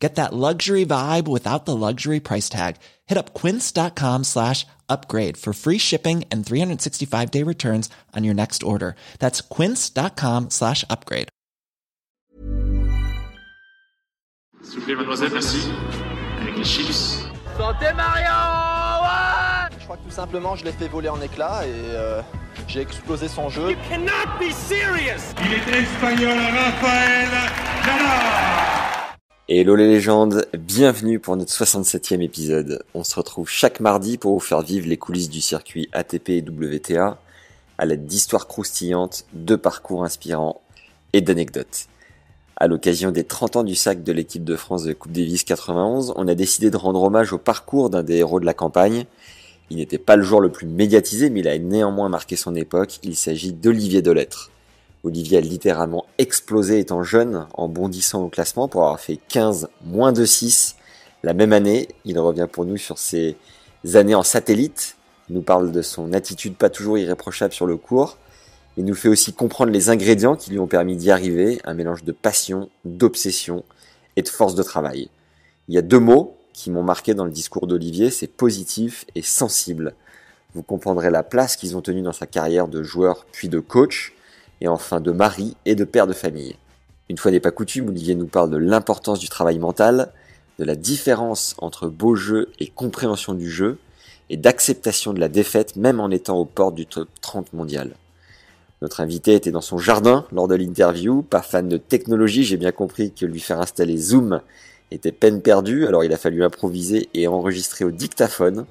Get that luxury vibe without the luxury price tag. Hit up quince.com slash upgrade for free shipping and 365 day returns on your next order. That's quince.com slash upgrade. S'il vous plaît, mademoiselle, merci. Avec les chips. Santé Mario ouais Je crois que tout simplement je l'ai fait voler en éclats et euh, j'ai explosé son jeu. cannot be serious Il est espagnol, Rafael Nadal Hello les légendes, bienvenue pour notre 67e épisode. On se retrouve chaque mardi pour vous faire vivre les coulisses du circuit ATP et WTA à l'aide d'histoires croustillantes, de parcours inspirants et d'anecdotes. À l'occasion des 30 ans du sac de l'équipe de France de Coupe Davis 91, on a décidé de rendre hommage au parcours d'un des héros de la campagne. Il n'était pas le joueur le plus médiatisé, mais il a néanmoins marqué son époque. Il s'agit d'Olivier Delettre. Olivier a littéralement explosé étant jeune en bondissant au classement pour avoir fait 15 moins de 6 la même année. Il revient pour nous sur ses années en satellite. Il nous parle de son attitude pas toujours irréprochable sur le cours. Il nous fait aussi comprendre les ingrédients qui lui ont permis d'y arriver, un mélange de passion, d'obsession et de force de travail. Il y a deux mots qui m'ont marqué dans le discours d'Olivier, c'est positif et sensible. Vous comprendrez la place qu'ils ont tenue dans sa carrière de joueur puis de coach, et enfin de mari et de père de famille. Une fois n'est pas coutume, Olivier nous parle de l'importance du travail mental, de la différence entre beau jeu et compréhension du jeu, et d'acceptation de la défaite même en étant aux portes du top 30 mondial. Notre invité était dans son jardin lors de l'interview, pas fan de technologie, j'ai bien compris que lui faire installer Zoom était peine perdue, alors il a fallu improviser et enregistrer au dictaphone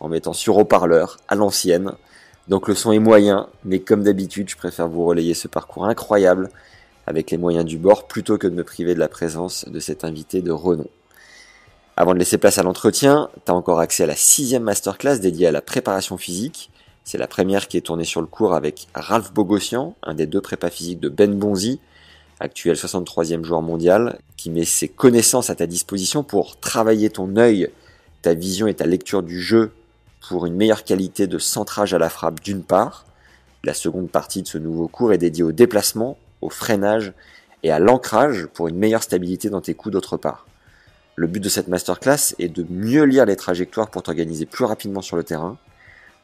en mettant sur haut-parleur à l'ancienne. Donc le son est moyen, mais comme d'habitude, je préfère vous relayer ce parcours incroyable avec les moyens du bord plutôt que de me priver de la présence de cet invité de renom. Avant de laisser place à l'entretien, tu as encore accès à la sixième masterclass dédiée à la préparation physique. C'est la première qui est tournée sur le cours avec Ralph Bogossian, un des deux prépas physiques de Ben Bonzi, actuel 63e joueur mondial, qui met ses connaissances à ta disposition pour travailler ton œil, ta vision et ta lecture du jeu pour une meilleure qualité de centrage à la frappe d'une part. La seconde partie de ce nouveau cours est dédiée au déplacement, au freinage et à l'ancrage pour une meilleure stabilité dans tes coups d'autre part. Le but de cette masterclass est de mieux lire les trajectoires pour t'organiser plus rapidement sur le terrain,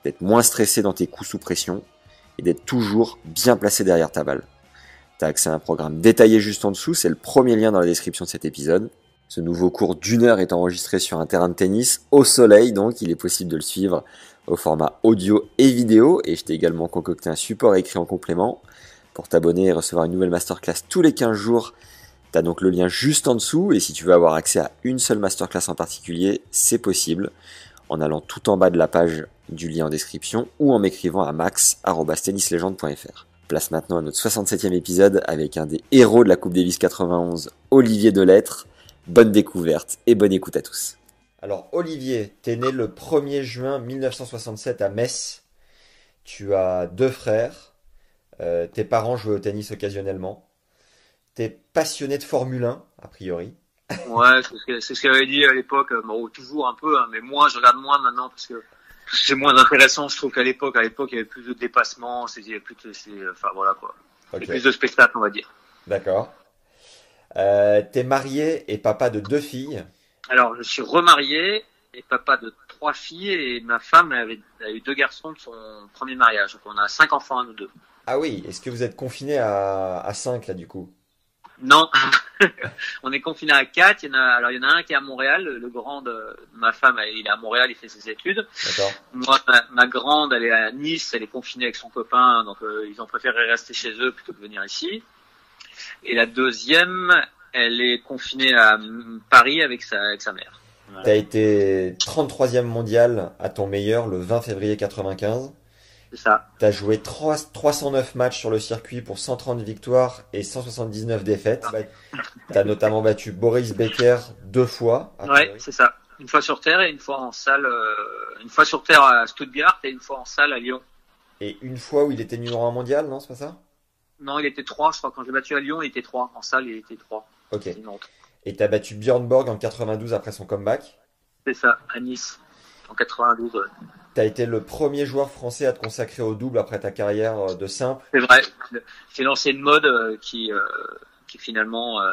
d'être moins stressé dans tes coups sous pression et d'être toujours bien placé derrière ta balle. Tu as accès à un programme détaillé juste en dessous, c'est le premier lien dans la description de cet épisode. Ce nouveau cours d'une heure est enregistré sur un terrain de tennis au soleil, donc il est possible de le suivre au format audio et vidéo, et je t'ai également concocté un support écrit en complément. Pour t'abonner et recevoir une nouvelle masterclass tous les 15 jours, tu as donc le lien juste en dessous, et si tu veux avoir accès à une seule masterclass en particulier, c'est possible en allant tout en bas de la page du lien en description ou en m'écrivant à max.tennislegende.fr. Place maintenant à notre 67e épisode avec un des héros de la Coupe Davis 91, Olivier Delettre. Bonne découverte et bonne écoute à tous. Alors Olivier, t'es né le 1er juin 1967 à Metz. Tu as deux frères. Euh, tes parents jouaient au tennis occasionnellement. T'es passionné de Formule 1, a priori. Ouais, c'est ce qu'elle avait dit à l'époque. euh, Bon, toujours un peu, hein, mais moi, je regarde moins maintenant parce que c'est moins intéressant. Je trouve qu'à l'époque, à l'époque, il y avait plus de dépassements, c'était plus de, enfin voilà quoi, Il y avait plus de spectacles, on va dire. d'accord. Euh, t'es marié et papa de deux filles. Alors, je suis remarié et papa de trois filles et ma femme avait, a eu deux garçons de son premier mariage. Donc, on a cinq enfants à nous deux. Ah oui, est-ce que vous êtes confiné à, à 5 là du coup? Non, on est confiné à quatre. Il y en a, alors il y en a un qui est à Montréal, le, grand de ma femme, il est à Montréal, il fait ses études. D'accord. Moi, ma, ma grande, elle est à Nice, elle est confinée avec son copain, donc euh, ils ont préféré rester chez eux plutôt que venir ici. Et la deuxième, elle est confinée à Paris avec sa, avec sa mère. T'as été 33e mondial à ton meilleur le 20 février 95. C'est ça. T'as joué 3, 309 matchs sur le circuit pour 130 victoires et 179 défaites. Bah, T'as notamment battu Boris Becker deux fois. Ouais, c'est ça. Une fois sur terre et une fois en salle, euh, une fois sur terre à Stuttgart et une fois en salle à Lyon. Et une fois où il était numéro 1 mondial, non, c'est pas ça? Non, il était 3, je crois. Quand j'ai battu à Lyon, il était 3. En salle, il était 3. Ok. Et t'as battu Björn Borg en 92 après son comeback. C'est ça, à Nice, en 92. ouais. T'as été le premier joueur français à te consacrer au double après ta carrière euh, de simple. C'est vrai. J'ai lancé une mode euh, qui, euh, qui finalement, euh,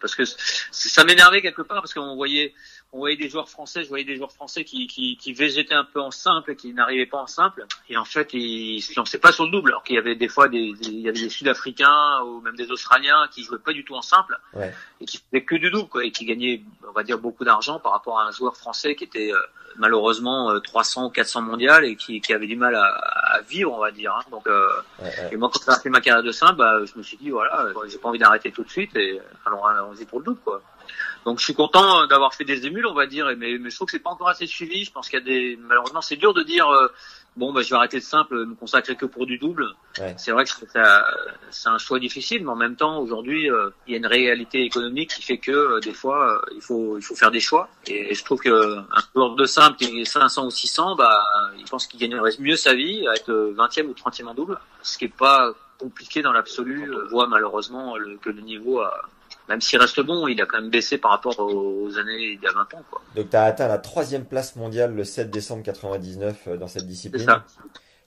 parce que ça m'énervait quelque part parce qu'on voyait, on voyait des joueurs français, je voyais des joueurs français qui, qui, qui végétaient un peu en simple, et qui n'arrivaient pas en simple, et en fait ils se lançaient pas sur le double, alors qu'il y avait des fois des, des- il y avait des Sud-Africains ou même des Australiens qui jouaient pas du tout en simple Ouais. et qui faisaient que du double, quoi, et qui gagnaient, on va dire, beaucoup d'argent par rapport à un joueur français qui était euh, malheureusement euh, 300 ou 400 mondial et qui, qui avait du mal à, à vivre, on va dire. hein. Donc euh, Ouais, ouais. et moi, quand j'ai fait ma carrière de simple, bah, je me suis dit, voilà, euh, j'ai pas envie d'arrêter tout de suite et allons, allons-y pour le double, quoi. Donc, je suis content euh, d'avoir fait des émules, on va dire, mais, mais je trouve que c'est pas encore assez suivi. Je pense qu'il y a des, malheureusement, c'est dur de dire, euh, bon, bah, je vais arrêter le simple, me consacrer que pour du double. Ouais. C'est vrai que c'est un choix difficile, mais en même temps, aujourd'hui, euh, il y a une réalité économique qui fait que, euh, des fois, il faut, il faut faire des choix. Et, je trouve que un joueur de simple qui est 500 ou 600, bah, je pense qu'il gagnerait mieux sa vie à être 20e ou 30e en double, ce qui est pas compliqué dans l'absolu. On voit malheureusement le- que le niveau a, même s'il reste bon, il a quand même baissé par rapport aux, années il y a 20 ans, quoi. Donc t'as atteint la troisième place mondiale le 7 décembre 99 euh, dans cette C'est discipline. ça.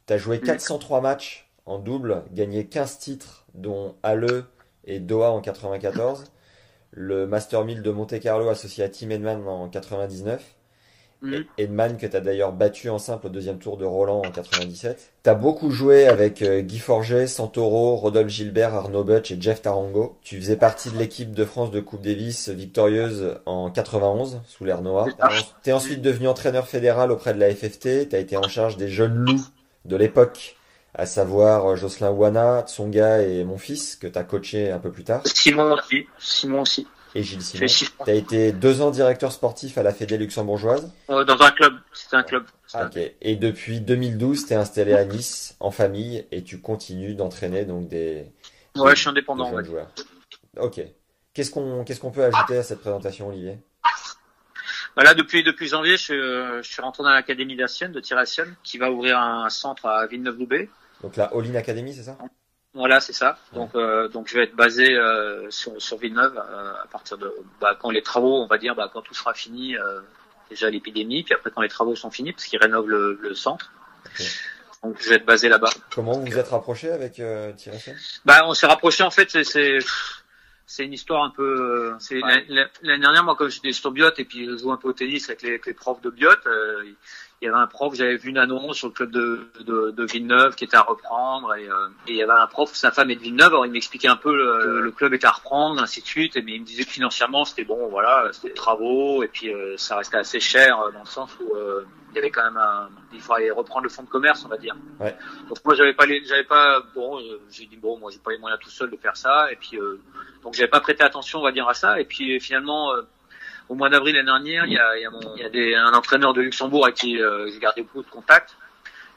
T'as joué Mm. 403 matchs en double, gagné 15 titres, dont Halle et Doha en 94, le Master 1000 de Monte Carlo associé à Tim Edman en 99, Et Edman que t'as d'ailleurs battu en simple au deuxième tour de Roland en 97. T'as beaucoup joué avec euh, Guy Forget, Santoro, Rodolphe Gilbert, Arnaud Butch et Jeff Tarango. Tu faisais partie de l'équipe de France de Coupe Davis victorieuse en 91 sous l'ère. C'est ça. T'es ensuite devenu entraîneur fédéral auprès de la FFT. T'as été en charge des jeunes loups de l'époque, à savoir euh, Jocelyn Ouana, Tsonga et mon fils, que t'as coaché un peu plus tard, Simon aussi. Simon aussi. Et Gilles Simon. six T'as été deux ans directeur sportif à la Fédé luxembourgeoise. Euh, dans un club. C'était un club. Ah, ok. Et depuis 2012, t'es installé à Nice, en famille, et tu continues d'entraîner donc des, Ouais, je suis des indépendant. jeunes ouais. joueurs. Ok. Qu'est-ce qu'on qu'est-ce qu'on peut ajouter à cette présentation, Olivier? Bah là, depuis, depuis janvier, je, suis, euh, je suis rentré dans l'académie d'Assienne, de Tirasienne, qui va ouvrir un centre à Villeneuve-Loubet. Donc la All-in Academy, c'est ça? Voilà, c'est ça. Donc, euh, donc je vais être basé euh, sur, sur Villeneuve euh, à partir de bah, quand les travaux, on va dire, bah, quand tout sera fini, euh, déjà l'épidémie, puis après quand les travaux sont finis, parce qu'ils rénovent le, le centre. Donc je vais être basé là-bas. Comment vous vous êtes rapproché avec euh, Thierry Bah, on s'est rapproché en fait. C'est c'est une histoire un peu. euh, C'est Ouais. l'année dernière, moi, quand j'étais sur Biot et puis je joue un peu au tennis avec les, avec les profs de Biot, euh, il y avait un prof. J'avais vu une annonce sur le club de, de, de Villeneuve qui était à reprendre et, euh, et il y avait un prof, sa femme est de Villeneuve. Alors il m'expliquait un peu le, le club était à reprendre, ainsi de suite. Et mais il me disait que financièrement, c'était bon, voilà, c'était des travaux et puis euh, ça restait assez cher euh, dans le sens où euh, il y avait quand même un, il fallait reprendre le fonds de commerce, on va dire. Donc moi j'avais pas les, j'avais pas bon, euh, j'ai dit bon moi j'ai pas les moyens tout seul de faire ça et puis euh, donc j'avais pas prêté attention on va dire à ça et puis finalement euh, au mois d'avril l'année dernière il y a, il y a, mon, il y a des, un entraîneur de Luxembourg avec qui euh, j'ai gardé beaucoup de contacts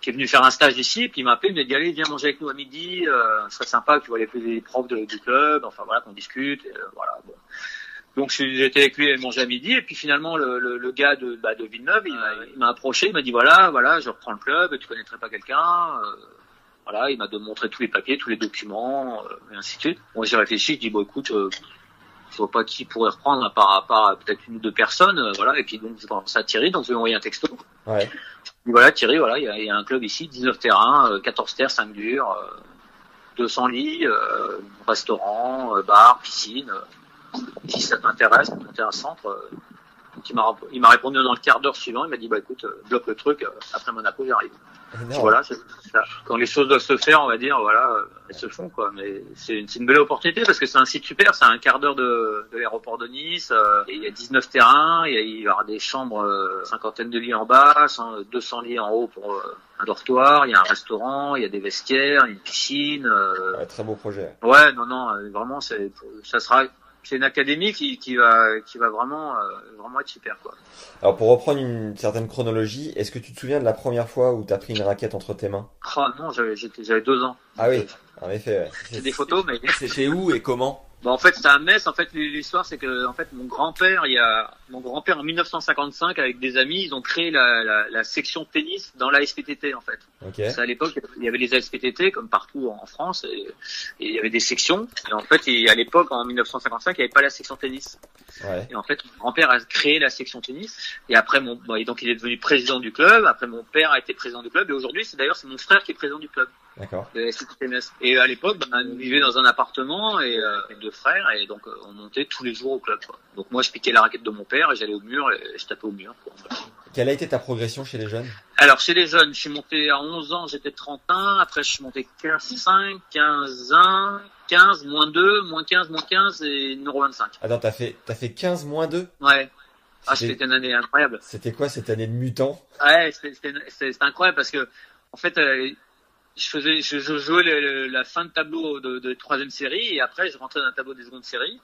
qui est venu faire un stage ici puis il m'a appelé il m'a dit allez viens manger avec nous à midi euh, ce serait sympa que tu vois les, les profs de- du club enfin voilà qu'on discute et, euh, voilà bon. Donc je j'étais avec lui à manger à midi et puis finalement le, le, le gars de, bah, de Villeneuve il m'a- approché il m'a dit voilà voilà je reprends le club tu connaîtrais pas quelqu'un euh, voilà il m'a montré tous les papiers tous les documents euh, et ainsi de suite moi j'ai réfléchi je dis bon écoute je vois pas qui pourrait reprendre à part, à part peut-être une ou deux personnes euh, voilà et puis donc je pense à Thierry donc je lui ai envoyé un texto Ouais. et voilà Thierry voilà il y a, y a un club ici 19 terrains euh, 14 terres 5 durs euh, 200 lits euh, restaurant euh, bar piscine euh, si ça t'intéresse, monter un centre. euh, donc il m'a il m'a répondu dans le quart d'heure suivant, il m'a dit bah écoute, euh, bloque le truc, euh, après Monaco j'arrive. Voilà, ça. quand les choses doivent se faire, on va dire, voilà, elles se font quoi. Mais c'est une, une belle opportunité parce que c'est un site super, c'est un quart d'heure de, de l'aéroport de Nice. euh, il y a 19 terrains, il y, a, il y avoir des chambres, euh, cinquantaine de lits en bas, 100, 200 lits en haut pour euh, un dortoir. Il y a un restaurant, il y a des vestiaires, une piscine. euh, Ouais, très beau projet. Ouais, non, non, vraiment, ça sera, c'est une académie qui, qui va, qui va vraiment, euh, vraiment être super, quoi. Alors pour reprendre une certaine chronologie, est-ce que tu te souviens de la première fois où tu as pris une raquette entre tes mains? Oh non, j'avais, deux ans. Ah oui, en effet. ouais. J'ai des photos, mais C'était où et comment? Bon, en fait, c'est à Metz. En fait, l'histoire, c'est que, en fait, mon grand-père, il y a, mon grand-père en 1955, avec des amis, ils ont créé la, la, la section tennis dans la SPTT, en fait. Ok. C'est à l'époque, il y avait les SPTT, comme partout en France, et, et il y avait des sections. Et en fait, et à l'époque, en 1955, il n'y avait pas la section tennis. Ouais. Et en fait, mon grand-père a créé la section tennis. Et après, mon, bon, et donc il est devenu président du club. Après, mon père a été président du club. Et aujourd'hui, c'est d'ailleurs c'est mon frère qui est président du club. D'accord. de STTMS. Et à l'époque, ben, on vivait dans un appartement et euh, deux frères et donc euh, on montait tous les jours au club. Quoi. Donc moi, je piquais la raquette de mon père et j'allais au mur et je tapais au mur. Quoi. Quelle a été ta progression chez les jeunes? Alors chez les jeunes, je suis monté à 11 ans, j'étais 31. Après, je suis monté 15, 5, 15, 1, 15, moins 2, moins 15, moins 15 et numéro 25. Attends, t'as fait, t'as fait 15 moins 2 Ouais. Ah, C'était- une année incroyable. C'était quoi cette année de mutant? Ouais, c'était incroyable parce que en fait, euh, je faisais, je, je jouais le- le- la fin de tableau de, de troisième série et après je rentrais dans le tableau des secondes séries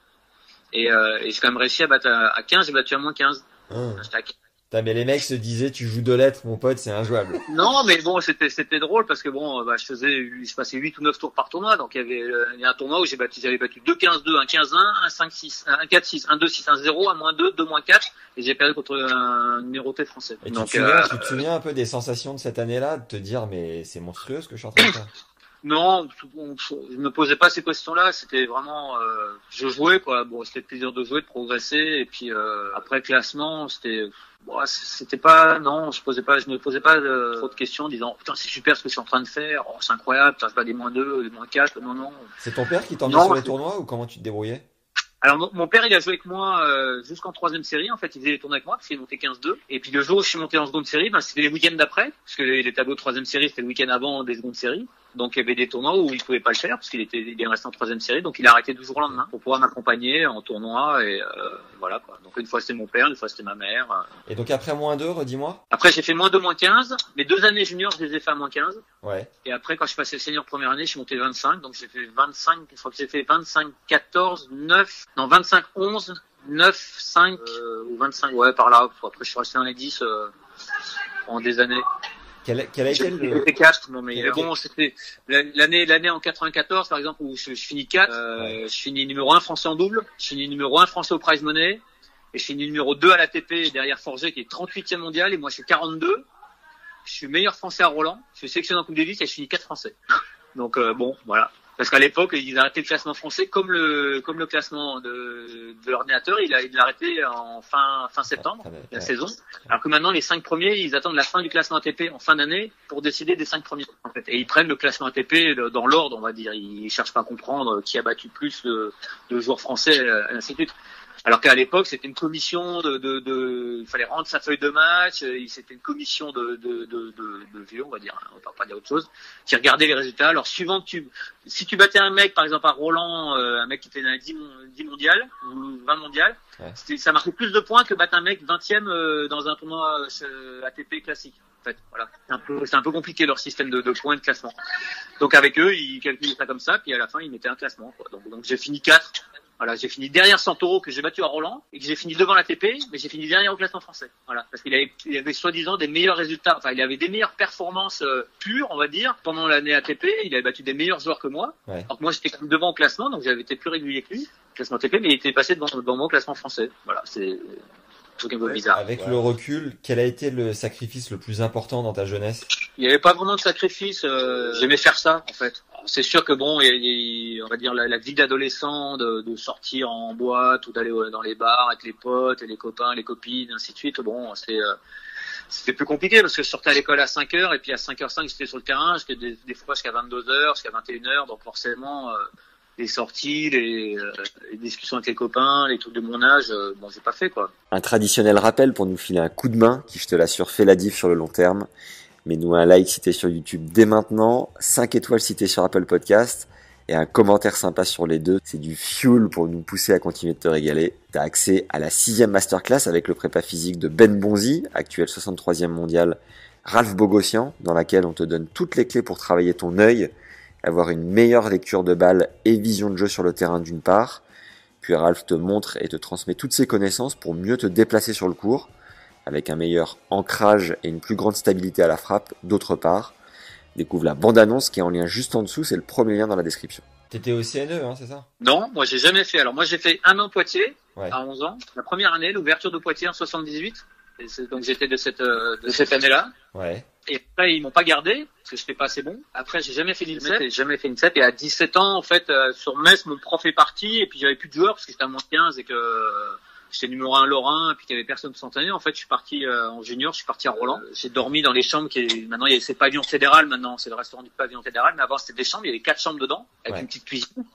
et, euh, et j'ai quand même réussi à battre à, à 15, j'ai battu à moins 15. Hein. J'étais à Putain, mais les mecs se disaient, tu joues deux lettres, mon pote, c'est injouable. Non, mais bon, c'était c'était drôle parce que bon, bah, je faisais, je passais 8 ou 9 tours par tournoi, donc il y avait euh, il y a un tournoi où j'ai battu, j'avais battu 2 15 2, un 15 1, un 5 6, un 4 6, un 2 6, un 0, un moins 2, 2 moins 4 et j'ai perdu contre un numéroté français. Et tu, donc te souviens, euh, tu te souviens un peu des sensations de cette année-là, de te dire, mais c'est monstrueux ce que je suis en train de faire? Non, on- je me posais pas ces questions-là. C'était vraiment, euh, je jouais quoi. Bon, c'était le plaisir de jouer, de progresser. Et puis euh, après classement, c'était, bon, c'était pas, non, je posais pas, je me posais pas euh, trop de questions, en disant putain c'est super ce que je suis en train de faire. Oh, c'est incroyable, putain, je bats des moins 2, des moins 4. Non, non. C'est ton père qui t'emmenait sur les tournois ou comment tu te débrouillais? Alors mon, mon père, il a joué avec moi euh, jusqu'en troisième série. En fait, il faisait les tournois avec moi parce qu'il monté 15-2. Et puis le jour où je suis monté en seconde série, ben, c'était les week-ends d'après, parce que les, les tableaux de troisième série c'était le week-end avant des secondes séries. Donc il y avait des tournois où il pouvait pas le faire parce qu'il était il est resté en troisième série, donc il a arrêté du jour au lendemain pour pouvoir m'accompagner en tournoi et euh, voilà quoi. Donc une fois c'était mon père, une fois c'était ma mère. Et donc après moins 2, redis-moi Après j'ai fait moins 2, moins 15. Mes deux années juniors, je les ai fait à moins 15. Ouais. Et après, quand je suis passé senior première année, je suis monté 25. Donc j'ai fait 25, je crois que j'ai fait 25, 14, 9, non 25, 11, 9, 5 euh, ou 25, ouais par là. Après je suis resté dans les 10 euh, pendant des années. Quel, quel a été le... fait 4, non mais Quel- bon, c'était l'année l'année en 94 par exemple où je, je finis 4, euh, je finis numéro 1 français en double, je finis numéro 1 français au prize money et je finis numéro 2 à l'ATP derrière Forger qui est 38e mondial et moi je suis 42. Je suis meilleur français à Roland, je suis sélectionné en Coupe Davis et je finis 4 français. Donc euh, bon, voilà. Parce qu'à l'époque, ils arrêtaient le classement français comme le comme le classement de, de l'ordinateur, il a il l'a arrêté en fin fin septembre ouais, la ouais. saison. Alors que maintenant, les cinq premiers, ils attendent la fin du classement ATP en fin d'année pour décider des cinq premiers. En fait. Et ils prennent le classement ATP dans l'ordre, on va dire. Ils cherchent pas à comprendre qui a battu plus de, de joueurs français, euh, ainsi de suite. Alors qu'à l'époque, c'était une commission de, de, de, il fallait rendre sa feuille de match. C'était une commission de, de, de, de, de vieux, on va dire. hein, On va pas dire autre chose. Qui regardait les résultats. Alors, suivant que tu, si tu battais un mec, par exemple à Roland, euh, un mec qui était dans les 10, mon- 10 mondiales ou 20 mondiales, Ouais. c'était- ça marquait plus de points que battre un mec 20e euh, dans un tournoi euh, ATP classique. En fait, voilà. C'est un peu, c'est un peu compliqué leur système de, de points de classement. Donc avec eux, ils calculaient ça comme ça, puis à la fin, ils mettaient un classement. Quoi. Donc, donc j'ai fini 4 Voilà, j'ai fini derrière Santoro que j'ai battu à Roland et que j'ai fini devant l'ATP, mais j'ai fini dernier au classement français. Voilà, parce qu'il avait, il avait soi-disant des meilleurs résultats, enfin il avait des meilleures performances euh, pures, on va dire, pendant l'année ATP. Il avait battu des meilleurs joueurs que moi. Ouais. Alors que moi j'étais devant au classement, donc j'avais été plus régulier que lui, classement ATP, mais il était passé devant, devant moi au classement français. Voilà, c'est truc un peu bizarre. Avec le recul, quel a été le sacrifice le plus important dans ta jeunesse? Il n'y avait pas vraiment de sacrifice. Euh, J'aimais faire ça, en fait. C'est sûr que bon, il il on va dire la, la vie d'adolescent, de, de sortir en boîte ou d'aller euh, dans les bars avec les potes et les copains, les copines, ainsi de suite. Bon, c'est euh, c'était plus compliqué parce que je sortais à l'école à 5 heures et puis à 5h05 j'étais sur le terrain, j'étais des, des fois jusqu'à 22h, jusqu'à 21h, donc forcément euh, les sorties, les, euh, les discussions avec les copains, les trucs de mon âge, euh, bon j'ai pas fait quoi. Un traditionnel rappel pour nous filer un coup de main qui, je te l'assure, fait la diff sur le long terme. Mets-nous un like si t'es sur YouTube dès maintenant, 5 étoiles si t'es sur Apple Podcast et un commentaire sympa sur les deux. C'est du fuel pour nous pousser à continuer de te régaler. T'as accès à la sixième masterclass avec le prépa physique de Ben Bonzi, actuel 63e mondial, Ralph Bogossian, dans laquelle on te donne toutes les clés pour travailler ton œil, avoir une meilleure lecture de balle et vision de jeu sur le terrain d'une part. Puis Ralph te montre et te transmet toutes ses connaissances pour mieux te déplacer sur le court, avec un meilleur ancrage et une plus grande stabilité à la frappe d'autre part. Découvre la bande-annonce qui est en lien juste en dessous, c'est le premier lien dans la description. T'étais au CNE, hein, c'est ça? Non, moi j'ai jamais fait. Alors moi j'ai fait un an Poitiers Ouais. à 11 ans. La première année, l'ouverture de Poitiers en 78. Et donc j'étais de cette euh, de cette année-là. Ouais. Et après ils m'ont pas gardé parce que j'étais pas assez bon. Après j'ai jamais fait l'INSEP. J'ai jamais fait l'INSEP. Et à 17 ans en fait euh, sur Metz mon prof est parti et puis j'avais plus de joueurs parce que j'étais à moins 15 et que euh, j'étais numéro 1 Lorrain et puis qu'il y avait personne pour s'entraîner. En fait je suis parti euh, en junior, je suis parti à Roland. J'ai dormi dans les chambres qui est maintenant il y a c'est pavillon fédéral maintenant c'est le restaurant du pavillon fédéral mais avant c'était des chambres il y avait quatre chambres dedans avec Ouais. une petite cuisine.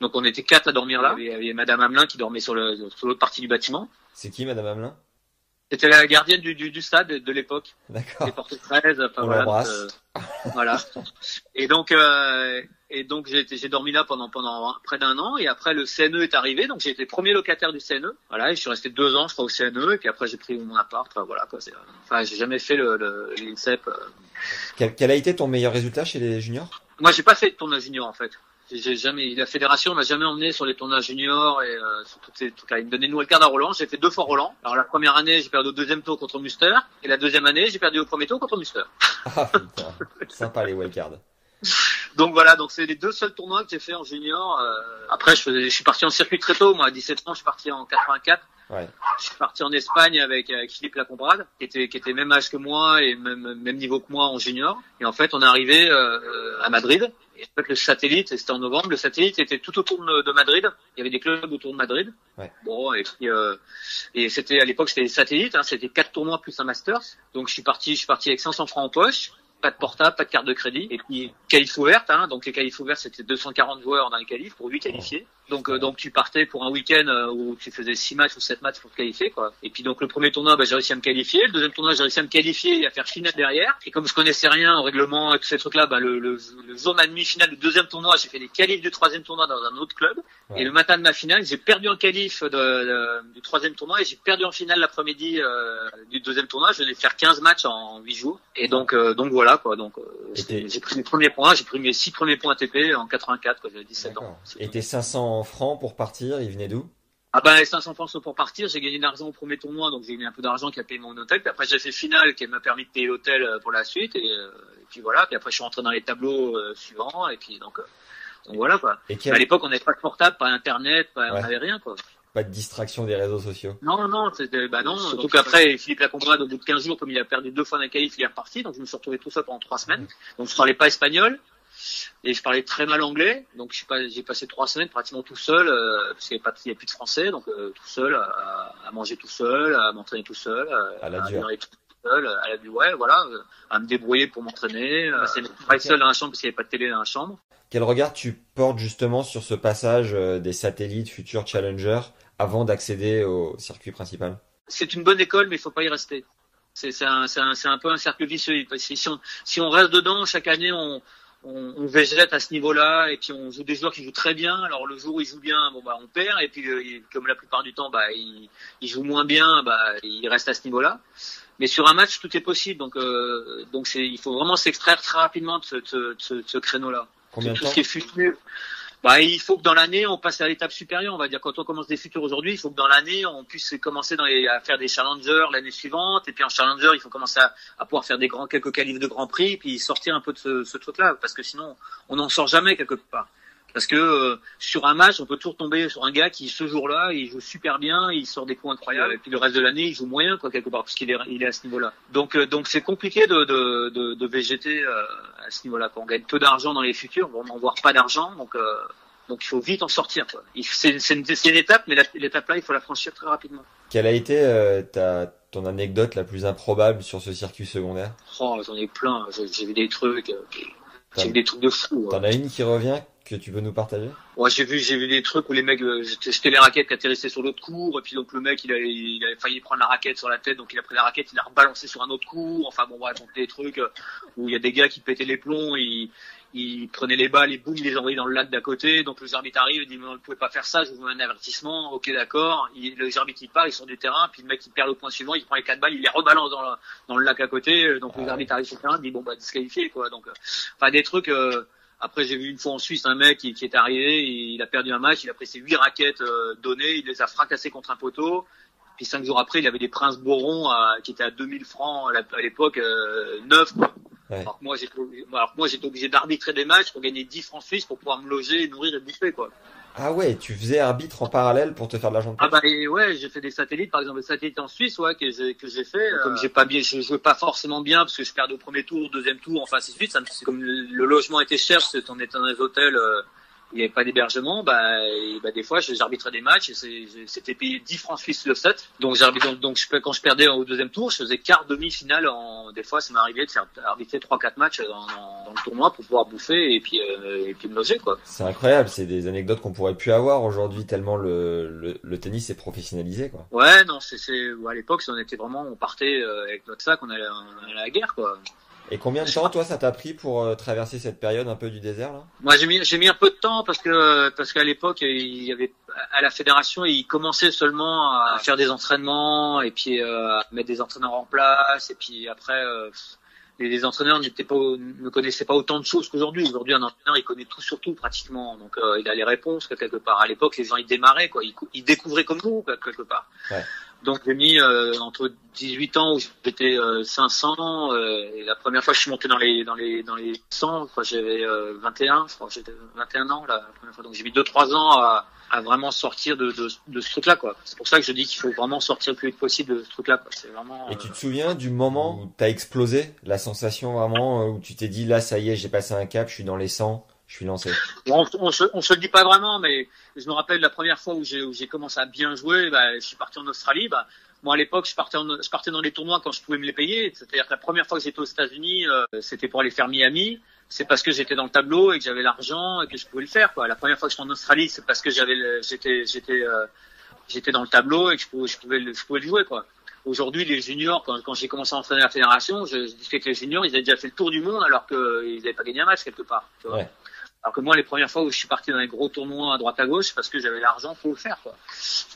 Donc on était quatre à dormir là. Il y avait, il y avait Madame Hamelin qui dormait sur le sur l'autre partie du bâtiment. C'est qui, Madame Hamelin? C'était la gardienne du, du, du stade de, l'époque, D'accord. les portes 13, enfin On voilà. euh, voilà. Et donc euh, et donc j'ai dormi là pendant pendant près d'un an et après le CNE est arrivé donc j'ai été premier locataire du CNE. Voilà, et je suis resté deux ans je crois au CNE et puis après j'ai pris mon appart. Enfin, voilà quoi. c'est- Enfin j'ai jamais fait le, le l'INSEP. euh. Quel, quel a été ton meilleur résultat chez les juniors? Moi j'ai pas fait de tournage junior en fait. J'ai- jamais, la fédération m'a jamais emmené sur les tournages juniors et euh, sur toutes ces trucs-là. Il me donnait une wildcard à Roland. J'ai fait deux fois Roland. Alors la première année, j'ai perdu au deuxième tour contre Muster et la deuxième année, j'ai perdu au premier tour contre Muster. Ah putain, sympa les wildcards. Donc voilà, donc c'est les deux seuls tournois que j'ai fait en junior. Euh, après, je, faisais, je suis parti en circuit très tôt. Moi, à 17 ans, je suis parti en 84. Ouais. Je suis parti en Espagne avec, avec Philippe Lacombrade, qui était, qui était même âge que moi et même, même niveau que moi en junior. Et en fait, on est arrivé euh, à Madrid. Et en fait, le satellite, c'était en novembre, le satellite était tout autour de, de Madrid. Il y avait des clubs autour de Madrid. Ouais. Bon, et puis euh, et c'était à l'époque c'était des satellites, hein, c'était quatre tournois plus un Masters. Donc je suis parti, je suis parti avec 500 francs en poche, pas de portable, pas de carte de crédit, et puis qualif ouverte. Hein, donc les qualifs ouverts c'était 240 joueurs dans les qualifs pour 8 qualifiés. Donc euh, donc tu partais pour un week-end euh, où tu faisais 6 matchs ou 7 matchs pour te qualifier quoi. Et puis donc le premier tournoi bah, j'ai réussi à me qualifier, le deuxième tournoi j'ai réussi à me qualifier et à faire finale derrière. Et comme je connaissais rien au règlement et tous ces trucs là, bah, le, le, le jour de ma demi-finale du deuxième tournoi j'ai fait les qualifs du troisième tournoi dans un autre club. Ouais. Et le matin de ma finale, j'ai perdu en qualif de, de- du troisième tournoi et j'ai perdu en finale l'après-midi euh, du deuxième tournoi. Je venais de faire 15 matchs en 8 jours. Et donc, euh, donc voilà quoi. Donc, euh, j'ai pris mes premiers points. J'ai pris mes 6 premiers points ATP en 84 quand j'avais 17 ans. Et tes 500 francs pour partir, ils venaient d'où? Ah ben, les 500 francs sont pour partir. J'ai gagné de l'argent au premier tournoi, donc j'ai gagné un peu d'argent qui a payé mon hôtel. Puis après, j'ai fait finale qui m'a permis de payer l'hôtel euh, pour la suite. Et, euh, et puis voilà. Puis après, je suis rentré dans les tableaux euh, suivants. Et puis donc, euh, donc voilà quoi. Et Mais quel... à l'époque, on n'avait pas de portable, pas internet, pas, Ouais. on n'avait rien quoi. Pas de distraction des réseaux sociaux? Non, non, c'était, bah non. Surtout qu'après, Philippe Lacombrade, au bout de 15 jours, comme il a perdu deux fois dans les qualifs, il est reparti. Donc, je me suis retrouvé tout seul pendant trois semaines. Donc, je parlais pas espagnol. Et je parlais très mal anglais. Donc, pas, j'ai passé trois semaines pratiquement tout seul, euh, parce qu'il n'y a, pas- il y a plus de français. Donc, euh, tout seul, à, à manger tout seul, à m'entraîner tout seul, À la dure. dormir tout seul, à la ouais, voilà, euh, à me débrouiller pour m'entraîner. Euh, c'est pas seul dans la chambre parce qu'il n'y avait pas de télé dans la chambre. Quel regard tu portes justement sur ce passage euh, des satellites futurs challengers avant d'accéder au circuit principal? C'est une bonne école, mais il faut pas y rester. C'est un, peu un cercle vicieux. Parce que si on, si on reste dedans, chaque année, on, on, on végète à ce niveau-là, et puis on joue des joueurs qui jouent très bien. Alors le jour où ils jouent bien, bon bah on perd, et puis euh, comme la plupart du temps, bah ils, ils jouent moins bien, bah ils restent à ce niveau-là. Mais sur un match, tout est possible. Donc euh, donc c'est, il faut vraiment s'extraire très rapidement de ce, de ce, de ce, créneau-là. Combien de temps ce qui est futur. Bah, il faut que dans l'année, on passe à l'étape supérieure. On va dire quand on commence des futurs aujourd'hui, il faut que dans l'année, on puisse commencer dans les, à faire des challengers l'année suivante. Et puis en challenger, il faut commencer à, pouvoir faire des grands quelques qualifs de Grand Prix, puis sortir un peu de ce, ce truc-là, parce que sinon, on n'en sort jamais quelque part. Parce que euh, sur un match, on peut toujours tomber sur un gars qui ce jour-là, il joue super bien, il sort des coups incroyables, et puis le reste de l'année, il joue moyen quoi quelque part, parce qu'il est, il est à ce niveau-là. Donc euh, donc c'est compliqué de de, de, de végéter euh, à ce niveau-là. Quand on gagne peu d'argent dans les futurs, on voit pas d'argent, donc euh, donc il faut vite en sortir. C'est une, étape, mais l'étape là, il faut la franchir très rapidement. Quelle a été euh, ta, ton anecdote la plus improbable sur ce circuit secondaire? Oh, j'en ai plein. J'ai vu des trucs, j'ai vu des trucs de fou. T'en as une qui revient? Que tu peux nous partager? Ouais, j'ai vu, j'ai vu des trucs où les mecs, euh, les raquettes qui atterrissaient sur l'autre cours, et puis donc le mec, il avait, il avait failli prendre la raquette sur la tête, donc il a pris la raquette, il l'a rebalancé sur un autre cours. Enfin bon, bref, donc des trucs euh, où il y a des gars qui pétaient les plombs, ils, ils prenaient les balles et boum, ils les envoyaient dans le lac d'à côté. Donc le arbitre arrive, il dit mais on ne pouvait pas faire ça, je vous mets un avertissement. Ok, d'accord. Il- Le arbitre il part, ils sont du terrain, puis le mec il perd le point suivant, il prend les quatre balles, il les rebalance dans, la- dans le lac à côté. Donc le arbitre arrive sur le terrain, il dit bon bah disqualifié quoi. Donc euh, enfin des trucs. euh, après, j'ai vu une fois en Suisse un mec qui, qui est arrivé, il a perdu un match, il a pris ses huit raquettes euh, données, il les a fracassées contre un poteau. Puis cinq jours après, il avait des princes Boron à- qui étaient à 2000 francs à l'époque, euh, neuf. quoi. Ouais. Alors que moi, j'étais, alors que moi, j'étais obligé d'arbitrer des matchs pour gagner 10 francs suisses pour pouvoir me loger, nourrir et bouffer, quoi. Ah ouais, tu faisais arbitre en parallèle pour te faire de l'argent de Ah bah et ouais, j'ai fait des satellites, par exemple, des satellites en Suisse, ouais, que j'ai que j'ai fait. Euh, Comme j'ai pas bien, je jouais pas forcément bien parce que je perdais au premier tour, au deuxième tour, enfin ainsi de suite. Ça me- c'est comme le, logement était cher, parce qu'on était dans des hôtels, euh, il n'y avait pas d'hébergement, bah, et, bah des fois j'arbitrais des matchs et c'était payé 10 francs suisses le set. Donc donc, donc je, quand je perdais au deuxième tour, je faisais quart demi-finale en des fois ça m'est arrivé de faire arbitrer 3 4 matchs dans, dans, dans le tournoi pour pouvoir bouffer et puis euh, et puis me loger quoi. C'est incroyable, c'est des anecdotes qu'on pourrait plus avoir aujourd'hui tellement le, le, le tennis est professionnalisé quoi. Ouais, non, c'est, c'est, à l'époque, on était vraiment, on partait euh, avec notre sac, on allait, on allait à la guerre, quoi. Et combien de temps toi ça t'a pris pour euh, traverser cette période un peu du désert là? Moi, j'ai mis, j'ai mis un peu de temps parce que, parce qu'à l'époque, il y avait, à la fédération, ils commençaient seulement à faire des entraînements et puis euh, à mettre des entraîneurs en place et puis après, euh, les, les entraîneurs n'étaient pas, ne connaissaient pas autant de choses qu'aujourd'hui. Aujourd'hui, un entraîneur, il connaît tout sur tout pratiquement. Donc, euh, il a les réponses quelque part. À l'époque, les gens, ils démarraient, quoi. Ils, cou- ils découvraient comme nous, quoi, quelque part. Ouais. Donc, j'ai mis euh, entre 18 ans où j'étais euh, 500 euh, et la première fois que je suis monté dans les dans les dans les 100, quoi, j'avais euh, 21, je crois que j'étais 21 ans la première fois. Donc, j'ai mis 2-3 ans à, à vraiment sortir de, de, de ce truc-là, quoi. C'est pour ça que je dis qu'il faut vraiment sortir le plus vite possible de ce truc-là, quoi. C'est vraiment. Et euh, tu te souviens du moment où t'as explosé, la sensation vraiment euh, où tu t'es dit là ça y est j'ai passé un cap, je suis dans les 100, je suis lancé. On, on, se, on se le dit pas vraiment, mais je me rappelle la première fois où j'ai commencé à bien jouer, bah, je suis parti en Australie. Bah, moi à l'époque, je partais en, je partais dans les tournois quand je pouvais me les payer. C'est-à-dire que la première fois que j'étais aux États-Unis, euh, c'était pour aller faire Miami. C'est parce que j'étais dans le tableau et que j'avais l'argent et que je pouvais le faire. Quoi. La première fois que je suis en Australie, c'est parce que j'avais le- j'étais j'étais euh, j'étais dans le tableau et que je pouvais je pouvais le, je pouvais le jouer quoi. Aujourd'hui, les juniors, quand, quand j'ai commencé à entraîner la fédération, je, je disais que les juniors, ils avaient déjà fait le tour du monde alors qu'ils n'avaient pas gagné un match quelque part. tu vois. Ouais. Alors que moi, les premières fois où je suis parti dans les gros tournois à droite à gauche, parce que j'avais l'argent pour le faire. Quoi.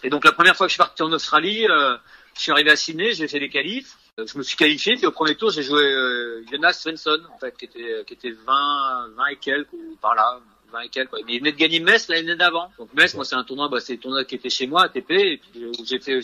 Et donc la première fois que je suis parti en Australie, euh, je suis arrivé à Sydney, j'ai fait des qualifs. Euh, Je me suis qualifié, puis au premier tour, j'ai joué euh, Jonas Svensson, en fait, qui était, qui était 20, 20 et quelques, ou par là, 20 et quelques. Mais il venait de gagner Metz l'année d'avant. Donc Metz, moi, c'est un tournoi, bah, c'est le tournoi qui était chez moi, ATP, et puis euh, j'ai fait,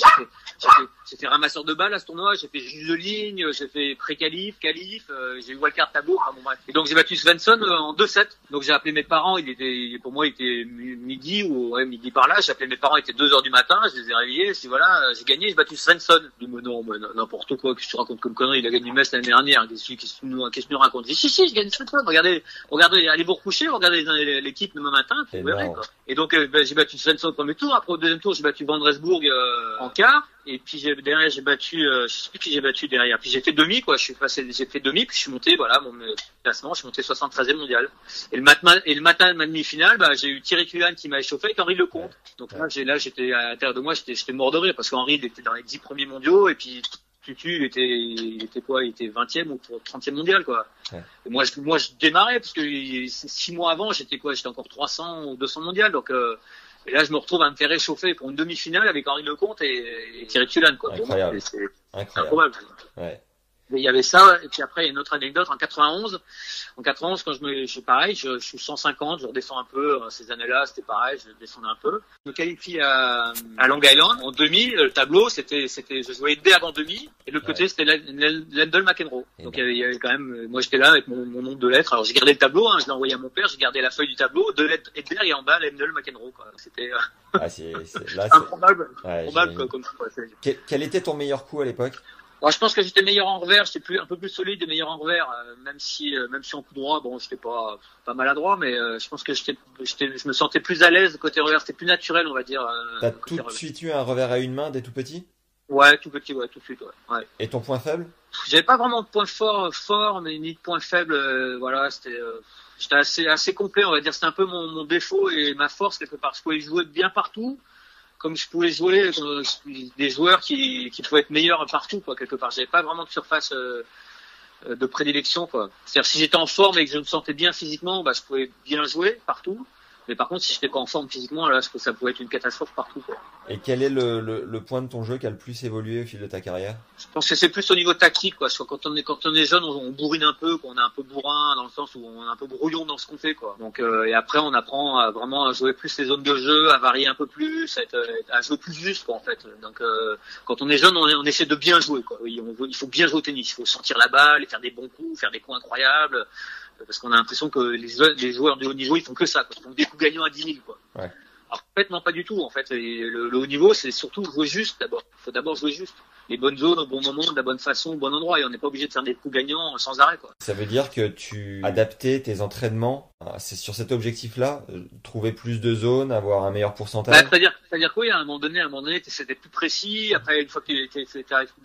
j'ai fait, ramasseur de balles à ce tournoi, j'ai fait juge de ligne, j'ai fait pré-qualif, qualif, euh, j'ai eu wildcard tableau, enfin bon bref. Et donc j'ai battu Svensson euh, en 2-7. Donc j'ai appelé mes parents, il était, pour moi, il était mi- midi ou ouais, midi par là. J'ai appelé mes parents, il était 2 heures du matin, je les ai réveillés, je voilà, euh, j'ai gagné, j'ai battu Svensson. Je dis mais non, mais n'importe quoi, que tu racontes comme connerie, il a gagné Metz l'année dernière, qu'est-ce que tu nous racontes Je si si, j'ai gagné Svensson, regardez, regardez, allez vous recoucher, regardez les- l'équipe demain matin, puis vous verrez Énorme. quoi. Et donc euh, ben, j'ai battu Svensson au premier tour. Après au deuxième tour, j'ai battu Van Dresburg euh, en quart. Et puis j'ai- derrière j'ai battu, euh, je sais plus qui j'ai battu derrière. Puis j'ai fait demi quoi. Je suis passé, j'ai fait demi. Puis je suis monté, voilà mon euh, classement. Je suis monté 73e mondial. Et le matin, et le matin de ma demi-finale, bah, j'ai eu Thierry Culan qui m'a échauffé avec Henri Lecomte. Donc là, j'ai là j'étais à l'intérieur de moi, j'étais j'étais mort de rire parce qu'Henri il était dans les 10 premiers mondiaux et puis Tutu il était il était quoi Il était 20e ou 30e mondial quoi. Ouais. Et moi je moi je démarrais parce que six mois avant j'étais quoi J'étais encore 300 ou 200 mondial donc. Euh, et là, je me retrouve à me faire réchauffer pour une demi-finale avec Henri Lecomte et, et Thierry Tulan, quoi. Incroyable. C'est Incroyable. Ouais. Il y avait ça, et puis après, il y a une autre anecdote, en 91, en 91, quand je me, je suis pareil, je, je suis 150, je redescends un peu, euh, ces années-là, c'était pareil, je descendais un peu. Je me qualifie à, à Long Island, en demi, le tableau, c'était, c'était, je jouais D avant demi, et l'autre Ouais. côté, c'était Lendl McEnroe. Et Donc il y, avait, il y avait quand même, euh, moi j'étais là avec mon, mon nombre de lettres, alors j'ai gardé le tableau, hein, je l'ai envoyé à mon père, j'ai gardé la feuille du tableau, deux lettres Edler, et en bas, Lendl McEnroe, quoi. C'était euh, Ah, c'est, c'est- là, c'est- improbable, ouais, improbable, quoi, comme ça, quoi. Quel, quel était ton meilleur coup à l'époque? Bon, je pense que j'étais meilleur en revers, j'étais plus un peu plus solide et meilleur en revers, euh, même si euh, même si en coup droit, bon, j'étais pas pas maladroit, mais euh, je pense que j'étais j'étais je me sentais plus à l'aise côté revers, c'était plus naturel, on va dire. T'as tout de suite eu un revers à une main dès tout petit? Ouais, tout petit, ouais, tout de suite, ouais. ouais. Et ton point faible? J'avais pas vraiment de point fort fort, mais ni de point faible, voilà, c'était j'étais assez assez complet, on va dire, c'était un peu mon, mon défaut et ma force quelque part. Je pouvais jouer bien partout, comme je pouvais jouer euh, des joueurs qui, qui pouvaient être meilleurs partout, quoi, quelque part. J'avais pas vraiment de surface euh, euh, de prédilection, quoi. C'est-à-dire si j'étais en forme et que je me sentais bien physiquement, bah, je pouvais bien jouer partout. Mais par contre, si j'étais pas en forme physiquement, là, ça pouvait être une catastrophe partout. Quoi. Et quel est le, le, le, point de ton jeu qui a le plus évolué au fil de ta carrière? Je pense que c'est plus au niveau tactique. Quoi. Quand, on est, quand on est jeune, on, on bourrine un peu, on est un peu bourrin dans le sens où on est un peu brouillon dans ce qu'on fait. Quoi. Donc, euh, et après, on apprend à vraiment à jouer plus les zones de jeu, à varier un peu plus, à, être, à jouer plus juste. Quoi, en fait. Donc, euh, quand on est jeune, on, on, essaie de bien jouer. Quoi. Oui, on, il faut bien jouer au tennis. Il faut sortir la balle, et faire des bons coups, faire des coups incroyables parce qu'on a l'impression que les, les, joueurs de haut niveau ils font que ça, quoi. ils font des coups gagnants à 10 000 quoi. Ouais. Alors en fait non pas du tout en fait. Le, le haut niveau c'est surtout jouer juste d'abord. Il faut d'abord jouer juste. Les bonnes zones au bon moment, de la bonne façon, au bon endroit. Et on n'est pas obligé de faire des coups gagnants sans arrêt quoi. Ça veut dire que tu adaptais tes entraînements c'est sur cet objectif-là, trouver plus de zones, avoir un meilleur pourcentage? Bah, c'est-à-dire, que oui, à un moment donné, à un moment donné, c'était plus précis. Après, une fois que tu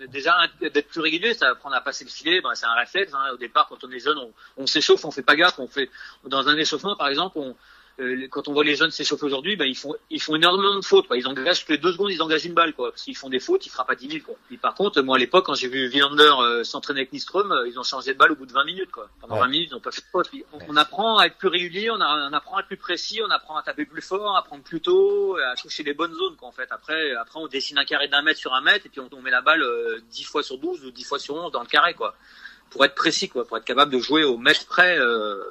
déjà d'être plus régulier, ça va apprendre à passer le filet. Bah, c'est un réflexe. Hein. Au départ, quand on est jeune, on, on s'échauffe, on fait pas gaffe. On fait dans un échauffement, par exemple, on euh, quand on voit les jeunes s'échauffer aujourd'hui, ben, ils font ils font énormément de fautes. Quoi. Ils engagent toutes les deux secondes, ils engagent une balle. Quoi. Qu'ils font des fautes, ils frappent à 10 000. Quoi. Et par contre, moi à l'époque, quand j'ai vu Villander euh, s'entraîner avec Nistrom, euh, ils ont changé de balle au bout de 20 minutes. Quoi. Pendant Ouais. 20 minutes, ils n'ont pas fait de faute. On, on apprend à être plus régulier, on, a- on apprend à être plus précis, on apprend à taper plus fort, à prendre plus tôt, à toucher les bonnes zones. Quoi, en fait. Après, après, on dessine un carré d'un mètre sur un mètre et puis on, on met la balle euh, 10 fois sur 12 ou 10 fois sur 11 dans le carré. Quoi. Pour être précis, quoi, pour être capable de jouer au mètre près. euh,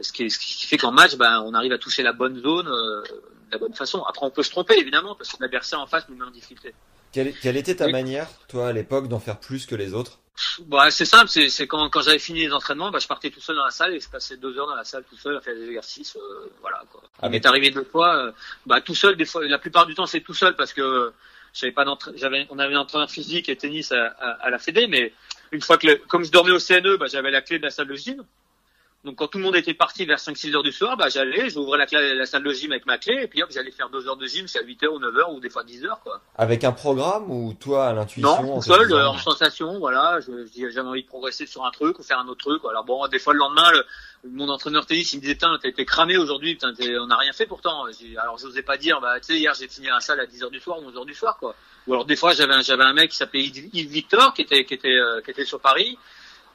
ce qui, ce qui fait qu'en match, ben, on arrive à toucher la bonne zone euh, de la bonne façon. Après, on peut se tromper, évidemment, parce que l'adversaire en face nous met en difficulté. Quelle, quelle était ta manière, toi, à l'époque, d'en faire plus que les autres? Bon, c'est simple, c'est quand, quand j'avais fini les entraînements, bah, je partais tout seul dans la salle et je passais deux heures dans la salle tout seul à faire des exercices. euh, voilà, quoi. Ah, Il mais- m'est arrivé deux fois, euh, bah, tout seul, des fois, la plupart du temps, c'est tout seul parce que j'avais pas d'entra- j'avais, on avait un entraîneur physique et tennis à, à, à la Fédé, mais une fois que, le- comme je dormais au CNE, bah, j'avais la clé de la salle de gym. Donc quand tout le monde était parti vers 5-6 heures du soir, bah, j'allais, j'ouvrais la, salle de gym avec ma clé et puis hop, j'allais faire deux heures de gym, c'est à 8 heures ou 9 heures ou des fois 10 heures, quoi. Avec un programme ou toi, à l'intuition Non, en seul, euh, en sensation, voilà. Je j'avais envie de progresser sur un truc ou faire un autre truc. Alors bon, des fois le lendemain, le- mon entraîneur tennis, il me disait, t'es t'es cramé aujourd'hui, on n'a rien fait pourtant. Alors j'osais pas dire, bah tu sais, hier j'ai fini la salle à 10 heures du soir, 11 heures du soir, quoi. Ou alors des fois j'avais un, mec qui s'appelait Yves Yves Victor, qui était qui était euh, qui était sur Paris.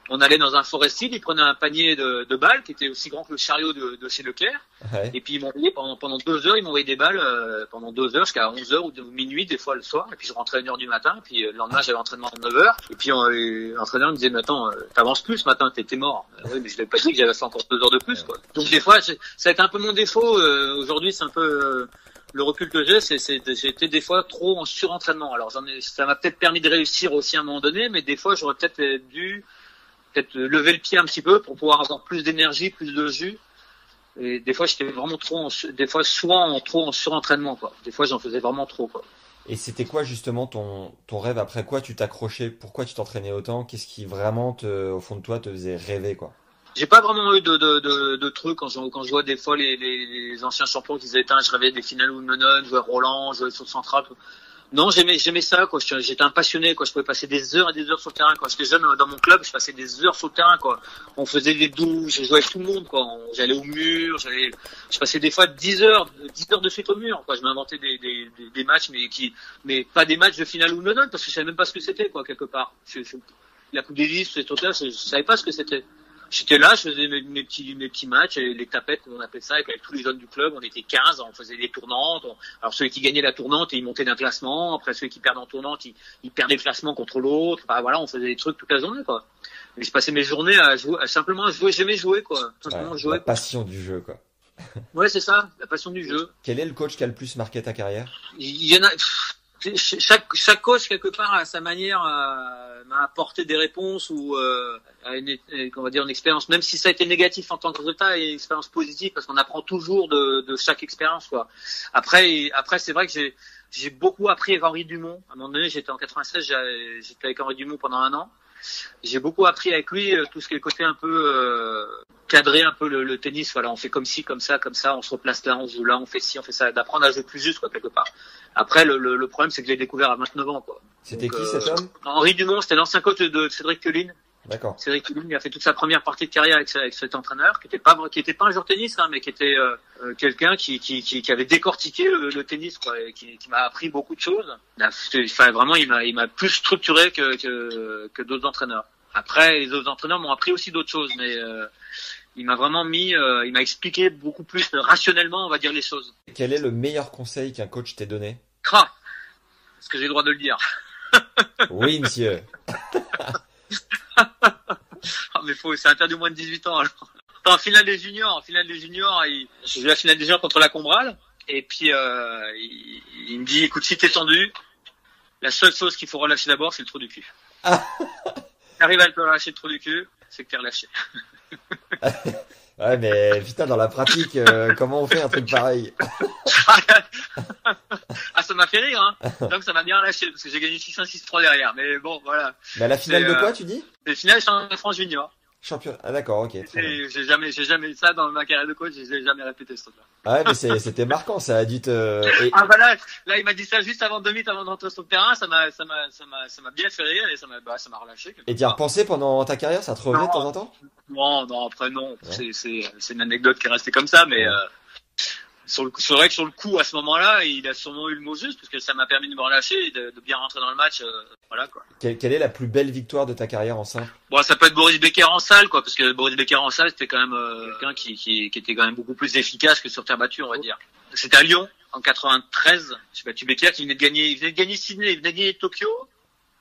On allait dans un forestier, il prenait un panier de, de balles qui était aussi grand que le chariot de, de chez Leclerc. Ouais. Et puis ils m'envoyaient pendant, pendant deux heures, ils m'envoyaient des balles euh, pendant deux heures jusqu'à 11 heures ou de- minuit des fois le soir. Et puis je rentrais à 1 heure du matin. Et puis euh, le lendemain j'avais entraînement à 9 heures. Et puis l'entraîneur me disait mais attends, euh, t'avances plus ce matin, t'es mort. Euh, oui mais je l'avais pas dit que j'avais fait encore deux heures de plus quoi. Donc des fois ça a été un peu mon défaut. euh, Aujourd'hui c'est un peu euh, le recul que j'ai, c'est j'ai été des fois trop en surentraînement. Alors j'en ai, ça m'a peut-être permis de réussir aussi à un moment donné, mais des fois j'aurais peut-être dû peut-être lever le pied un petit peu pour pouvoir avoir plus d'énergie, plus de jus. Et des fois, j'étais vraiment trop, en, des fois, soit en trop en surentraînement, quoi. Des fois, j'en faisais vraiment trop, quoi. Et c'était quoi justement ton, ton rêve Après quoi tu t'accrochais? Pourquoi tu t'entraînais autant? Qu'est-ce qui vraiment, te, au fond de toi, te faisait rêver quoi? J'ai pas vraiment eu de, de, de, de trucs quand je, quand je vois des fois les, les, les anciens champions qui disaient, je rêvais des finales Wimbledon, jouer Roland, jouer sur le central. Non, j'aimais, j'aimais ça, quoi. J'étais un passionné, quoi. Je pouvais passer des heures et des heures sur le terrain, quand j'étais jeune dans mon club, je passais des heures sur le terrain, quoi. On faisait des douches, je jouais avec tout le monde, quoi. J'allais au mur, j'allais, je passais des fois 10 heures, 10 heures de suite au mur, quoi. Je m'inventais des, des, des, des matchs, mais qui, mais pas des matchs de finale Wimbledon, parce que je savais même pas ce que c'était, quoi, quelque part. Je- je- la Coupe Davis, ces trucs-là, je, je savais pas ce que c'était. J'étais là, je faisais mes, mes petits, mes petits matchs, et les tapettes, comme on appelle ça, avec, avec tous les jeunes du club. On était 15, on faisait des tournantes. On- alors celui qui gagnait la tournante, il montait d'un classement. Après celui qui perdait en tournante, il, il perdait le classement contre l'autre. Enfin, voilà, on faisait des trucs toute la journée, quoi. Et je passais mes journées à jouer, à simplement jouer. J'aimais jouer, quoi. Simplement Ouais, jouer. La passion du jeu quoi. Ouais, c'est ça, la passion du jeu. Quel est le coach qui a le plus marqué ta carrière? Il y en a. pff, Chaque, chaque coach quelque part à sa manière euh, m'a apporté des réponses ou euh, à une, euh, on va dire une expérience, même si ça a été négatif en tant que résultat, et une expérience positive parce qu'on apprend toujours de, de chaque expérience. Quoi. Après, après c'est vrai que j'ai j'ai beaucoup appris avec Henri Dumont. À un moment donné, j'étais en 96, j'ai- j'étais avec Henri Dumont pendant un an. J'ai beaucoup appris avec lui euh, tout ce qui est le côté un peu euh, cadrer un peu le, le tennis. Voilà, on fait comme ci, comme ça, comme ça, on se replace là, on joue là, on fait ci, on fait ça, d'apprendre à jouer plus juste quoi quelque part. Après, le, le, le problème c'est que je l'ai découvert à 29 ans quoi. C'était qui euh, cet homme? Henri Dumont, c'était l'ancien coach de Cédric Queline. D'accord. Cédric il a fait toute sa première partie de carrière avec, avec cet entraîneur, qui était pas qui était pas un joueur de tennis, hein, mais qui était euh, euh, quelqu'un qui, qui, qui, qui avait décortiqué le, le tennis, quoi, et qui, qui m'a appris beaucoup de choses. Enfin, vraiment, il m'a il m'a plus structuré que que, que d'autres entraîneurs. Après, les autres entraîneurs m'ont appris aussi d'autres choses, mais euh, il m'a vraiment mis, euh, il m'a expliqué beaucoup plus rationnellement, on va dire les choses. Quel est le meilleur conseil qu'un coach t'ait donné? Cra, est-ce que j'ai le droit de le dire Oui, monsieur. Ah, mais faut, c'est interdit au moins de 18 ans alors. En finale des juniors, en finale des juniors, il, j'ai vu la finale des juniors contre la Combrale, et puis euh, il, il me dit, écoute, si t'es tendu, la seule chose qu'il faut relâcher d'abord, c'est le trou du cul. Ah. T'arrives à te relâcher le trou du cul, c'est que t'es relâché. Ouais, mais putain, dans la pratique, euh, comment on fait un truc pareil ah, ça m'a fait rire, hein. Donc ça m'a bien relâché parce que j'ai gagné 6-1, 6-3 derrière. Mais bon, voilà. Mais à la finale de euh, quoi, tu dis? Les finales, je suis en France junior. Champion. Ah d'accord, ok. J'ai jamais, j'ai jamais ça dans ma carrière de coach, j'ai jamais répété ce truc-là. Ah ouais, mais c'était marquant, ça a dû te. Et, Ah voilà, là il m'a dit ça juste avant deux minutes avant d'entrer sur le terrain, ça m'a, ça m'a, ça m'a, ça m'a bien fait rire et ça m'a, bah, ça m'a relâché. et t'y as repensé pendant ta carrière, ça te revenait de temps en temps? Non, non, après non, c'est, c'est, c'est une anecdote qui est restée comme ça, mais Ouais. euh, sur le, c'est vrai que sur le coup à ce moment-là, il a sûrement eu le mot juste parce que ça m'a permis de me relâcher et de, de bien rentrer dans le match, euh, voilà quoi. quelle, quelle est la plus belle victoire de ta carrière en simple? Bon, ça peut être Boris Becker en salle, quoi, parce que Boris Becker en salle, c'était quand même euh, quelqu'un qui, qui, qui était quand même beaucoup plus efficace que sur terre battue, on va dire. C'était à Lyon, en 93. J'ai battu Becker, qui venait de gagner, il venait de gagner Sydney, il venait de gagner Tokyo.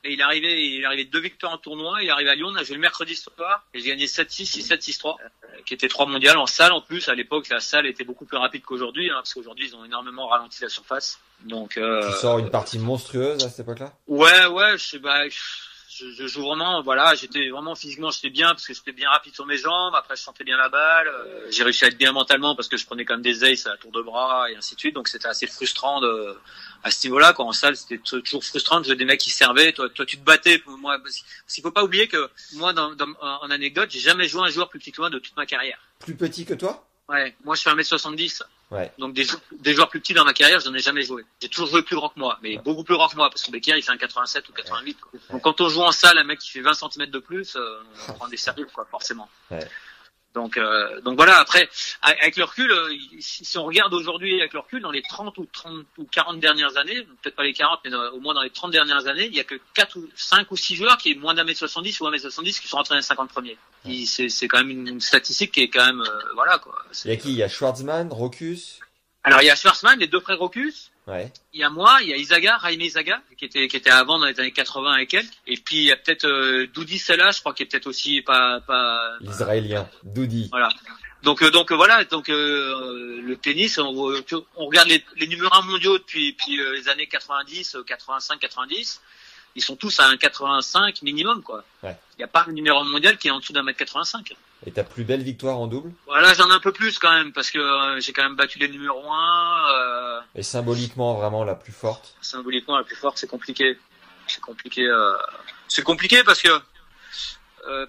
Et il arrivé, il arrivé deux victoires en tournoi. Il est arrivé à Lyon, on a joué le mercredi soir. Et j'ai gagné 7-6, 6-7, 6-3. euh, qui était trois mondiales en salle en plus. À l'époque, la salle était beaucoup plus rapide qu'aujourd'hui, hein, parce qu'aujourd'hui, ils ont énormément ralenti la surface. Donc, euh, Tu sors une partie monstrueuse à cette époque-là? Ouais, ouais, je sais pas. Je, je joue vraiment, voilà, j'étais vraiment physiquement, j'étais bien parce que j'étais bien rapide sur mes jambes. Après, je sentais bien la balle. Euh, J'ai réussi à être bien mentalement parce que je prenais quand même des aces à tour de bras et ainsi de suite. Donc, c'était assez frustrant de, à ce niveau-là. Quand en salle, c'était toujours frustrant de jouer des mecs qui servaient. Toi, toi, tu te battais. Moi, parce qu'il faut pas oublier que moi, dans, dans- en anecdote, j'ai jamais joué un joueur plus petit que moi de toute ma carrière. Plus petit que toi? Ouais, moi je fais 1m70. Ouais. Donc des, des joueurs plus petits dans ma carrière, j'en ai jamais joué. J'ai toujours joué plus grand que moi, mais beaucoup plus grand que moi, parce que Becker il fait un 87 ou 88. quoi. Donc quand on joue en salle, un mec qui fait 20 cm de plus, euh, on prend des sérieux, quoi, forcément. Donc, euh, donc voilà, après, avec le recul, euh, si si on regarde aujourd'hui avec le recul, dans les 30 ou 30 ou 40 dernières années, peut-être pas les 40, mais dans- au moins dans les 30 dernières années, il y a que 4 ou 5 ou 6 joueurs qui est moins d'un mètre 70 ou un mètre 70 qui sont rentrés dans les 50 premiers. C'est c'est quand même une, une statistique qui est quand même, euh, voilà quoi. Il y a qui? Il y a Schwartzmann, Rocus alors il y a Schwarzman, les deux frères Rocus. Ouais. Il y a moi, il y a Isaga, Jaime Isaga, qui était qui était avant dans les années 80 et quelques. Et puis il y a peut-être euh, Doudi Sella, je crois, qui est peut-être aussi pas pas. L'Israélien, Doudi. Voilà. Donc euh, donc euh, voilà, donc euh, le tennis, on, on regarde les, les numéros 1 mondiaux depuis puis euh, les années 90, euh, 85, 90. Ils sont tous à un 85 minimum quoi. Ouais. Il n'y a pas un numéro mondial qui est en dessous d'un mètre 85. Et ta plus belle victoire en double? Voilà, j'en ai un peu plus quand même parce que euh, j'ai quand même battu les numéros 1 euh, Et symboliquement vraiment la plus forte? Symboliquement la plus forte, c'est compliqué. C'est compliqué. Euh... C'est compliqué parce que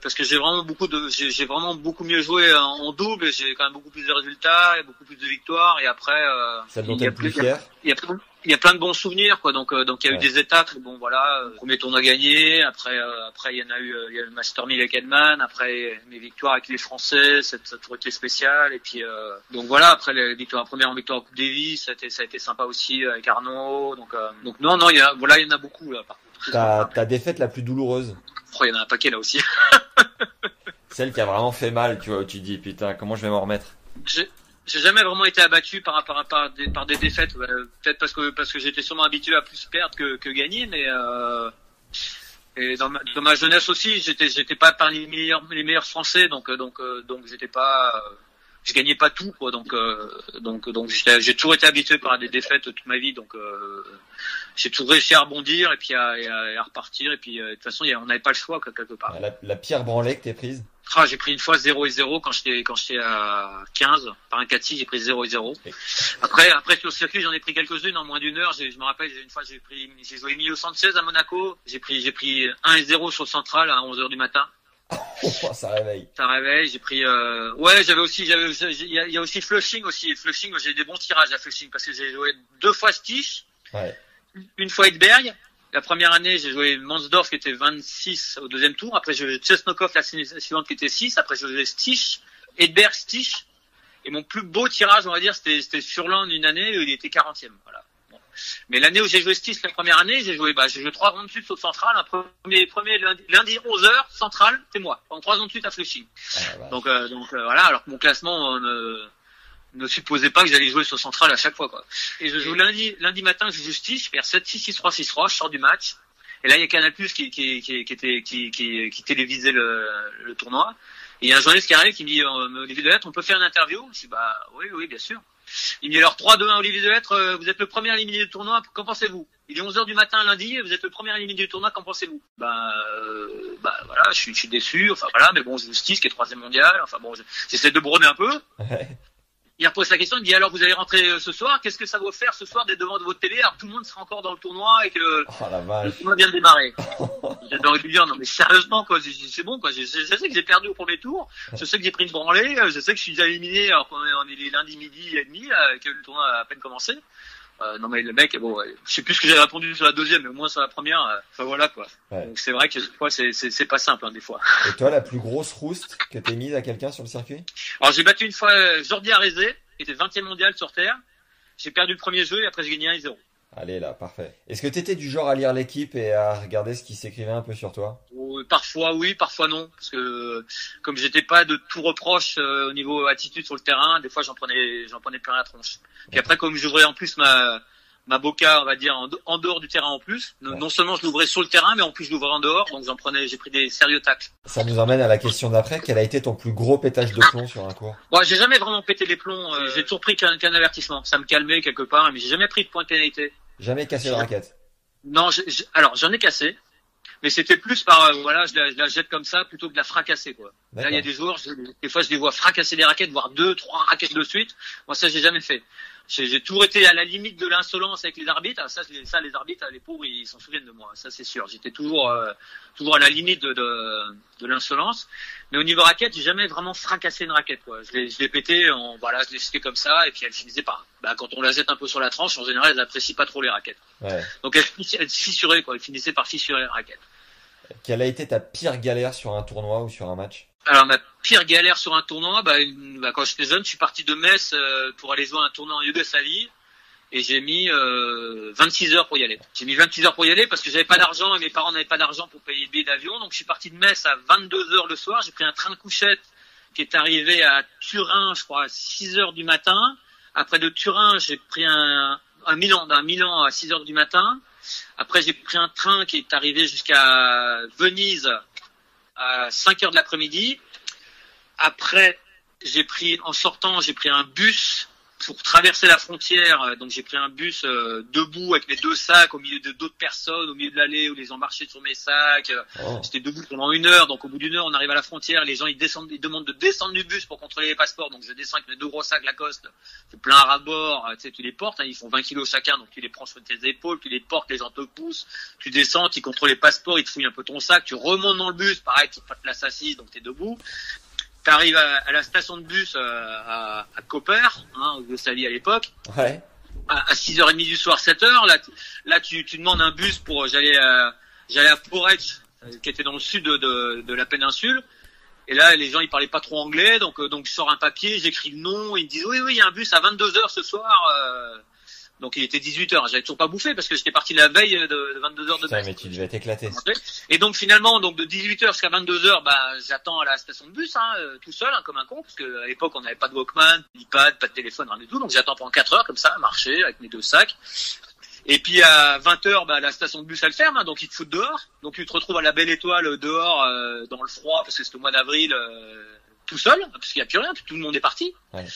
parce que j'ai vraiment beaucoup de j'ai vraiment beaucoup mieux joué en, double. J'ai quand même beaucoup plus de résultats et beaucoup plus de victoires. Et après, Celle dont il y a plus fier? il y a plein, il y a plein de bons souvenirs quoi. Donc euh, donc il y a Ouais. eu des étapes. Bon voilà, euh, premier tournoi gagné. Après euh, après il y en a eu euh, il y a eu le Master 1000 avec Edman. Après mes victoires avec les Français, cette, cette tour était spéciale. Et puis donc voilà après les victoires première en victoire en Coupe Davis, ça a été ça a été sympa aussi avec Arnaud. Donc donc non non il y a voilà il y en a beaucoup là. Par contre. ta, ta défaite la plus douloureuse? Oh, il y en a un paquet là aussi. Celle qui a vraiment fait mal, tu vois, où tu dis putain, comment je vais m'en remettre? J'ai jamais vraiment été abattu par à par des, par des défaites. Peut-être parce que parce que j'étais sûrement habitué à plus perdre que, que gagner, mais euh, et dans ma, dans ma jeunesse aussi, j'étais j'étais pas parmi les meilleurs les meilleurs Français, donc euh, donc euh, donc j'étais pas euh, je gagnais pas tout quoi donc euh, donc donc j'ai toujours été habitué par des défaites toute ma vie donc euh, j'ai toujours réussi à rebondir et puis à, à, repartir et puis euh, de toute façon on n'avait pas le choix quoi, quelque part. la, la pire branlée que t'es prise Ah, j'ai pris une fois 0 et 0 quand j'étais quand j'étais à 15 par un 4 j'ai pris 0 et 0. Et- Après après sur le circuit, j'en ai pris quelques-unes en moins d'une heure, je me rappelle j'ai- une fois j'ai pris j'ai joué Emilio Sanchez à Monaco, j'ai pris j'ai pris 1 et 0 sur le central à 11h du matin. Oh, ça réveille. Ça réveille, j'ai pris euh... ouais, j'avais aussi j'avais il y, y a aussi Flushing aussi, Flushing, j'ai des bons tirages à Flushing parce que j'ai joué deux fois Stich, Ouais. une fois Edberg. La première année, j'ai joué Mansdorf qui était 26 au deuxième tour. Après, j'ai joué Chesnokov la suivante qui était 6. Après, j'ai joué Stich, Edberg, Stich. Et mon plus beau tirage, on va dire, c'était c'était Furlan une année où il était 40e. Voilà. Bon. Mais l'année où j'ai joué Stis la première année, j'ai joué, bah, j'ai joué trois ans de suite au central, un premier, premier lundi, lundi 11h, central, c'est moi. Pendant trois ans de suite à Flushing. Ah, Donc, euh, donc euh, voilà, alors que mon classement euh, ne, supposait pas que j'allais jouer sur central à chaque fois, quoi. Et je joue lundi, lundi matin, je joue Stis, je perds 7-6, 6-3, 6-3, je sors du match. Et là, il y a Canal Plus qui, qui, qui, qui, était, qui, qui, qui télévisait le, le tournoi. Et il y a un journaliste qui arrive qui me dit, euh, Olivier Delettre, on peut faire une interview? Je dis, bah oui, oui, bien sûr. Il me dit alors 3-2-1 Olivier Delettre, euh, vous êtes le premier éliminé du tournoi, qu'en pensez-vous? Il est 11h du matin lundi, vous êtes le premier éliminé du tournoi, qu'en pensez-vous? Bah, euh, bah voilà, je suis, je suis déçu, enfin voilà, mais bon, Justice qui est troisième mondial, enfin bon, je- j'essaie de broder un peu. Il repose la question, il dit alors vous allez rentrer euh, ce soir, qu'est-ce que ça va vous faire ce soir d'être devant de votre télé? Alors que tout le monde sera encore dans le tournoi et que le, Oh la le tournoi vient de démarrer. De lui dire non mais sérieusement quoi, c'est- bon quoi, je, je- je sais que j'ai perdu au premier tour, je sais que j'ai pris une branlée, je sais que je suis déjà éliminé alors qu'on est, on est lundi midi et demi là, que le tournoi a à peine commencé. Euh, non mais le mec, bon, je sais plus ce que j'ai répondu sur la deuxième, mais au moins sur la première, euh, enfin voilà quoi. Ouais. Donc c'est vrai que fois c'est pas simple hein, des fois. Et toi, la plus grosse rouste que t'aies mise à quelqu'un sur le circuit? Alors j'ai battu une fois euh, Jordi Arezé, qui était 20e mondial sur terre. J'ai perdu le premier jeu et après j'ai gagné 1-0. Allez là, parfait. Est-ce que t'étais du genre à lire l'équipe et à regarder ce qui s'écrivait un peu sur toi? Euh, Parfois oui, parfois non, parce que comme j'étais pas de tout reproche euh, au niveau attitude sur le terrain, des fois j'en prenais j'en prenais plein la tronche. Puis après comme j'ouvrais en plus ma ma boca, on va dire en, de- en dehors du terrain en plus, non, Ouais. non seulement je l'ouvrais sur le terrain, mais en plus je l'ouvrais en dehors, donc j'en prenais j'ai pris des sérieux tacles. Ça nous emmène à la question d'après. Quel a été ton plus gros pétage de plomb sur un cours? Bon, j'ai jamais vraiment pété les plombs, euh, j'ai toujours pris qu'un qu'un avertissement, ça me calmait quelque part, mais j'ai jamais pris de point de pénalité. Jamais cassé de raquette Non, je- je- alors j'en ai cassé, mais c'était plus par euh, voilà, je la, je la jette comme ça plutôt que de la fracasser quoi. Là, il y a des joueurs, je- des fois je les vois fracasser des raquettes, voire deux, trois raquettes de suite. Moi, ça, j'ai jamais fait. J'ai toujours été à la limite de l'insolence avec les arbitres. Ah, Ça, les arbitres, les pauvres, ils s'en souviennent de moi. Ça, c'est sûr. J'étais toujours, euh, toujours à la limite de, de, de l'insolence. Mais au niveau raquette, j'ai jamais vraiment fracassé une raquette. Quoi. Je l'ai, je l'ai pété, en, voilà, je l'ai jeté comme ça, et puis elle finissait par. Bah, quand on la jette un peu sur la tranche, en général, elles apprécient pas trop les raquettes. Ouais. Donc elle, elle fissurait, quoi. Elle finissait par fissurer la raquette. Quelle a été ta pire galère sur un tournoi ou sur un match? Alors ma pire galère sur un tournoi, bah, bah, quand j'étais jeune, je suis parti de Metz euh, pour aller jouer à un tournoi en Yougoslavie et j'ai mis euh, 26 heures pour y aller. J'ai mis 26 heures pour y aller parce que j'avais pas d'argent et mes parents n'avaient pas d'argent pour payer le billet d'avion. Donc je suis parti de Metz à 22 heures le soir. J'ai pris un train de couchette qui est arrivé à Turin, je crois, à 6 heures du matin. Après de Turin, j'ai pris un, un Milan, d'un Milan à 6 heures du matin. Après, j'ai pris un train qui est arrivé jusqu'à Venise à 5 heures de l'après-midi. Après, j'ai pris, en sortant, j'ai pris un bus pour traverser la frontière. Euh, Donc, j'ai pris un bus euh, debout avec mes deux sacs au milieu de d'autres personnes, au milieu de l'allée où les gens marchaient sur mes sacs. Euh, Oh. J'étais debout pendant une heure. Donc, au bout d'une heure, on arrive à la frontière. Les gens, ils descendent, ils demandent de descendre du bus pour contrôler les passeports. Donc, je descends avec mes deux gros sacs Lacoste. C'est plein à ras-bord. Euh, Tu sais, tu les portes. hein, ils font 20 kilos chacun. Donc, tu les prends sur tes épaules, tu les portes, les gens te poussent. Tu descends, tu contrôles les passeports, ils te fouillent un peu ton sac. Tu remontes dans le bus. Pareil, tu te place assise, donc t'es debout. T'arrives à, à la station de bus euh, à, à Koper, hein, Yougoslavie à l'époque, Ouais. à, à 6h30 du soir, 7h. Là, là tu, tu demandes un bus pour... J'allais à, j'allais à Porec, euh, qui était dans le sud de, de, de la péninsule. Et là, les gens, ils parlaient pas trop anglais, donc euh, donc je sors un papier, j'écris le nom, ils me disent oui, oui, il y a un bus à 22 h ce soir. euh. Donc il était 18 h J'avais toujours pas bouffé parce que j'étais parti la veille de, de 22 h de Putain, mais tu devais t'éclater. Et donc finalement, donc de 18h jusqu'à 22h, bah j'attends à la station de bus, hein, euh, tout seul, hein, comme un con, parce que à l'époque on n'avait pas de Walkman, d'iPad, pas de téléphone, rien du tout. Donc j'attends pendant 4 heures comme ça, à marcher avec mes deux sacs. Et puis à 20h, bah, la station de bus elle ferme, hein, donc ils te foutent dehors. Donc tu te retrouves à la belle étoile euh, dehors euh, dans le froid parce que c'est au mois d'avril, euh, tout seul, parce qu'il n'y a plus rien, tout le monde est parti. Ouais.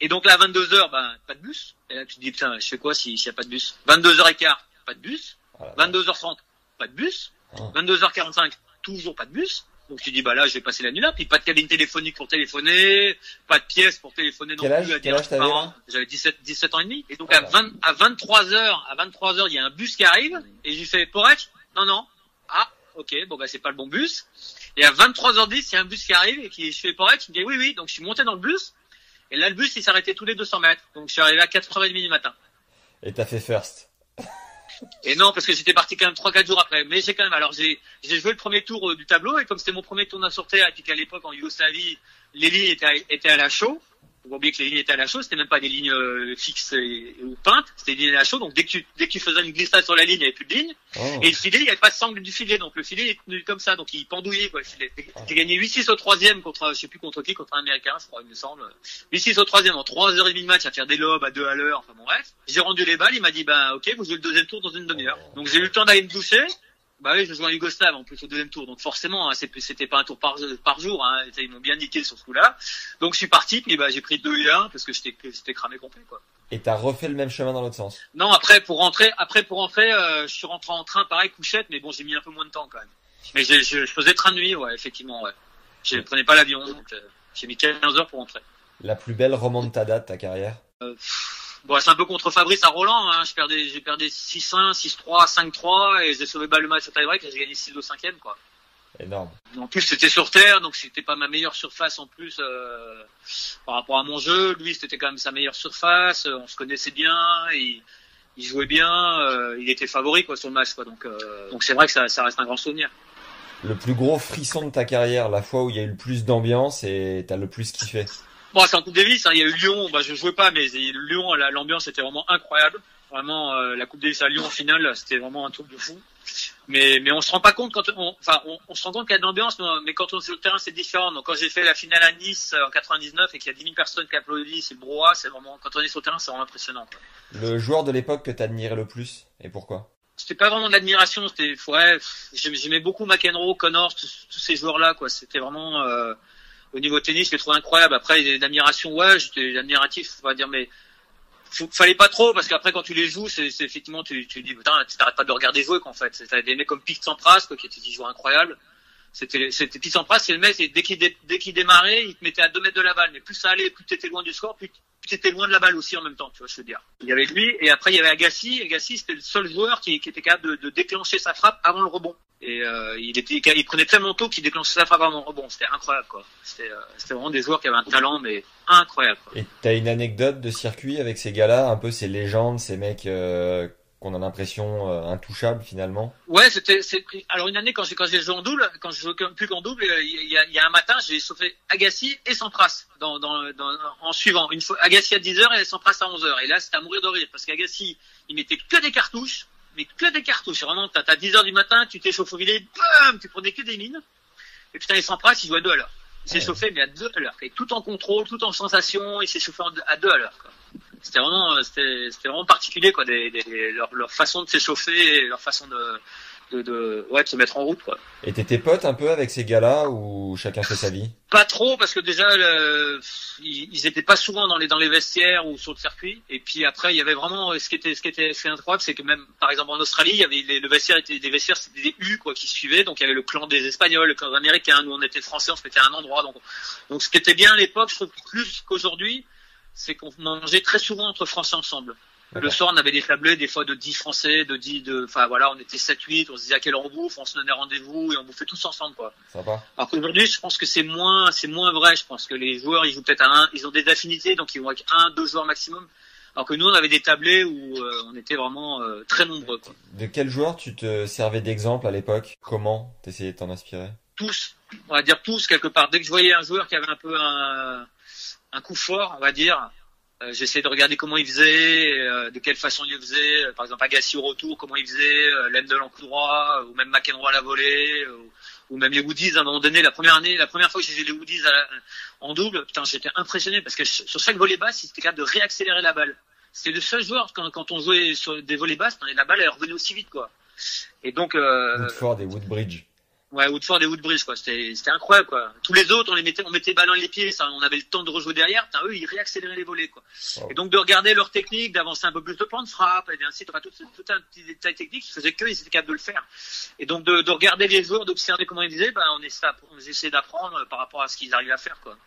Et donc là à 22h, bah, pas de bus. Et là tu te dis putain, je fais quoi si- s'il n'y a pas de bus? 22h15, pas de bus. Voilà. 22h30, pas de bus. Oh. 22h45, toujours pas de bus. Donc tu dis bah là je vais passer la nuit là, puis pas de cabine téléphonique pour téléphoner, pas de pièce pour téléphoner non Quel âge- plus à quel âge t'avais, là J'avais 17 17 ans et demi et donc Ah à là. 20 à 23h, à 23h, il y a un bus qui arrive et j'ai fait Porec Non non. Ah, OK, bon bah c'est pas le bon bus. Et à 23h10, il y a un bus qui arrive et qui je fais Porec, il me dit oui oui, donc je suis monté dans le bus et là le bus il s'arrêtait tous les 200 mètres. Donc je suis arrivé à 4h30 du matin. Et t'as fait first. Et non, parce que j'étais parti quand même 3-4 jours après. Mais j'ai quand même, alors j'ai, j'ai joué le premier tour euh, du tableau, et comme c'était mon premier tour à sortir, et puis qu'à l'époque en Yougoslavie, les lignes étaient, à- étaient à la chaux, Faut pas oublier que les lignes étaient à la chaux, c'était même pas des lignes euh, fixes et, ou peintes, c'était des lignes à la chaux. Donc dès que tu, dès que tu faisais une glissade sur la ligne, il n'y avait plus de ligne. Oh. Et le filet, il n'y avait pas de sangle du filet, donc le filet est tenu comme ça, donc il pendouillait quoi. le filet. J'ai gagné 8-6 au troisième contre, je sais plus contre qui, contre un américain, je crois, il me semble. 8-6 au troisième en 3h30 de match à faire des lobes à 2 à l'heure, enfin bon bref. J'ai rendu les balles, il m'a dit bah ok, vous jouez le deuxième tour dans une demi-heure. Donc j'ai eu le temps d'aller me doucher. Bah oui, je joue en Yougoslave en plus au deuxième tour, donc forcément, hein, c'était pas un tour par, par jour, hein, ils m'ont bien niqué sur ce coup-là. Donc je suis parti, puis bah j'ai pris 2 et 1 parce que j'étais cramé complet quoi. Et t'as refait le même chemin dans l'autre sens? Non, après pour rentrer, après pour rentrer, euh, je suis rentré en train, pareil couchette, mais bon, j'ai mis un peu moins de temps quand même. Mais je, je faisais train de nuit, ouais, effectivement, ouais. Je prenais pas l'avion, donc euh, j'ai mis 15 heures pour rentrer. La plus belle remontada de ta carrière? Euh, pff, bon, c'est un peu contre Fabrice à Roland, hein. Je perdais, j'ai perdu 6-1, 6-3, 5-3, et j'ai sauvé le match au tie-break, et j'ai gagné 6 au cinquième, quoi. Énorme. En plus, c'était sur terre, donc c'était pas ma meilleure surface en plus euh, par rapport à mon jeu. Lui, c'était quand même sa meilleure surface. euh, On se connaissait bien, il, il jouait bien, euh, il était favori quoi sur le match quoi. Donc, euh, donc c'est vrai que ça, ça reste un grand souvenir. Le plus gros frisson de ta carrière, la fois où il y a eu le plus d'ambiance et t'as le plus kiffé? Bon, c'est en Coupe Davis. Hein, il y a eu Lyon. Bah, je jouais pas, mais Lyon, la- l'ambiance était vraiment incroyable. Vraiment, euh, la Coupe Davis à Lyon en finale, c'était vraiment un truc de fou. Mais, mais on se rend pas compte quand on, enfin, on, on se rend compte qu'il y a de l'ambiance, mais- quand on est sur le terrain, c'est différent. Donc, quand j'ai fait la finale à Nice euh, en 99 et qu'il y a 10 000 personnes qui applaudissent, c'est le brouhaha, c'est vraiment, quand on est sur le terrain, c'est vraiment impressionnant. quoi. Le joueur de l'époque que t'admirais le plus et pourquoi? C'était pas vraiment de l'admiration, c'était, ouais, j'aimais beaucoup McEnroe, Connors, tous, tous ces joueurs-là, quoi. C'était vraiment, euh, au niveau tennis, je les trouvais incroyables. Après, l'admiration, ouais, j'étais admiratif, on va dire, mais fallait pas trop parce qu'après quand tu les joues c'est effectivement tu tu dis putain tu t'arrêtes pas de regarder jouer qu'en fait. C'était des mecs comme Pete Sampras quoi, qui était des joueurs incroyables c'était c'était Pete Sampras c'est le mec dès qu'il dès qu'il démarrait il te mettait à 2 mètres de la balle. Mais plus ça allait plus t'étais loin du score plus t'étais loin de la balle aussi en même temps tu vois je veux dire. Il y avait lui et après il y avait Agassi. Agassi c'était le seul joueur qui, était capable de, déclencher sa frappe avant le rebond. Et euh, il était il prenait tellement tôt qu'il déclenchait sa frappe avant le rebond. C'était incroyable quoi. C'était euh, c'était vraiment des joueurs qui avaient un talent mais incroyable quoi. Et t'as une anecdote de circuit avec ces gars-là, un peu ces légendes, ces mecs euh, qu'on a l'impression euh, intouchables finalement Ouais, c'était alors une année quand j'ai quand j'ai joué en double, quand je jouais plus qu'en double, euh, il y a, il y a un matin, j'ai sauvé Agassi et Sampras dans, dans, dans en suivant une fois Agassi à 10h et Sampras à 11h et là c'était à mourir de rire parce qu'Agassi, il mettait que des cartouches, mais que des cartouches, vraiment t'as t'as 10h du matin, tu t'échauffes au filet, bam, tu prenais que des mines. Et putain, les Sampras, il jouait à 2 à l'heure. Il s'est Ouais. chauffé mais à 2 à l'heure, Et tout en contrôle, tout en sensation, il s'est chauffé en deux- à 2 à l'heure. C'était vraiment euh, c'était c'était vraiment particulier quoi des, des- leur, leur façon de s'échauffer, et leur façon de de, de ouais de se mettre en route quoi. Et t'étais pote un peu avec ces gars-là ou chacun fait sa vie? Pas trop parce que déjà le, ils, ils étaient pas souvent dans les dans les vestiaires ou sur le circuit. Et puis après il y avait vraiment ce qui était ce qui était ce qui était incroyable c'est que même par exemple en Australie il y avait les- le vestiaire était des vestiaires c'était des U quoi qui suivaient. Donc il y avait le clan des Espagnols le clan des Américains. Nous on était Français on se mettait à un endroit. Donc donc ce qui était bien à l'époque je trouve plus qu'aujourd'hui c'est qu'on mangeait très souvent entre Français ensemble. Le soir, on avait des tablés, des fois de 10 Français, de 10, de, enfin voilà, on était 7, 8, on se disait à quelle heure on bouffe, on se donnait rendez-vous et on bouffait tous ensemble, quoi. Sympa. Alors qu'aujourd'hui, je pense que c'est moins, c'est moins vrai. Je pense que les joueurs, ils jouent peut-être à un, ils ont des affinités, donc ils vont avec un, deux joueurs maximum. Alors que nous, on avait des tablés où euh, on était vraiment euh, très nombreux, quoi. De quel joueur tu te servais d'exemple à l'époque? Comment t'essayais de t'en inspirer? Tous, on va dire tous quelque part. Dès que je voyais un joueur qui avait un peu un, un coup fort, on va dire, euh, j'essayais de regarder comment il faisait, euh, de quelle façon il le faisait. Euh, Par exemple, Agassi au retour, comment il faisait, euh, Lendl en coup droit, ou même McEnroe à la volée, ou même les Woodies. À un moment donné, la première année, la première fois que j'ai vu les Woodies en double, putain, j'étais impressionné parce que sur chaque volée basse, il était capable de réaccélérer la balle. C'était le seul joueur quand, on jouait sur des volées basses, la balle revenait aussi vite, quoi. Et donc, Woodford et Woodbridge. Ouais, Woodford et Woodbridge, quoi. C'était, c'était incroyable, quoi. Tous les autres, on les mettait, on mettait les ballons les pieds, ça, on avait le temps de rejouer derrière. Putain, eux, ils réaccéléraient les volets, quoi. Et donc, de regarder leur technique, d'avancer un peu plus de plan de frappe, et ainsi, enfin, tout, tout un petit détail technique qui faisait qu'eux, ils étaient capables de le faire. Et donc, de, de regarder les joueurs, d'observer comment ils disaient, ben, on essaie, on essaie d'apprendre par rapport à ce qu'ils arrivent à faire, quoi.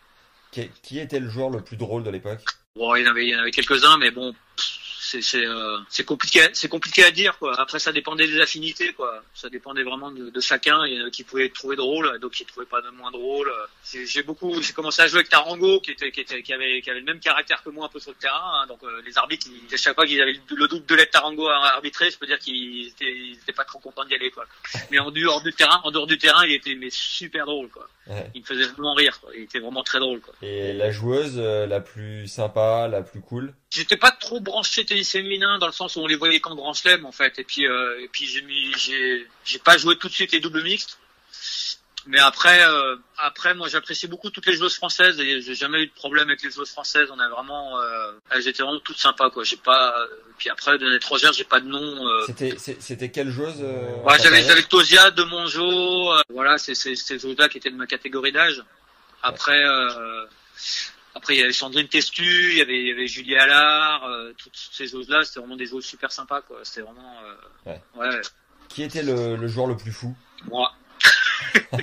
Qui, qui était le joueur le plus drôle de l'époque? Bon, il y en avait, avait quelques-uns, mais bon, pff, c'est c'est euh, c'est compliqué c'est compliqué à dire quoi. Après ça dépendait des affinités quoi. Ça dépendait vraiment de, de chacun. En a qui pouvaient trouver drôle, d'autres qui trouvaient pas de moins drôle. J'ai beaucoup j'ai commencé à jouer avec Tarango qui était qui était qui avait qui avait le même caractère que moi un peu sur le terrain. hein. Donc euh, les arbitres ils, à chaque fois qu'ils avaient le, double de l'aide Tarango à arbitrer, je peux dire qu'ils étaient ils étaient pas trop contents d'y aller quoi. Mais en dehors du terrain en dehors du terrain il était mais super drôle quoi. Ouais. Il me faisait vraiment rire quoi. Il était vraiment très drôle quoi. Et la joueuse euh, la plus sympa, la plus cool? J'étais pas trop branché tennis féminin dans le sens où on les voyait qu'en grand chelem en fait. Et puis euh, et puis j'ai mis j'ai j'ai pas joué tout de suite les doubles mixtes. Mais après euh, après moi j'apprécie beaucoup toutes les joueuses françaises et j'ai jamais eu de problème avec les joueuses françaises. On a vraiment euh, elles étaient vraiment toutes sympas quoi. J'ai pas puis après de l'étrangère j'ai pas de nom. euh, C'était c'était quelle joueuse euh, Ouais, j'avais j'avais Tosia, De Mongeau, euh, voilà, c'est c'est ces joueuses-là qui étaient de ma catégorie d'âge. Après euh, après il y avait Sandrine Testu, il y avait il y avait Julie Allard, euh, toutes ces joueuses-là, c'était vraiment des joueuses super sympas quoi. C'était vraiment euh, Ouais. ouais, Qui était le, le joueur le plus fou? Moi.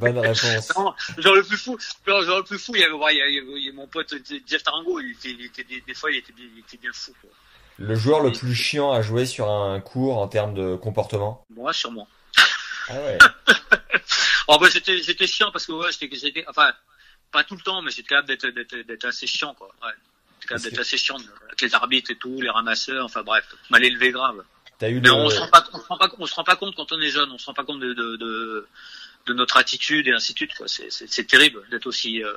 Bonne réponse. Non, genre le plus fou, genre, genre le plus fou, il y avait, ouais, il y avait- il y avait mon pote Jeff Tarango, il était, il était des, des fois il était bien, il était bien fou quoi. Le joueur le plus chiant à jouer sur un cours en termes de comportement? Moi sûrement. Ah ouais. Oh bah j'étais j'étais chiant parce que ouais, j'étais enfin pas tout le temps mais j'étais capable d'être d'être d'être assez chiant quoi. Ouais. J'étais capable d'être assez chiant avec les arbitres et tout, les ramasseurs, enfin bref, mal élevé grave. T'as eu Mais le on se rend pas on se rend pas on se rend pas compte quand on est jeune, on se rend pas compte de de de, de notre attitude et ainsi de suite quoi. C'est terrible d'être aussi euh...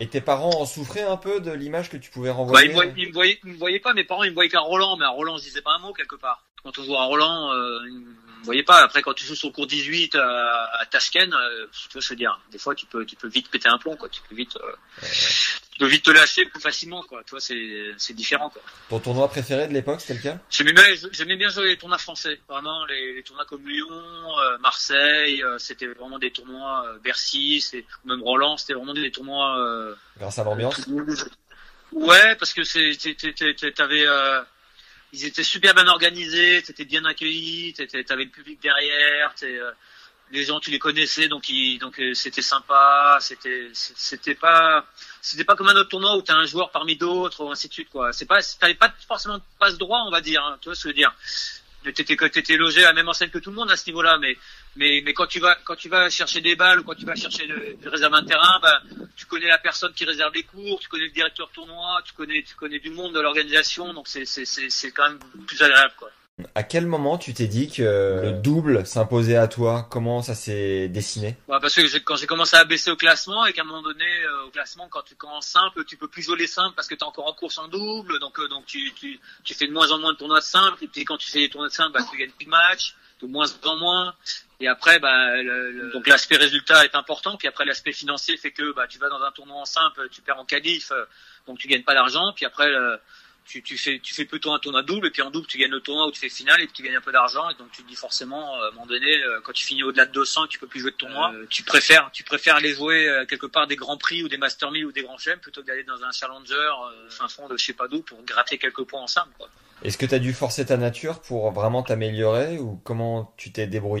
et tes parents en souffraient un peu de l'image que tu pouvais bah, renvoyer. ils, me voyaient, ils me voyaient me voyaient pas mes parents, ils me voyaient qu'un Roland, mais un Roland je disais pas un mot quelque part. Quand on joue à Roland, euh, voyaient pas. Après quand tu joues sur le cours 18 à, à Tashkent, euh, tu vois, je veux dire, des fois tu peux tu peux vite péter un plomb quoi, tu peux vite euh, tu peux vite te lâcher plus facilement quoi. Tu vois, c'est c'est différent quoi. Ton tournoi préféré de l'époque, c'était lequel? J'aimais bien, j'aimais bien jouer les tournois français. Vraiment, les, les tournois comme Lyon, euh, Marseille, euh, c'était vraiment des tournois euh, Bercy, c'est même Roland, c'était vraiment des tournois. Euh, Grâce à l'ambiance? Ouais, parce que c'est, t'avais, euh, ils étaient super bien organisés, t'étais bien accueilli, t'avais le public derrière, euh, les gens tu les connaissais, donc euh, c'était sympa, c'était, c'était pas, c'était pas comme un autre tournoi où t'as un joueur parmi d'autres ou ainsi de suite quoi. C'est pas, t'avais pas forcément passe droit, on va dire, hein, tu vois ce que je veux dire. T'étais, t'étais logé à la même enseigne que tout le monde à ce niveau-là, mais, mais, mais quand tu vas, quand tu vas chercher des balles ou quand tu vas chercher de, de réserver un terrain, ben, tu connais la personne qui réserve les cours, tu connais le directeur tournoi, tu connais, tu connais du monde de l'organisation, donc c'est, c'est, c'est, c'est quand même plus agréable, quoi. À quel moment tu t'es dit que le double s'imposait à toi? Comment ça s'est dessiné? Ouais, parce que quand j'ai commencé à baisser au classement et qu'à un moment donné, euh, au classement, quand tu commences simple, tu peux plus jouer les simples parce que tu es encore en course en double, donc euh, donc tu, tu, tu fais de moins en moins de tournois de simples, et puis quand tu fais des tournois de simples, bah, tu gagnes plus de matchs, de moins en moins, et après, bah, le- le- donc l'aspect résultat est important, puis après l'aspect financier fait que bah, tu vas dans un tournoi en simple, tu perds en qualif, euh, donc tu gagnes pas d'argent, puis après le- tu, tu fais tu fais plutôt un tournoi double et puis en double tu gagnes le tournoi où tu fais finale et puis tu gagnes un peu d'argent et donc tu te dis forcément euh, à un moment donné euh, quand tu finis au-delà de 200 et que tu peux plus jouer de tournoi euh, tu préfères tu préfères aller jouer euh, quelque part des grands prix ou des master 1000 ou des grands chelems plutôt que d'aller dans un challenger euh, fin fond de je sais pas d'où pour gratter quelques points ensemble quoi. Est-ce que t'as dû forcer ta nature pour vraiment t'améliorer ou comment tu t'es débrouillé?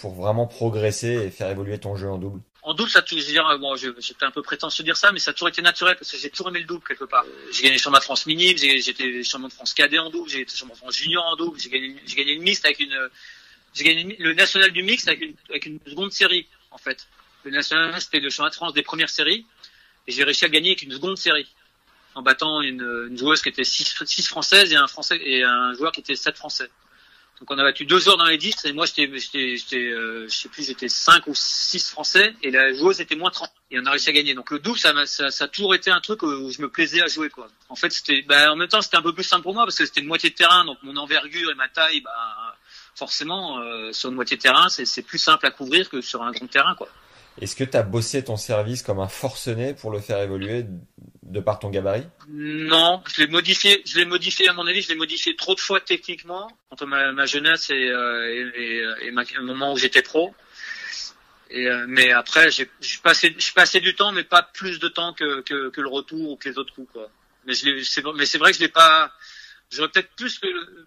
Pour vraiment progresser et faire évoluer ton jeu en double En double, ça toujours, euh, bon, j'étais un peu prétentieux de dire ça, mais ça a toujours été naturel parce que j'ai toujours aimé le double quelque part. Euh, J'ai gagné champion de France minime, j'étais champion de France cadet en double, j'ai été champion de France junior en double, j'ai gagné, le mixte avec une, j'ai gagné le national du mixte avec une, avec une seconde série, en fait. Le national, c'était le championnat de France des premières séries, et j'ai réussi à gagner avec une seconde série. En battant une, une joueuse qui était 6 françaises et un français, et un joueur qui était 7 français. Donc on a battu deux joueurs dans les 10 et moi j'étais j'étais j'étais euh, je sais plus j'étais 5 ou 6 français et la joueuse était moins 30 et on a réussi à gagner. Donc le double ça ça, ça a toujours été un truc où je me plaisais à jouer quoi. En fait c'était bah, en même temps c'était un peu plus simple pour moi parce que c'était une moitié de terrain donc mon envergure et ma taille bah forcément euh, sur une moitié de terrain c'est c'est plus simple à couvrir que sur un grand terrain quoi. Est-ce que tu as bossé ton service comme un forcené pour le faire évoluer de par ton gabarit? Non, je l'ai modifié. Je l'ai modifié à mon avis. Je l'ai modifié trop de fois techniquement entre ma, ma jeunesse et, euh, le moment où j'étais pro. Euh, mais après, j'ai passé, passé du temps, mais pas plus de temps que, le retour ou que les autres coups. Mais c'est vrai que je l'ai pas. J'aurais peut-être plus le,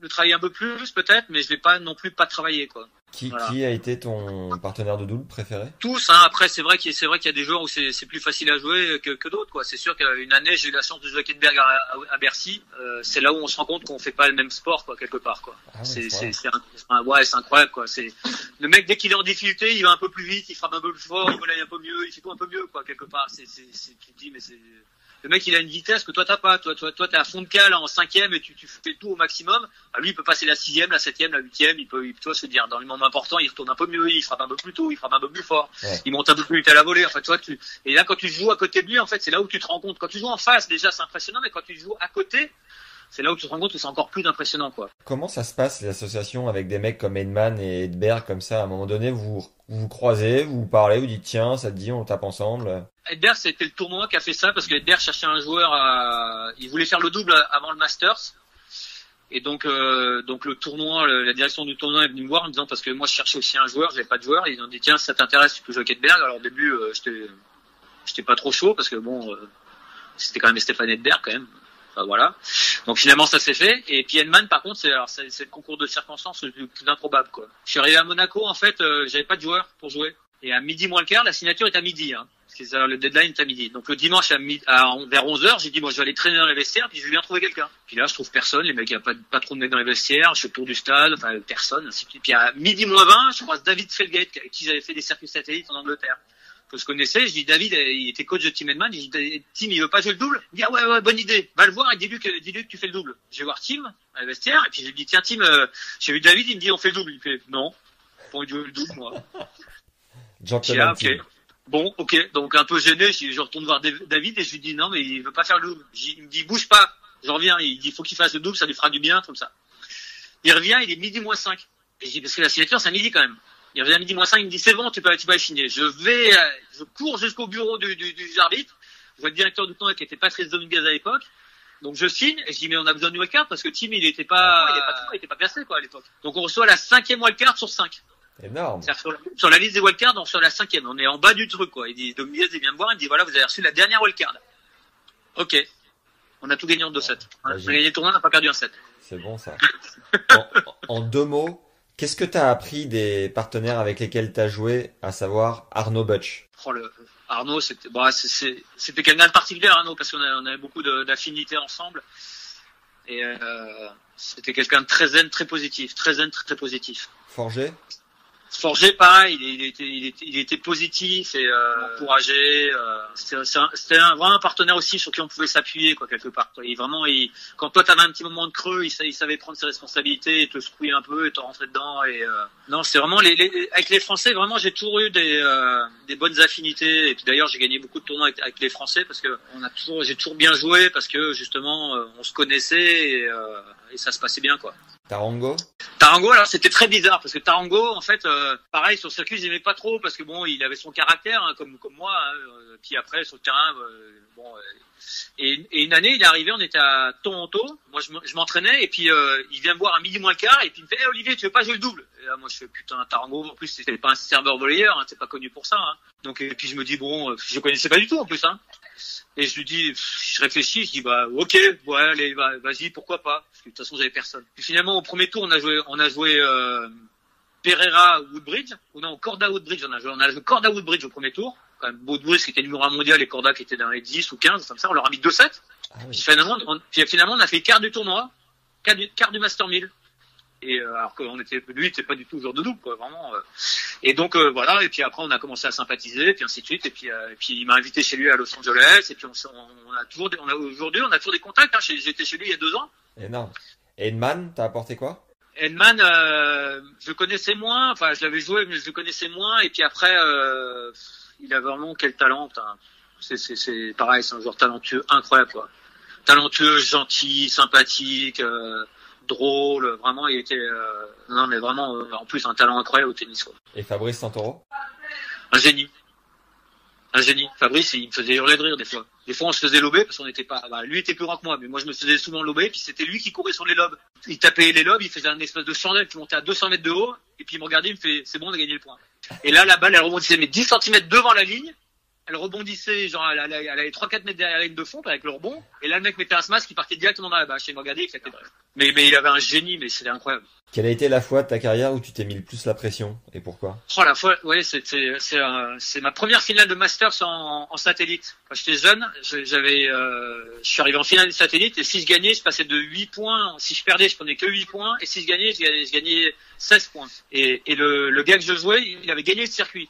le travailler un peu plus, peut-être, mais je l'ai pas non plus pas travaillé quoi. Qui, Voilà. qui a été ton partenaire de double préféré? Tous. Hein. Après, c'est vrai qu'il y a des joueurs où c'est plus facile à jouer que, que d'autres. quoi. C'est sûr qu'une année, j'ai eu la chance de jouer à Kettenberg à, à, à Bercy. Euh, c'est là où on se rend compte qu'on fait pas le même sport, quoi, quelque part. Quoi. Ah c'est ouais, c'est incroyable. Quoi. C'est le mec dès qu'il est en difficulté, il va un peu plus vite, il frappe un peu plus fort, il volaille un peu mieux, il fait tout un peu mieux, quoi, quelque part. C'est c'est c'est tu te dis mais c'est le mec il a une vitesse que toi t'as pas. Toi toi toi t'es à fond de cale en cinquième et tu tu fais tout au maximum. Ah, lui il peut passer la sixième, la septième, la huitième. Il peut il peut se dire dans les moments importants il retourne un peu mieux, il frappe un peu plus tôt, il frappe un peu plus fort Ouais. il monte un peu plus vite à la volée. En fait, tu vois, tu... Et là, quand tu joues à côté de lui, en fait, c'est là où tu te rends compte. Quand tu joues en face, déjà, c'est impressionnant, mais quand tu joues à côté, c'est là où tu te rends compte que c'est encore plus impressionnant, quoi. Comment ça se passe, les associations avec des mecs comme Edman et Edberg, comme ça, à un moment donné, vous vous, vous croisez, vous vous parlez, vous dites tiens, ça te dit, on tape ensemble? Edberg, c'était le tournoi qui a fait ça parce que Edberg cherchait un joueur à... Il voulait faire le double avant le Masters. Et donc, euh, donc le tournoi, le- la direction du tournoi est venue me voir en me disant parce que moi je cherchais aussi un joueur, j'avais pas de joueur. Ils ont dit tiens, si ça t'intéresse, tu peux jouer avec Edberg. Alors au début, euh, j'étais, j'étais pas trop chaud parce que bon, euh, c'était quand même Stéphane Edberg quand même. Voilà. Donc finalement ça s'est fait. Et puis Edman par contre, c'est le concours de circonstances le plus improbable quoi. Je suis arrivé à Monaco en fait, euh, j'avais pas de joueur pour jouer. Et à midi moins le quart, la signature est à midi. Hein. Parce c'est- le deadline est à midi. Donc le dimanche à, mi- à vers 11h, j'ai dit moi je vais aller traîner dans les vestiaires puis je vais bien trouver quelqu'un. Puis là je trouve personne, les mecs il y a pas, pas trop de mecs dans les vestiaires, je fais le tour du stade, enfin personne. ainsi. Puis à midi moins 20, je croise David Felgate qui j'avais fait des circuits satellites en Angleterre. Que je connaissais, je dis David, euh, il était coach de Tim Edman, je dis Tim il veut pas jouer le double? Il dit ah ouais ouais bonne idée, va le voir et dis-lui que, dis-lui que tu fais le double. Je vais voir Tim à la vestiaire et puis je lui dis tiens Tim, euh, j'ai vu David, il me dit on fait le double. Il fait non, de jouer le double moi. Gentleman ah. Bon, ok. Donc un peu gêné, je, je retourne voir Dav- David et je lui dis non, mais il veut pas faire le double. Il me dit bouge pas. Je reviens. Il dit faut qu'il fasse le double, ça lui fera du bien, comme ça. Il revient, il est midi moins 5. Et je dis parce que la signature c'est à midi quand même. Il revient à midi moins 5, il me dit c'est bon, tu peux, tu peux signer. Je vais, euh, je cours jusqu'au bureau du, du, du arbitre. Je vois le directeur du tournoi qui était Patrice Dominguez à l'époque. Donc je signe et je dis mais on a besoin de wildcard parce que Tim il était pas, il était pas, il était pas quoi à l'époque. Donc on reçoit la cinquième wildcard sur 5. Énorme. Sur, la, sur la liste des wildcards, on sur la cinquième. On est en bas du truc, quoi. Il dit, Dominguez, il vient me voir, il me dit, voilà, vous avez reçu la dernière wildcard. Ok. On a tout gagné en 2-7. On a gagné le tournoi, on n'a pas perdu un 7. C'est bon ça. En, en deux mots, qu'est-ce que tu as appris des partenaires avec lesquels tu as joué, à savoir Arnaud Butch? Oh, le, Arnaud, c'était, bon, c'était quelqu'un de particulier, Arnaud, parce qu'on avait beaucoup d'affinités ensemble. Et, euh, c'était quelqu'un de très zen, très positif. Très zen, très, très positif. Forgé? Forger, pareil, il, était, il était, il était positif et euh, encouragé. Euh, c'était un, un, vraiment un partenaire aussi sur qui on pouvait s'appuyer, quoi, quelque part. quoi. Et vraiment, il, quand toi t'avais un petit moment de creux, il, sa- il savait prendre ses responsabilités, et te secouer un peu, et te rentrer dedans. Et euh, non, c'est vraiment les, les, avec les Français, vraiment, j'ai toujours eu des, euh, des bonnes affinités. Et puis d'ailleurs, j'ai gagné beaucoup de tournois avec, les Français parce que j'ai toujours bien joué parce que justement, euh, on se connaissait et, euh, et ça se passait bien, quoi. Tarango? Tarango, alors c'était très bizarre parce que Tarango, en fait, euh, pareil sur le circuit, j'aimais pas trop parce que bon, il avait son caractère hein, comme comme moi. hein, euh, puis après sur le terrain, euh, bon. et, et une année, il est arrivé, on était à Toronto. Moi, je je m'entraînais et puis euh, il vient me voir à midi moins quart et puis il me fait, hey, Olivier, tu veux pas jouer le double? Et là, moi, je fais putain, Tarango. En plus, c'était pas un serveur volleyeur, hein, c'est pas connu pour ça. Hein. Donc et puis je me dis bon, je connaissais pas du tout en plus. Et je lui dis, je réfléchis, je dis bah ok, ouais, allez, va- vas-y, pourquoi pas? Parce que de toute façon, j'avais personne. Puis finalement, au premier tour, on a joué, on a joué euh, Pereira Woodbridge, ou non, Corda Woodbridge, on a joué, on a joué Corda Woodbridge au premier tour. Quand même, Woodbridge qui était numéro 1 mondial et Corda qui était dans les 10 ou 15, comme ça, on leur a mis 2-7. Ah oui. Puis finalement, on, puis finalement, on a fait quart du tournoi, quart du, quart du Master 1000. Et euh, alors qu'on était, lui, il était pas du tout joueur de double, quoi, vraiment. euh. Et donc euh, voilà. Et puis après, on a commencé à sympathiser, puis ainsi de suite. Et puis, et puis il m'a invité chez lui à Los Angeles. Et puis on, a toujours, des- on a aujourd'hui, on a toujours des contacts. Hein, J'étais chez lui il y a deux ans. Énorme. Edman, t'as apporté quoi? Edman, je le connaissais moins. Enfin, je l'avais joué, mais je le connaissais moins. Et puis après, il a vraiment quel talent. putain. C'est, c'est, c'est pareil, c'est un joueur talentueux, incroyable, quoi. Talentueux, gentil, sympathique, euh, drôle. Vraiment, il était, euh, non, mais vraiment, euh, en plus, un talent incroyable au tennis, quoi. Et Fabrice Santoro? Un génie. Un génie. Fabrice, il me faisait hurler de rire des fois. Des fois, on se faisait lober parce qu'on n'était pas. Bah, lui était plus grand que moi, mais moi, je me faisais souvent lober. Puis c'était lui qui courait sur les lobes. Il tapait les lobes, il faisait un espèce de chandelle qui montait à 200 mètres de haut. Et puis il me regardait, il me fait, c'est bon, on a gagné le point. Et là, la balle, elle rebondissait mais 10 cm devant la ligne. Elle rebondissait, genre, elle allait, elle allait 3-4 mètres derrière la ligne de fond avec le rebond. Et là, le mec mettait un smash qui partait directement dans la bâche. Et il me regardait, il. Mais, mais il avait un génie, mais c'était incroyable. Quelle a été la fois de ta carrière où tu t'es mis le plus la pression et pourquoi? Oh la fois, ouais, c'est c'est euh, c'est ma première finale de Masters en, en satellite. Quand j'étais jeune, je- j'avais, euh, je suis arrivé en finale de satellite et si je gagnais, je passais de 8 points. Si je perdais, je prenais que 8 points et si je gagnais, je gagnais, je gagnais 16 points. Et, et le, le gars que je jouais, il avait gagné le circuit.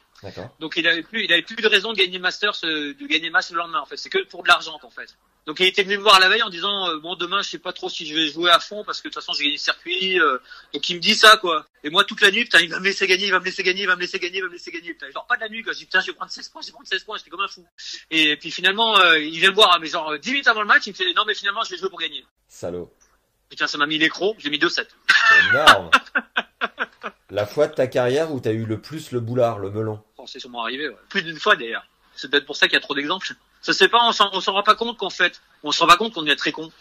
Donc il avait plus, il avait plus de raison de gagner Masters, euh, de gagner Mass le lendemain en fait. C'est que pour de l'argent en fait. Donc il était venu me voir la veille en disant euh, bon demain je sais pas trop si je vais jouer à fond parce que de toute façon j'ai gagné le circuit. euh, donc il me dit ça quoi. Et moi toute la nuit putain il va me laisser gagner, il va me laisser gagner, il va me laisser gagner, il va me laisser gagner. Putain, genre pas de la nuit quoi. Je dis putain je vais prendre 16 points, je vais prendre 16 points, j'étais comme un fou. Et puis finalement euh, il vient me voir mais genre euh, 10 minutes avant le match il me fait non mais finalement je vais jouer pour gagner. Salaud. Putain ça m'a mis l'écro, j'ai mis 2-7. C'est énorme. la fois de ta carrière où t'as eu le plus le boulard, le melon. C'est sûrement arrivé. Plus d'une fois d'ailleurs. C'est peut-être pour ça qu'il y a trop d'exemples. Ça c'est pas, on s'en, s'en rend pas compte qu'en fait, on se rend pas compte qu'on est très con.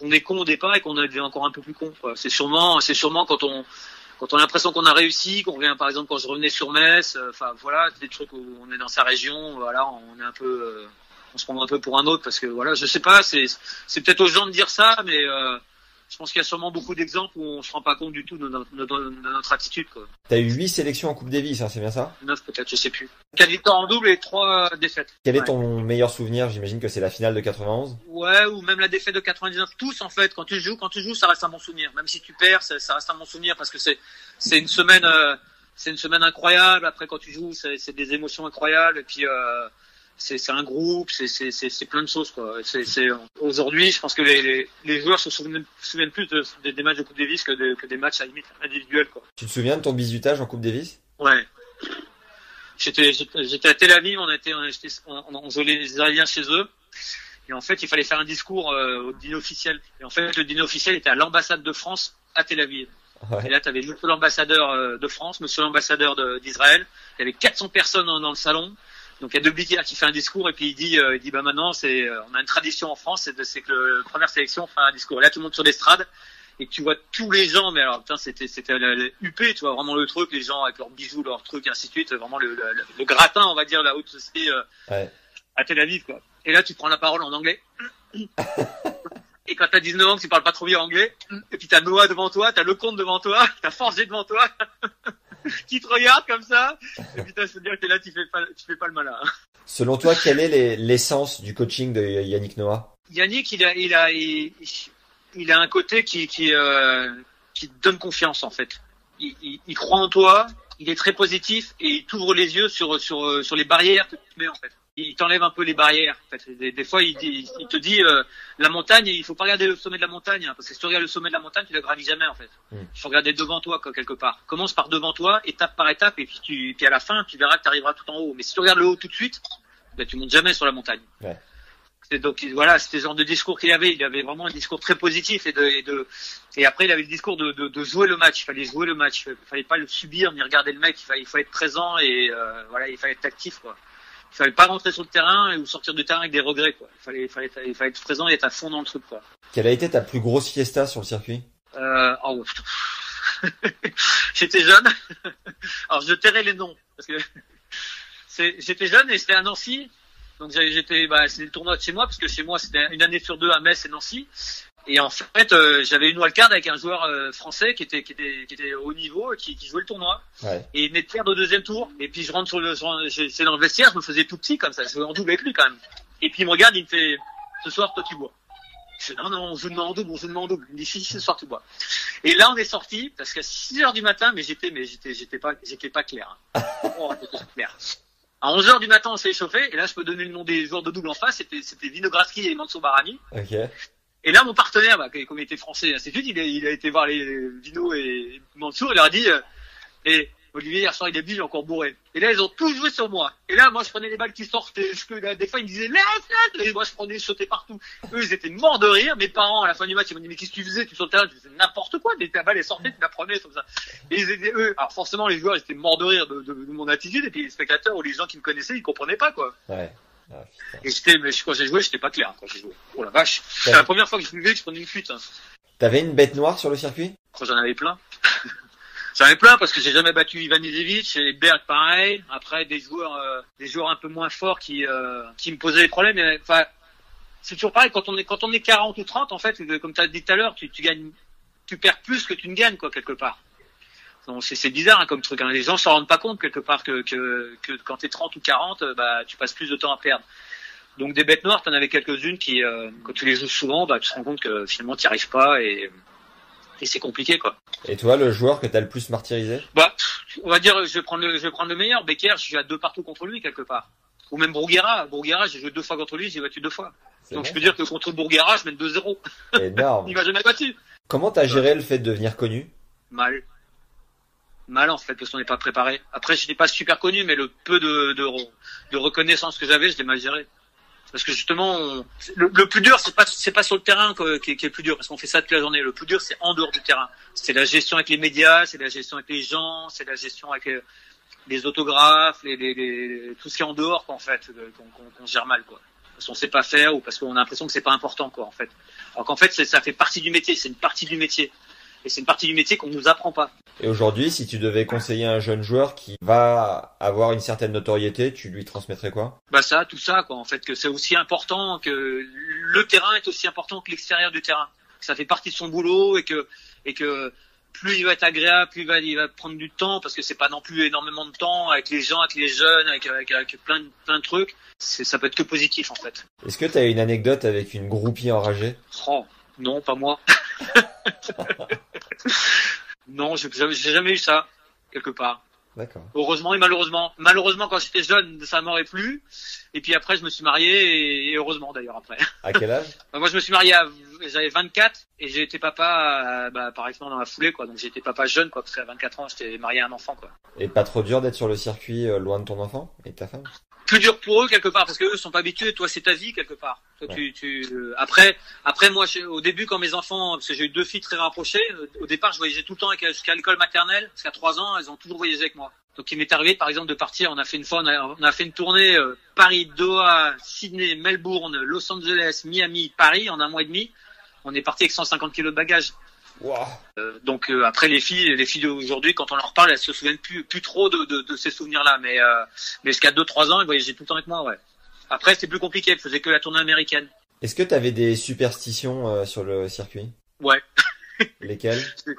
On est con au départ et qu'on est encore un peu plus con. C'est sûrement, c'est sûrement quand on, quand on a l'impression qu'on a réussi, qu'on revient par exemple quand je revenais sur Metz, euh, enfin voilà, des trucs où on est dans sa région, voilà, on est un peu, euh, on se prend un peu pour un autre parce que voilà, je sais pas, c'est, c'est peut-être aux gens de dire ça, mais euh, je pense qu'il y a sûrement beaucoup d'exemples où on se rend pas compte du tout de notre, de notre- de notre attitude quoi. T'as eu 8 sélections en Coupe Davis, hein, c'est bien ça? Neuf peut-être, je sais plus. Victoires en double et trois défaites. Quel est Ouais. ton meilleur souvenir? J'imagine que c'est la finale de 91. Ouais, ou même la défaite de 99. Tous, en fait, quand tu joues, quand tu joues, ça reste un bon souvenir. Même si tu perds, ça, ça reste un bon souvenir parce que c'est, c'est une semaine, euh, c'est une semaine incroyable. Après, quand tu joues, c'est, c'est des émotions incroyables. Et puis, euh, c'est, un groupe, c'est, plein de choses, aujourd'hui, je pense que les, les, les joueurs se souviennent, se souviennent plus de- des, des matchs de Coupe Davis que, de- que des matchs à limite individuels, quoi. Tu te souviens de ton bisutage en Coupe Davis? Ouais. J'étais, à Tel Aviv, on était, on, était- on, on jouait les Israéliens chez eux. Et en fait, il fallait faire un discours euh, au dîner officiel. Et en fait, le dîner officiel était à l'ambassade de France à Tel Aviv. Et là, tu avais monsieur l'ambassadeur euh, de France, monsieur l'ambassadeur de- d'Israël. Il y avait 400 personnes dans le salon. Donc il y a Debliquer qui fait un discours et puis il dit, euh, il dit bah maintenant c'est, euh, on a une tradition en France, c'est, de- c'est que le, la première sélection fait un discours. Et là, tout le monde sur l'estrade et que tu vois tous les gens, mais alors putain, c'était c'était UP, tu vois vraiment le truc, les gens avec leurs bijoux, leurs trucs, ainsi de suite, vraiment le, le, le gratin, on va dire, la haute société euh, Ouais. à Tel Aviv, quoi. Et là, tu prends la parole en anglais. Et quand t'as 19 ans, que tu parles pas trop bien anglais, et puis t'as Noah devant toi, t'as Lecomte devant toi, t'as Forger devant toi, qui te regarde comme ça, et putain, veux dire que là, tu fais pas, tu fais pas le malin. Selon toi, quelle est les- l'essence du coaching de Yannick Noah? Yannick, il a, il a, il, il a un côté qui, qui, euh, qui te donne confiance en fait. Il, il, il croit en toi, il est très positif et il t'ouvre les yeux sur, sur, sur les barrières que tu mets en fait. Il t'enlève un peu les barrières. En fait. Des, des fois, il, te dit euh, la montagne, il faut pas regarder le sommet de la montagne hein, parce que si tu regardes le sommet de la montagne, tu la gravis jamais en fait. Mm. Il faut regarder devant toi quoi, quelque part. Commence par devant toi, étape par étape, et puis, tu, puis à la fin, tu verras que tu arriveras tout en haut. Mais si tu regardes le haut tout de suite, ben, tu montes jamais sur la montagne. Donc voilà, c'était le genre de discours qu'il avait. Il avait vraiment un discours très positif et de et, de, et après il avait le discours de, de, de jouer le match. Il fallait jouer le match. Il fallait pas le subir ni regarder le mec. Il fallait, il fallait être présent et euh, voilà, il fallait être actif quoi. Il fallait pas rentrer sur le terrain ou sortir du terrain avec des regrets quoi. Il fallait, il fallait, il fallait être présent et être à fond dans le truc quoi. Quelle a été ta plus grosse fiesta sur le circuit? Euh, oh, j'étais jeune. Alors je tairai les noms parce que c'est, j'étais jeune et c'était à Nancy. Donc j'étais, bah, c'était le tournoi de chez moi parce que chez moi c'était une année sur deux à Metz et Nancy. Et en fait, euh, j'avais une wildcard avec un joueur euh, français qui était, qui était, qui était au niveau et qui, qui jouait le tournoi. Ouais. Et il venait de perdre au deuxième tour. Et puis je rentre sur le, dans le vestiaire, je me faisais tout petit comme ça. Je jouais en double avec lui quand même. Et puis il me regarde, il me fait, ce soir toi tu bois. Je fais, non, non, on joue demain en double, on joue demain en double. Il me dit, si, si, ce soir tu bois. Et là, on est sorti, parce qu'à 6 heures du matin, mais j'étais, mais j'étais, j'étais pas, j'étais pas clair. hein. Oh, pas clair. À 11 heures du matin, on s'est échauffé, et là, je peux donner le nom des joueurs de double en face, c'était, c'était Vinogradski et Manso Barani. Et là, mon partenaire, bah, comme il était français, de suite, il a, il a été voir les Vino et Mansour, il leur a dit, euh, et Olivier, hier soir, il est il est encore bourré. Et là, ils ont tous joué sur moi. Et là, moi, je prenais les balles qui sortaient. Je, là, des fois, ils me disaient, laisse. Et moi, je prenais, je sautais partout. Eux, ils étaient morts de rire. Mes parents, à la fin du match, ils m'ont dit, mais qu'est-ce que tu faisais? Tu sautais tu faisais n'importe quoi. Que la balle est sortie, tu la prenais, comme ça. Et ils étaient, eux, alors forcément, les joueurs, ils étaient morts de rire de mon attitude. Et puis, les spectateurs ou les gens qui me connaissaient, ils comprenaient pas, quoi. Ouais. Ah. Et j'étais, mais quand j'ai joué, j'étais pas clair, quand j'ai joué. Oh la vache. C'est la première fois que je buvais que je prenais une fuite, hein. T'avais une bête noire sur le circuit? J'en avais plein. J'en avais plein parce que j'ai jamais battu Ivan Isevic et Berg pareil. Après des joueurs, euh, des joueurs un peu moins forts qui euh, qui me posaient des problèmes. Enfin, c'est toujours pareil quand on est quand on est 40 ou 30 en fait, comme tu as dit tout à l'heure, tu, tu gagnes, tu perds plus que tu ne gagnes quoi quelque part. C'est bizarre hein, comme truc. Hein. Les gens s'en rendent pas compte quelque part que que, que quand t'es 30 ou 40, euh, bah tu passes plus de temps à perdre. Donc des bêtes noires, t'en avais quelques-unes qui, euh, quand tu les joues souvent, bah tu te rends compte que finalement t'y arrives pas et et c'est compliqué quoi. Et toi, le joueur que t'as le plus martyrisé? Bah, on va dire, je vais prendre le, je vais prendre le meilleur. Becker, je suis à deux partout contre lui quelque part. Ou même Bourguera. Bourguera, j'ai joué deux fois contre lui, j'ai battu deux fois. Donc je peux dire que contre Bourguera, je mène 2-0. Énorme. Il m'a jamais battu. Comment t'as géré le fait de devenir connu? Mal. Mal en fait, parce qu'on n'est pas préparé. Après, je n'ai pas super connu, mais le peu de, de, re- de reconnaissance que j'avais, je l'ai mal géré. Parce que justement, le, plus dur, c'est pas c'est pas sur le terrain qui, est- le plus dur, parce qu'on fait ça toute la journée. Le plus dur, c'est en dehors du terrain. C'est la gestion avec les médias, c'est la gestion avec les gens, c'est la gestion avec les, les autographes, les, les, tout ce qui est en dehors, quoi, fait, euh, qu'on gère mal, quoi. Parce qu'on sait pas faire ou parce qu'on a l'impression que c'est pas important, quoi, en fait. Alors qu'en fait, ça fait partie du métier, c'est une partie du métier. Et c'est une partie du métier qu'on nous apprend pas. Et aujourd'hui, si tu devais conseiller un jeune joueur qui va avoir une certaine notoriété, tu lui transmettrais quoi? Bah ça, tout ça, quoi. En fait, que c'est aussi important que le terrain est aussi important que l'extérieur du terrain. Que ça fait partie de son boulot et que et que plus il va être agréable, plus il va, il va prendre du temps parce que c'est pas non plus énormément de temps avec les gens, avec les jeunes, avec avec, avec plein de plein de trucs. Ça peut être que positif en fait. Est-ce que t'as une anecdote avec une groupie enragée? Oh non, pas moi. non, j'ai jamais eu ça quelque part. D'accord. Heureusement et malheureusement. Malheureusement, quand j'étais jeune, ça m'aurait plu. Et puis après, je me suis marié et, heureusement d'ailleurs après. À quel âge moi, je me suis marié à, j'avais 24 et j'ai été papa, euh, bah, par exemple, dans la foulée, quoi. Donc, j'ai été papa jeune, quoi, parce qu'à 24 ans, j'étais marié à un enfant, quoi. Et pas trop dur d'être sur le circuit euh, loin de ton enfant et de ta femme? Plus dur pour eux, quelque part, parce qu'eux sont pas habitués. Toi, c'est ta vie, quelque part. Toi, Ouais. tu, tu, euh, après, après, moi, je- au début, quand mes enfants, parce que j'ai eu deux filles très rapprochées, euh, au départ, je voyageais tout le temps jusqu'à l'école maternelle, parce qu'à trois ans, elles ont toujours voyagé avec moi. Donc, il m'est arrivé, par exemple, de partir. On a fait une fois, on a, on a fait une tournée euh, Paris, Doha, Sydney, Melbourne, Los Angeles, Miami, Paris en un mois et demi. On est parti avec 150 kilos de bagages. Wow. Euh, donc euh, après les filles, les filles d'aujourd'hui, quand on leur parle, elles se souviennent plus, plus trop de, de, de ces souvenirs-là. Mais, euh, mais jusqu'à 2-3 ans, elles voyageaient tout le temps avec moi, ouais. Après, c'était plus compliqué. Elles faisaient que la tournée américaine. Est-ce que t'avais des superstitions euh, sur le circuit? Ouais. Lesquelles?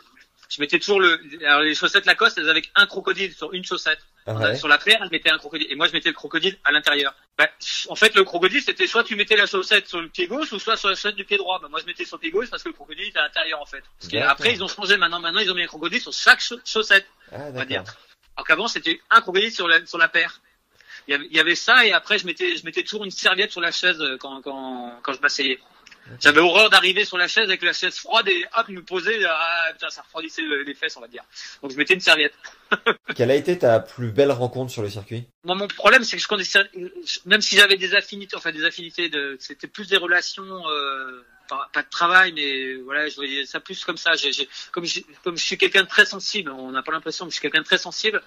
Je mettais toujours le, alors les chaussettes Lacoste, elles avaient un crocodile sur une chaussette. Ah ouais. Sur la paire, elles mettaient un crocodile. Et moi, je mettais le crocodile à l'intérieur. Bah, en fait, le crocodile, c'était soit tu mettais la chaussette sur le pied gauche ou soit sur la chaussette du pied droit. Bah, moi, je mettais sur le pied gauche parce que le crocodile était à l'intérieur, en fait. Parce après, ils ont changé maintenant. Maintenant, ils ont mis un crocodile sur chaque cha- chaussette. Ah on va dire. Alors qu'avant, c'était un crocodile sur la, sur la paire. Il y, avait, il y avait ça et après, je mettais, je mettais toujours une serviette sur la chaise euh, quand, quand, quand je m'asseyais. J'avais horreur d'arriver sur la chaise avec la chaise froide et hop, me poser, ah, putain, ça refroidissait le- les fesses, on va dire. Donc je mettais une serviette. Quelle a été ta plus belle rencontre sur le circuit? Moi, mon problème, c'est que je connaissais, même si j'avais des affinités, enfin des affinités, de, c'était plus des relations, euh, pas, pas de travail, mais voilà, je voyais ça plus comme ça. J'ai, j'ai- comme, j'ai- comme je suis quelqu'un de très sensible, on n'a pas l'impression, mais je suis quelqu'un de très sensible.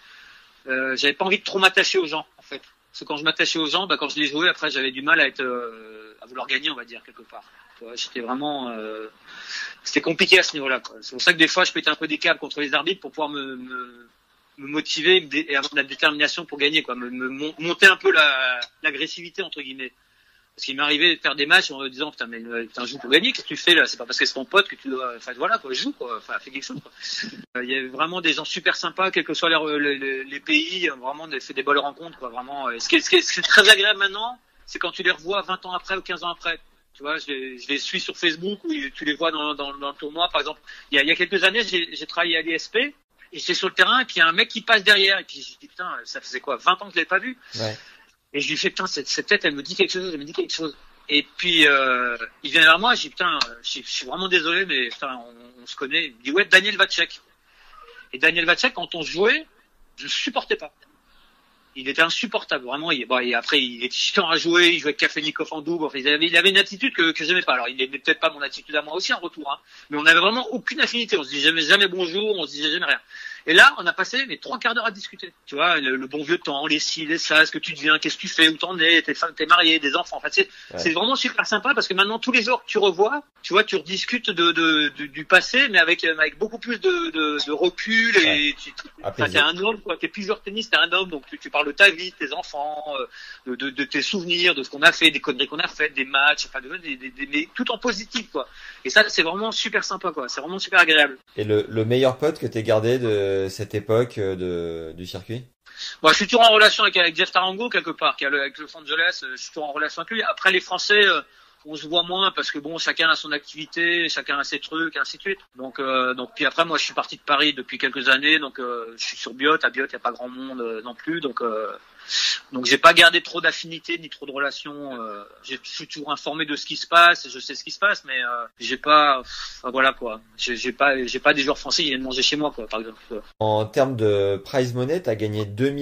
Euh, j'avais pas envie de trop m'attacher aux gens, en fait. Parce que quand je m'attachais aux gens, bah, quand je les jouais, après, j'avais du mal à être, euh, à vouloir gagner, on va dire quelque part. J'étais vraiment, euh, c'était compliqué à ce niveau-là. C'est pour ça que des fois, je pétais un peu des câbles contre les arbitres pour pouvoir me, me, me motiver et avoir de la détermination pour gagner, quoi, me, me mon- monter un peu la l'agressivité entre guillemets. Parce qu'il arrivé de faire des matchs en me disant putain mais euh, putain joue pour gagner, qu'est-ce que tu fais là? C'est pas parce que c'est ton pote que tu dois, enfin voilà quoi, joue quoi, enfin fais quelque chose. Quoi. Euh, Il y avait vraiment des gens super sympas, quels que soient les, les, les- pays, euh, vraiment fait des bonnes rencontres quoi, vraiment. ce qui est- ce qui est très agréable maintenant, c'est quand tu les revois 20 ans après ou 15 ans après. Tu vois, je les, je les suis sur Facebook tu les vois dans, dans, dans le tournoi. Par exemple, il y a, il y a quelques années, j'ai j'ai travaillé à l'ISP et j'étais sur le terrain et puis il y a un mec qui passe derrière et puis je dis putain, ça faisait quoi 20 ans que je l'avais pas vu? Ouais. Et je lui fais putain cette, cette tête elle me dit quelque chose, elle me dit quelque chose. Et puis euh, il vient vers moi, je dis putain, je, suis- je suis vraiment désolé mais putain on, on se connaît. Il me dit ouais Daniel Vacek. Et Daniel Vacek quand on jouait, Je ne supportais pas. Il était insupportable, vraiment. Il, bon, et après, il était chiant à jouer, il jouait avec Kafelnikov en double. Enfin, il, avait, il avait une attitude que, que j'aimais pas. Alors, il n'était peut-être pas mon attitude à moi aussi en retour, hein. mais on avait vraiment aucune affinité. On se disait jamais, jamais bonjour, on se disait jamais rien. Et là, on a passé les trois quarts d'heure à discuter. Tu vois, le, le, bon vieux temps, les ci, les ça, ce que tu deviens, qu'est-ce que tu fais, où t'en es, t'es marié, des enfants. Enfin, c'est Ouais. c'est vraiment super sympa parce que maintenant tous les jours que tu revois, tu vois, tu rediscutes de, de, de- du passé, mais avec euh, avec beaucoup plus de, de, de recul et tu, tu- Apaisé. t'es un homme quoi. T'es plus joueur de tennis, t'es un homme, donc tu, tu parles de ta vie, de tes enfants, euh, de, de, tes souvenirs, de ce qu'on a fait, des conneries qu'on a faites, des matchs, enfin, de, des, des, des- mais tout en positif quoi. Et ça, c'est vraiment super sympa quoi. C'est vraiment super agréable. Et le, le meilleur pote que t'aies gardé de cette époque euh, de, du circuit? Moi, je suis toujours en relation avec, avec Jeff Tarango quelque part, qui est avec Los Angeles. euh, Je suis toujours en relation avec lui. Après, les Français, euh, on se voit moins parce que bon, chacun a son activité, chacun a ses trucs, et ainsi de suite. Donc, euh, donc puis après, moi, je suis parti de Paris depuis quelques années, donc euh, je suis sur Biot. À Biot, il y a pas grand monde euh, non plus, donc donc j'ai pas gardé trop d'affinités ni trop de relations. Euh, je suis toujours informé de ce qui se passe, je sais ce qui se passe, mais euh, j'ai pas, enfin, voilà quoi. J'ai pas, j'ai pas des joueurs français qui viennent manger chez moi quoi, par exemple. En termes de prize money, t'as gagné 2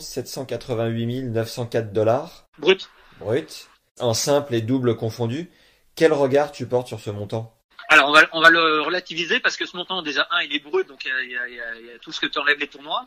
788 904 dollars Brut. brut, en simple et double confondus. Quel regard tu portes sur ce montant? Alors on va, on va le relativiser parce que ce montant déjà un il est brut donc il y a, il y a- il y a- il y a tout ce que tu enlèves les tournois.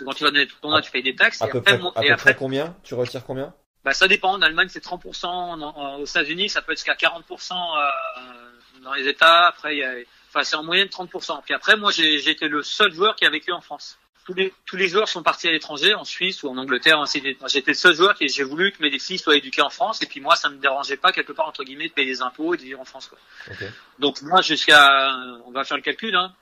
Que quand tu vas dans les tournois tu payes des taxes À et peu après, près, à et peu après près combien? Tu retires combien? Bah, ça dépend. En Allemagne c'est 30%, en- en- aux États-Unis ça peut être jusqu'à 40% euh, dans les États. Après il y a, enfin c'est en moyenne 30%. Puis après moi j'ai été le seul joueur qui a vécu en France. Tous les, tous les joueurs sont partis à l'étranger, en Suisse ou en Angleterre, j'étais le seul joueur qui j'ai voulu que mes filles soient éduquées en France, et puis moi, ça me dérangeait pas quelque part entre guillemets de payer des impôts et de vivre en France. Quoi. Donc moi jusqu'à, on va faire le calcul, hein,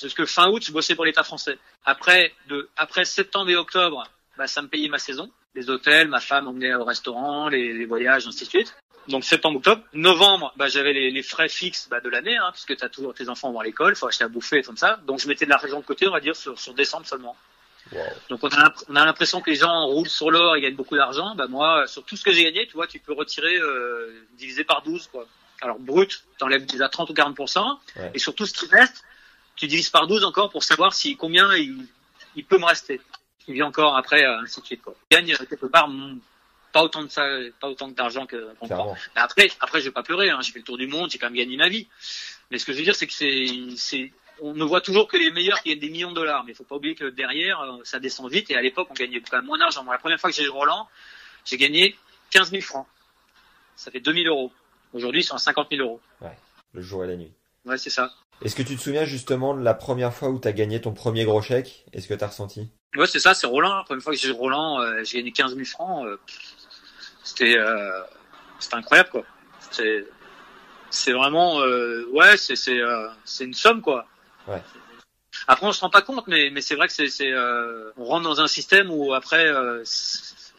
jusque fin août, je bossais pour l'État français. Après de, après septembre et octobre, bah, ça me payait ma saison, les hôtels, ma femme emmenait au restaurant, les, les voyages, ainsi de suite. Donc septembre, octobre, novembre, bah, j'avais les, les frais fixes bah, de l'année, hein, puisque tu as toujours tes enfants vont à l'école, faut acheter à bouffer et comme ça. Donc je mettais de l'argent de côté, on va dire sur, sur décembre seulement. Wow. Donc on a, on a l'impression que les gens roulent sur l'or et gagnent beaucoup d'argent. Bah moi, sur tout ce que j'ai gagné, tu vois, tu peux retirer euh, divisé par 12 quoi. Alors brut, t'enlèves déjà 30 ou 40 Ouais. et sur tout ce qui reste, tu divises par 12 encore pour savoir si combien il, il peut me rester. Il vient encore après euh, ainsi de suite quoi. Je gagne euh, quelque part pas autant de ça, pas autant d'argent que. Mais après, après, je vais pas pleurer. Hein. J'ai fait le tour du monde, j'ai quand même gagné ma vie. Mais ce que je veux dire, c'est que c'est, c'est, on ne voit toujours que les meilleurs qui gagnent des millions de dollars. Mais il faut pas oublier que derrière, euh, ça descend vite. Et à l'époque, on gagnait quand même moins d'argent. Moi, la première fois que j'ai joué Roland, j'ai gagné 15 000 francs. Ça fait 2000 euros. Aujourd'hui, ils sont à 50 000 euros. Le jour et la nuit. Ouais, c'est ça. Est-ce que tu te souviens justement de la première fois où t'as gagné ton premier gros chèque? Est-ce que t'as ressenti? Ouais, c'est ça, c'est Roland. La première fois que j'ai Roland, euh, j'ai gagné 15 000 francs. euh, c'était, euh, c'était incroyable, quoi. C'est, c'est vraiment, euh, ouais, c'est, c'est, c'est une somme, quoi. Ouais. Après, on se rend pas compte, mais, mais c'est vrai que c'est, c'est, on rentre dans un système où après,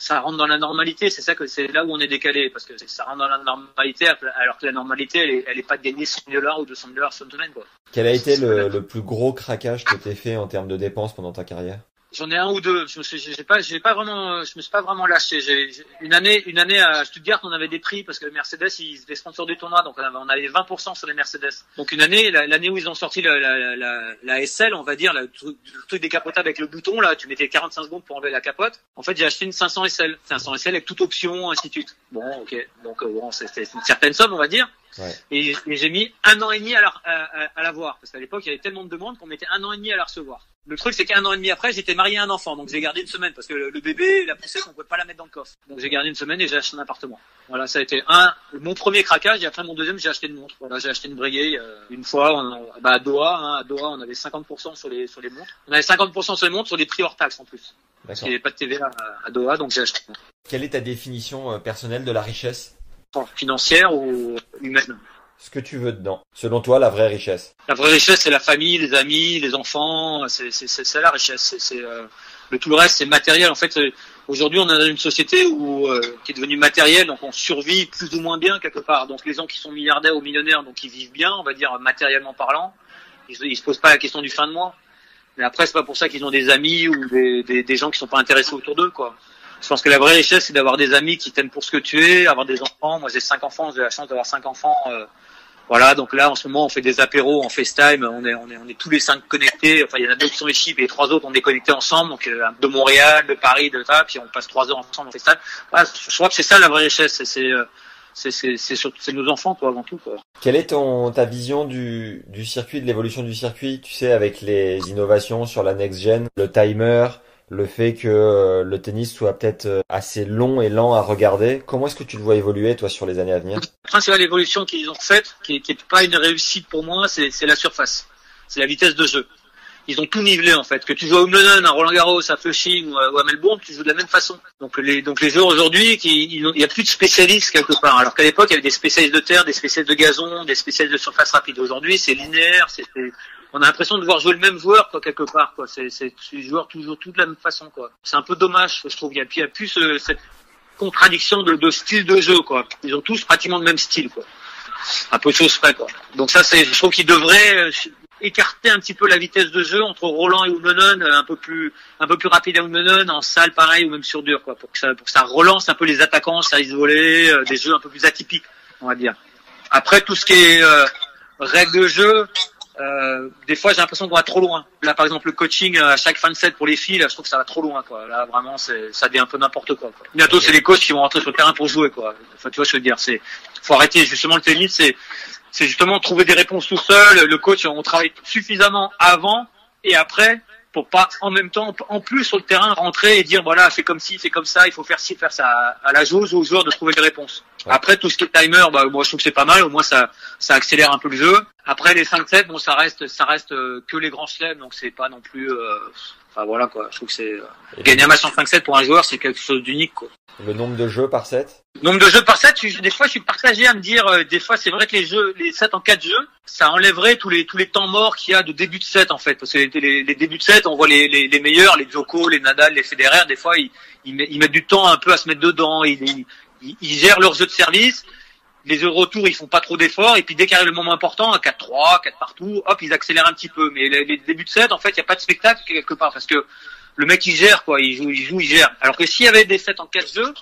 ça rentre dans la normalité. C'est ça que c'est là où on est décalé, parce que ça rentre dans la normalité, alors que la normalité, elle est, elle est pas de gagner 100 000 dollars ou 200 000 dollars sur une semaine, quoi. Quel a été le, le plus gros craquage que t'aies fait en termes de dépenses pendant ta carrière? J'en ai un ou deux. Je me suis, j'ai pas, j'ai pas vraiment, je me suis pas vraiment lâché. J'ai, une année, une année à Stuttgart, on avait des prix parce que Mercedes, ils étaient sponsors du tournoi, donc on avait, on avait 20% sur les Mercedes. Donc une année, la- l'année où ils ont sorti la, la, la, la SL, on va dire, le truc, le truc décapotable avec le bouton, là, tu mettais 45 secondes pour enlever la capote. En fait, j'ai acheté une 500 SL, 500 SL avec toute option, ainsi de suite. Bon, ok. Donc euh, bon, c'était une certaine somme, on va dire. Ouais. Et, et j'ai mis un an et demi à la, à, à, à la voir. Parce qu'à l'époque, il y avait tellement de demandes qu'on mettait un an et demi à la recevoir. Le truc, c'est qu'un an et demi après, j'étais marié à un enfant. Donc j'ai gardé une semaine. Parce que le, le bébé, la poussette, on pouvait pas la mettre dans le coffre. Donc j'ai gardé une semaine et j'ai acheté un appartement. Voilà, ça a été un, mon premier craquage. Et après mon deuxième, j'ai acheté une montre. Voilà, j'ai acheté une Breguet. euh, une fois, on, bah, à Doha, hein, à Doha, on avait 50% sur les, sur les montres. On avait 50% sur les montres sur les prix hors taxes en plus. Parce qu'il n'y avait pas de TVA à, à Doha, donc j'ai acheté. Quelle est ta définition euh, personnelle de la richesse? Financière ou humaine? Ce que tu veux dedans. Selon toi, la vraie richesse. La vraie richesse, c'est la famille, les amis, les enfants. C'est la richesse. C'est euh, le tout le reste, c'est matériel. En fait, euh, aujourd'hui, on est dans une société où euh, qui est devenue matérielle, donc on survit plus ou moins bien quelque part. Donc les gens qui sont milliardaires ou millionnaires, donc ils vivent bien, on va dire matériellement parlant. Ils, ils se posent pas la question du fin de mois. Mais après, c'est pas pour ça qu'ils ont des amis ou des, des, des gens qui sont pas intéressés autour d'eux, quoi. Je pense que la vraie richesse, c'est d'avoir des amis qui t'aiment pour ce que tu es, avoir des enfants. Moi, j'ai cinq enfants, j'ai la chance d'avoir cinq enfants. euh, Voilà, donc là en ce moment on fait des apéros en FaceTime, on est on est on est tous les cinq connectés. Enfin il y en a deux qui sont ici, et les trois autres on est connectés ensemble. Donc euh, de Montréal, de Paris, de ça, puis on passe trois heures ensemble en FaceTime. Voilà, je crois que c'est ça la vraie richesse, c'est c'est euh, c'est c'est nos enfants quoi avant tout. Quelle est ton ta vision du du circuit, de l'évolution du circuit, tu sais, avec les innovations sur la next gen, le timer, le fait que euh, le tennis soit peut-être euh, assez long et lent à regarder. Comment est-ce que tu le vois évoluer toi sur les années à venir? La principale évolution qu'ils ont faite, qui qui est pas une réussite pour moi, c'est la surface, c'est la vitesse de jeu. Ils ont tout nivelé en fait. Que tu joues à Wimbledon, à Roland Garros, à Flushing ou à, ou à Melbourne, tu joues de la même façon. Donc les donc les joueurs aujourd'hui, il y a plus de spécialistes quelque part. Alors qu'à l'époque, il y avait des spécialistes de terre, des spécialistes de gazon, des spécialistes de surface rapide. Aujourd'hui, c'est linéaire. c'est- on a l'impression de voir jouer le même joueur quoi quelque part. Quoi. C'est c'est joueurs toujours tout de la même façon quoi. C'est un peu dommage, je trouve. Il y a, il y a plus ce- cette contradiction de, de style de jeu quoi. Ils ont tous pratiquement le même style quoi. Un peu de choses près quoi. Donc ça c'est, je trouve qu'ils devraient euh, écarter un petit peu la vitesse de jeu entre Roland et Wimbledon, euh, un peu plus un peu plus rapide à Wimbledon, en salle pareil ou même sur dur quoi, pour que ça pour que ça relance un peu les attaquants, ça isolé, euh, des jeux un peu plus atypiques, on va dire. Après tout ce qui est euh, règles de jeu, euh, des fois j'ai l'impression qu'on va trop loin. Là par exemple le coaching euh, à chaque fin de set pour les filles, là, je trouve que ça va trop loin quoi. Là vraiment c'est ça devient un peu n'importe quoi, quoi. Bientôt c'est les coachs qui vont rentrer sur le terrain pour jouer quoi. Enfin tu vois je veux dire, c'est faut arrêter justement le tennis, c'est c'est justement trouver des réponses tout seul. Le coach, on travaille suffisamment avant et après pour pas en même temps, en plus sur le terrain, rentrer et dire voilà, fais comme ci, fais comme ça, il faut faire ci, faire ça à la joueuse ou au joueur de trouver des réponses. Après tout ce qui est timer, bah moi je trouve que c'est pas mal, au moins ça ça accélère un peu le jeu. Après les 5-7, bon ça reste ça reste euh, que les grands chelems, donc c'est pas non plus euh, enfin voilà quoi, je trouve que c'est euh, gagner un match en 5-7 pour un joueur, c'est quelque chose d'unique quoi. Le nombre de jeux par set Nombre de jeux par set, je- des fois je suis partagé à me dire, euh, des fois c'est vrai que les jeux, les sets en 4 jeux, ça enlèverait tous les tous les temps morts qu'il y a de début de set en fait. Parce que les, les, les débuts de set, on voit les, les, les meilleurs, les Djoko, les Nadal, les Federer, des fois ils, ils, met- ils mettent du temps un peu à se mettre dedans, ils, ils, ils- ils gèrent leur jeu de service. Les jeux de retour, ils font pas trop d'efforts, et puis dès qu'arrive le moment important, à 4-3, 4 partout, hop, ils accélèrent un petit peu. Mais les, débuts de set, en fait, il n'y a pas de spectacle quelque part, parce que le mec il gère quoi, il joue, il joue, il gère. Alors que s'il y avait des sets en 4 jeux, bah,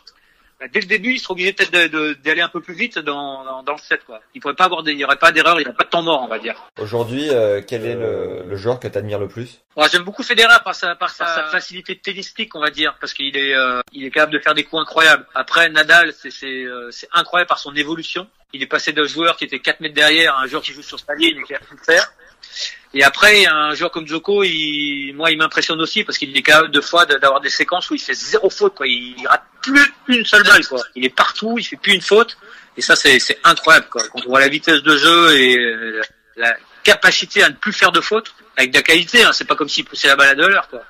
dès le début, il serait obligé peut-être de- de- d'aller un peu plus vite dans, dans, dans le set quoi. Il pourrait pas avoir des, il y aurait pas d'erreur, il n'y aurait pas de temps mort, on va dire. Aujourd'hui, euh, quel est le, le joueur que tu admires le plus? Ouais, j'aime beaucoup Federer par sa, par sa, sa facilité tennistique, on va dire, parce qu'il est, euh, il est capable de faire des coups incroyables. Après, Nadal, c'est, c'est, euh, c'est incroyable par son évolution. Il est passé d'un joueur qui était 4 mètres derrière à un joueur qui joue sur sa ligne et qui a pu le faire. Et après, un joueur comme Djoko, il, moi, il m'impressionne aussi parce qu'il est capable de fois d'avoir des séquences où il fait zéro faute, quoi. Il, il rate plus une seule balle, quoi. Il est partout, il fait plus une faute. Et ça, c'est, incroyable, quoi. Quand on voit la vitesse de jeu et euh, la capacité à ne plus faire de faute, avec de la qualité, hein. C'est pas comme s'il poussait la balle à deux heures, quoi.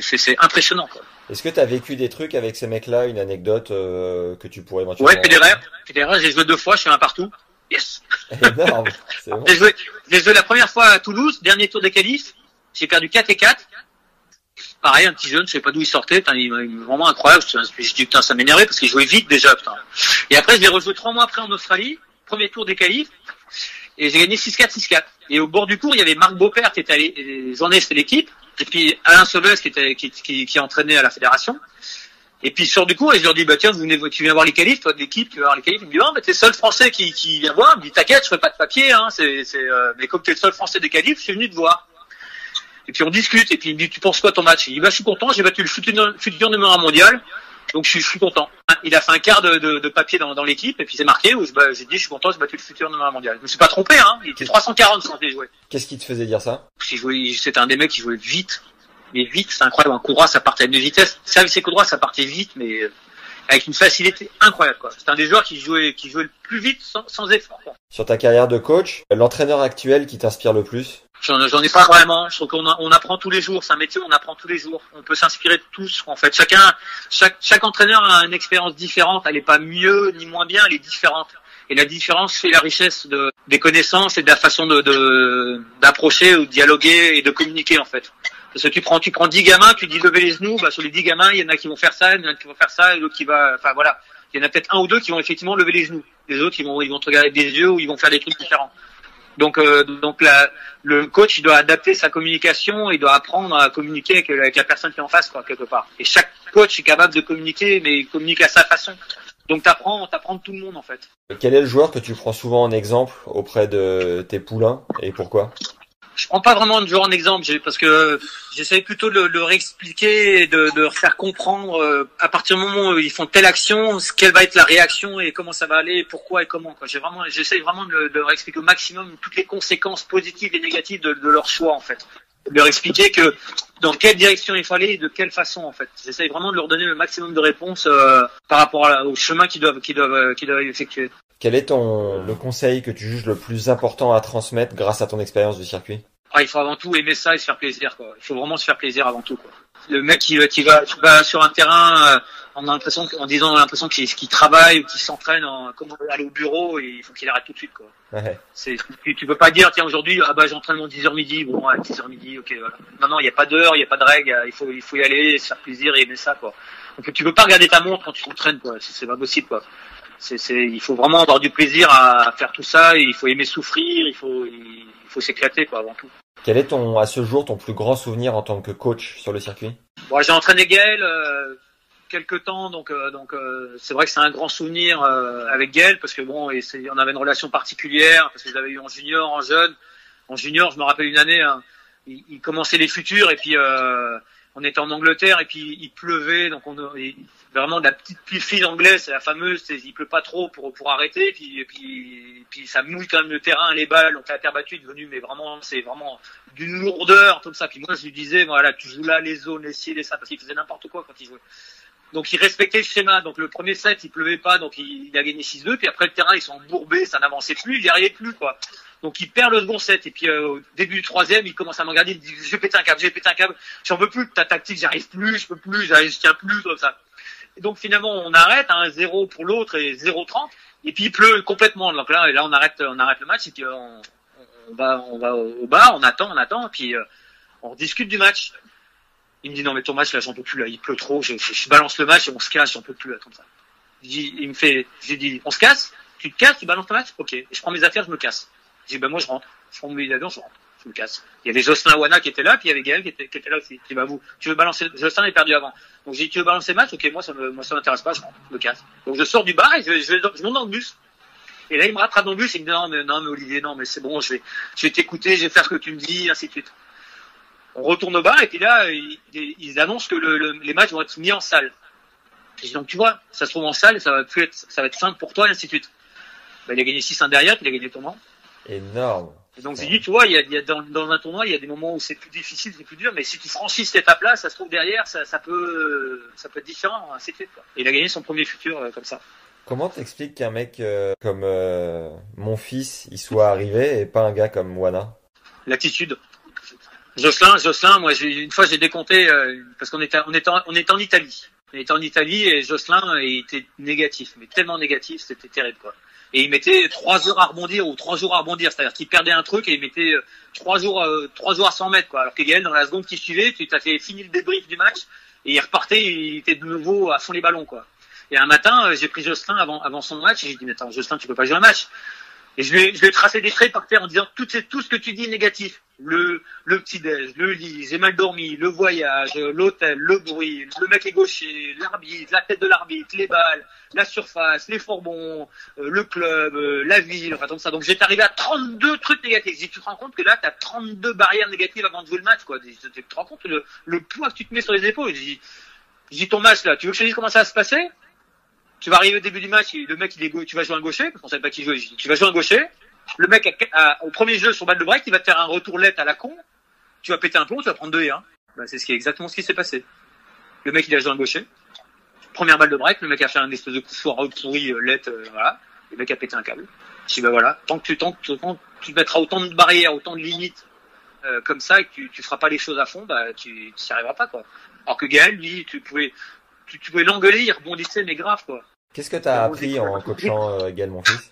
C'est, c'est impressionnant, quoi. Est-ce que tu as vécu des trucs avec ces mecs-là, une anecdote euh, que tu pourrais éventuellement... Ouais, Federer. Federer, j'ai joué deux fois, je suis un partout. Yes! Énorme, c'est bon. J'ai joué, la première fois à Toulouse, dernier tour des qualifs. J'ai perdu 4 et 4. Pareil, un petit jeune, je sais pas d'où il sortait, putain, il, il- vraiment incroyable. Je me suis dit, putain, ça m'énervait parce qu'il jouait vite déjà, putain. Et après, je l'ai rejoué trois mois après en Australie, premier tour des qualifs. Et j'ai gagné 6-4, 6-4. Et au bord du cours, il y avait Marc Beaupère qui était allé, ai fait l'équipe. Et puis Alain Sobes qui était, qui, qui, qui entraînait à la fédération. Et puis je sors du cours et je leur dis bah tiens vous venez tu viens voir les qualifs toi de l'équipe tu vas voir les qualifs. Il me dit oh mais t'es le seul français qui, qui vient voir. Il me dit t'inquiète je fais pas de papier hein c'est c'est euh, mais comme t'es le seul français des qualifs je suis venu te voir. Et puis on discute et puis il me dit tu penses quoi ton match? Il dit bah je suis content j'ai battu le futur, futur numéro un mondial donc je suis, je suis content. Il a fait un quart de, de, de papier dans, dans l'équipe et puis c'est marqué où je- bah, j'ai dit je suis content j'ai battu le futur numéro un mondial. Je me suis pas trompé hein il était 340 quand j'ai joué Qu'est-ce qui te faisait dire ça? Il jouait- c'était un des mecs qui jouait vite. Mais vite, c'est incroyable. Un coup droit, ça partait à une vitesse. Service et coup droit, ça partait vite, mais euh, avec une facilité incroyable. C'est un des joueurs qui jouait, qui jouait le plus vite sans, sans effort. quoi. Sur ta carrière de coach, l'entraîneur actuel qui t'inspire le plus? J'en, ai pas vraiment. Je trouve qu'on on apprend tous les jours. C'est un métier on apprend tous les jours. On peut s'inspirer de tous. En fait, chacun, chaque, chaque entraîneur a une expérience différente. Elle est pas mieux ni moins bien. Elle est différente. Et la différence fait la richesse de, des connaissances et de la façon de, de- d'approcher ou de dialoguer et de communiquer en fait. Parce que tu prends, tu prends 10 gamins, tu dis lever les genoux, bah, sur les 10 gamins, il y en a qui vont faire ça, il y en a qui vont faire ça, et l'autre qui va, enfin voilà. Il y en a peut-être un ou deux qui vont effectivement lever les genoux. Les autres, ils vont, ils vont te regarder des yeux ou ils vont faire des trucs différents. Donc, euh, donc la, le coach, il doit adapter sa communication, il doit apprendre à communiquer avec, avec la personne qui est en face, quoi, quelque part. Et chaque coach est capable de communiquer, mais il communique à sa façon. Donc t'apprends, t'apprends de tout le monde en fait. Quel est le joueur que tu prends souvent en exemple auprès de tes poulains et pourquoi? Je prends pas vraiment de joueur en exemple parce que j'essaie plutôt de le- leur expliquer et de, de leur faire comprendre euh, à partir du moment où ils font telle action, quelle va être la réaction et comment ça va aller, pourquoi et comment. J'ai vraiment, j'essaie vraiment de, leur expliquer au maximum toutes les conséquences positives et négatives de, de leur choix en fait. De leur expliquer que dans quelle direction il aller et de quelle façon en fait. J'essaie vraiment de leur donner le maximum de réponses euh, par rapport à au chemin qu'ils doivent, qu'ils doivent, euh, qu'ils doivent effectuer. Quel est ton le conseil que tu juges le plus important à transmettre grâce à ton expérience du circuit? Ah, il faut avant tout aimer ça et se faire plaisir. Quoi. Il faut vraiment se faire plaisir avant tout. Quoi. Le mec qui, qui va, qui va sur un terrain, euh, on a l'impression, en disant, on a l'impression qu'il travaille ou qu'il s'entraîne, en, comme aller au bureau, et il faut qu'il arrête tout de suite. Quoi. Ouais. C'est, tu, tu peux pas dire, tiens, aujourd'hui, ah bah j'entraîne mon 10h midi, bon, à 10h midi, ok, voilà. Non, non, il n'y a pas d'heure, il n'y a pas de règle, il faut, il faut y aller, se faire plaisir et aimer ça, quoi. Donc tu peux pas regarder ta montre quand tu t'entraînes, quoi. C'est pas possible, quoi. C'est, c'est, il faut vraiment avoir du plaisir à faire tout ça, il faut aimer souffrir, il faut, il faut s'éclater, quoi, avant tout. Quel est ton à ce jour ton plus grand souvenir en tant que coach sur le circuit? Bon, j'ai entraîné Gaël euh, quelques temps, donc euh, donc euh, c'est vrai que c'est un grand souvenir euh, avec Gaël parce que bon, et c'est- on avait une relation particulière parce que je l'avais eu en junior, en jeune. En junior, je me rappelle une année, hein, il, il commençait les futurs et puis on était en Angleterre et puis il pleuvait, donc on il- vraiment de la petite pluie anglaise, c'est la fameuse, il pleut pas trop pour pour arrêter, et puis et puis et puis ça mouille quand même le terrain, les balles, donc la terre battue est devenue mais vraiment c'est vraiment d'une lourdeur comme ça. Puis moi je lui disais voilà tu joues là les zones, les ci, les ça, parce qu'il faisait n'importe quoi quand il jouait. Donc il respectait le schéma. Donc le premier set il pleuvait pas, donc il, a gagné 6-2. Puis après le terrain ils sont embourbés, ça n'avançait plus, il n'y arrivait plus quoi. Donc il perd le second set et puis euh, au début du troisième il commence à me regarder, il dit je vais péter un câble, je vais péter un câble, j'en veux plus de ta tactique, j'arrive plus, je peux plus, je tiens plus comme ça. Et donc finalement on arrête, hein, 0 pour l'autre et 0-30. Et puis il pleut complètement. Donc là, et là on arrête, on arrête le match et puis euh, on, va, on va au bar, on attend, on attend, et puis euh, on discute du match. Il me dit non mais ton match là j'en peux plus là, il pleut trop, je, balance le match et on se casse, j'en peux plus là comme ça. Il me fait, j'ai dit on se casse, tu te casses, tu balances ton match, ok. Et je prends mes affaires, je me casse. Je dis ben moi je rentre, je prends billet d'avion, je rentre, Il y avait Jocelyn Wana qui était là, puis il y avait Gaël qui était, qui là aussi. Bah vous, tu veux balancer, Jocelyn est perdu avant. Donc j'ai dit tu veux balancer le match, ok moi ça m'intéresse pas, je me casse. Donc je sors du bar et je, monte dans le bus. Et là, il me rattrape dans le bus et il me dit non, mais, non, mais Olivier, non, mais c'est bon, je vais, je vais t'écouter, je vais faire ce que tu me dis, ainsi de suite. On retourne au bar et puis là, ils, annoncent que le, le- les matchs vont être mis en salle. Je dis donc, tu vois, ça se trouve en salle ça va plus être, ça va être simple pour toi, et ainsi de suite. Bah, il a gagné 6-1 derrière, il a gagné le tournoi. Énorme. Et donc, j'ai dit, tu vois, il y a, il y a dans, dans un tournoi, il y a des moments où c'est plus difficile, c'est plus dur, mais si tu franchis cette étape-là, ça se trouve derrière, ça, ça peut, ça peut être différent, de suite, quoi. Et il a gagné son premier futur euh, comme ça. Comment t'expliques qu'un mec euh, comme euh, mon fils il soit arrivé et pas un gars comme Wana? L'attitude. Jocelyn, Jocelyn, moi, une fois, j'ai décompté parce qu'on était, on était, en, on était en Italie. On était en Italie et Jocelyn il était négatif, mais tellement négatif, c'était terrible, quoi. Et il mettait trois heures à rebondir ou trois jours à rebondir, c'est-à-dire qu'il perdait un truc et il mettait euh, trois jours, euh, trois jours à 100 mètres, quoi. Alors que Gaël, dans la seconde qui suivait, tu t'as fait fini le débrief du match et il repartait, il était de nouveau à fond les ballons, quoi. Et un matin, euh, j'ai pris Jocelyn avant, avant son match et j'ai dit, mais attends, Jocelyn, tu peux pas jouer un match. Et je ai, je ai tracé des traits par terre en disant tout, tout ce que tu dis négatif. Le, le petit-déj, le lit, j'ai mal dormi, le voyage, l'hôtel, le bruit, le mec est gaucher, l'arbitre, la tête de l'arbitre, les balles, la surface, les fourbons, euh, le club, euh, la ville, enfin comme ça. Donc j'étais arrivé à 32 trucs négatifs. Dit, tu te rends compte que là, tu as 32 barrières négatives avant de jouer le match, quoi. Tu te rends compte le, le poids que tu te mets sur les épaules. J'ai dit, ton match là, tu veux que je te dise comment ça va se passer? Tu vas arriver au début du match, le mec il est tu vas jouer un gaucher, parce qu'on savait pas qui jouait, tu vas jouer un gaucher, le mec a- au premier jeu sur balle de break, il va te faire un retour let à la con, tu vas péter un plomb, tu vas prendre 2 et 1. Bah, c'est ce qui est exactement ce qui s'est passé. Le mec il a joué un gaucher, première balle de break, le mec a fait un espèce de coup foireux pourri, euh, let, euh, voilà, le mec a pété un câble. Je dis bah voilà, tant que tu, tant tant que tu mettras autant de barrières, autant de limites euh, comme ça et que tu, tu feras pas les choses à fond, bah tu n'y arriveras pas quoi. Alors que Gaël, lui, tu pouvais tu, tu pouvais l'engueuler, il mais grave quoi. Qu'est-ce que t'as appris en coachant euh, Gaël Monfils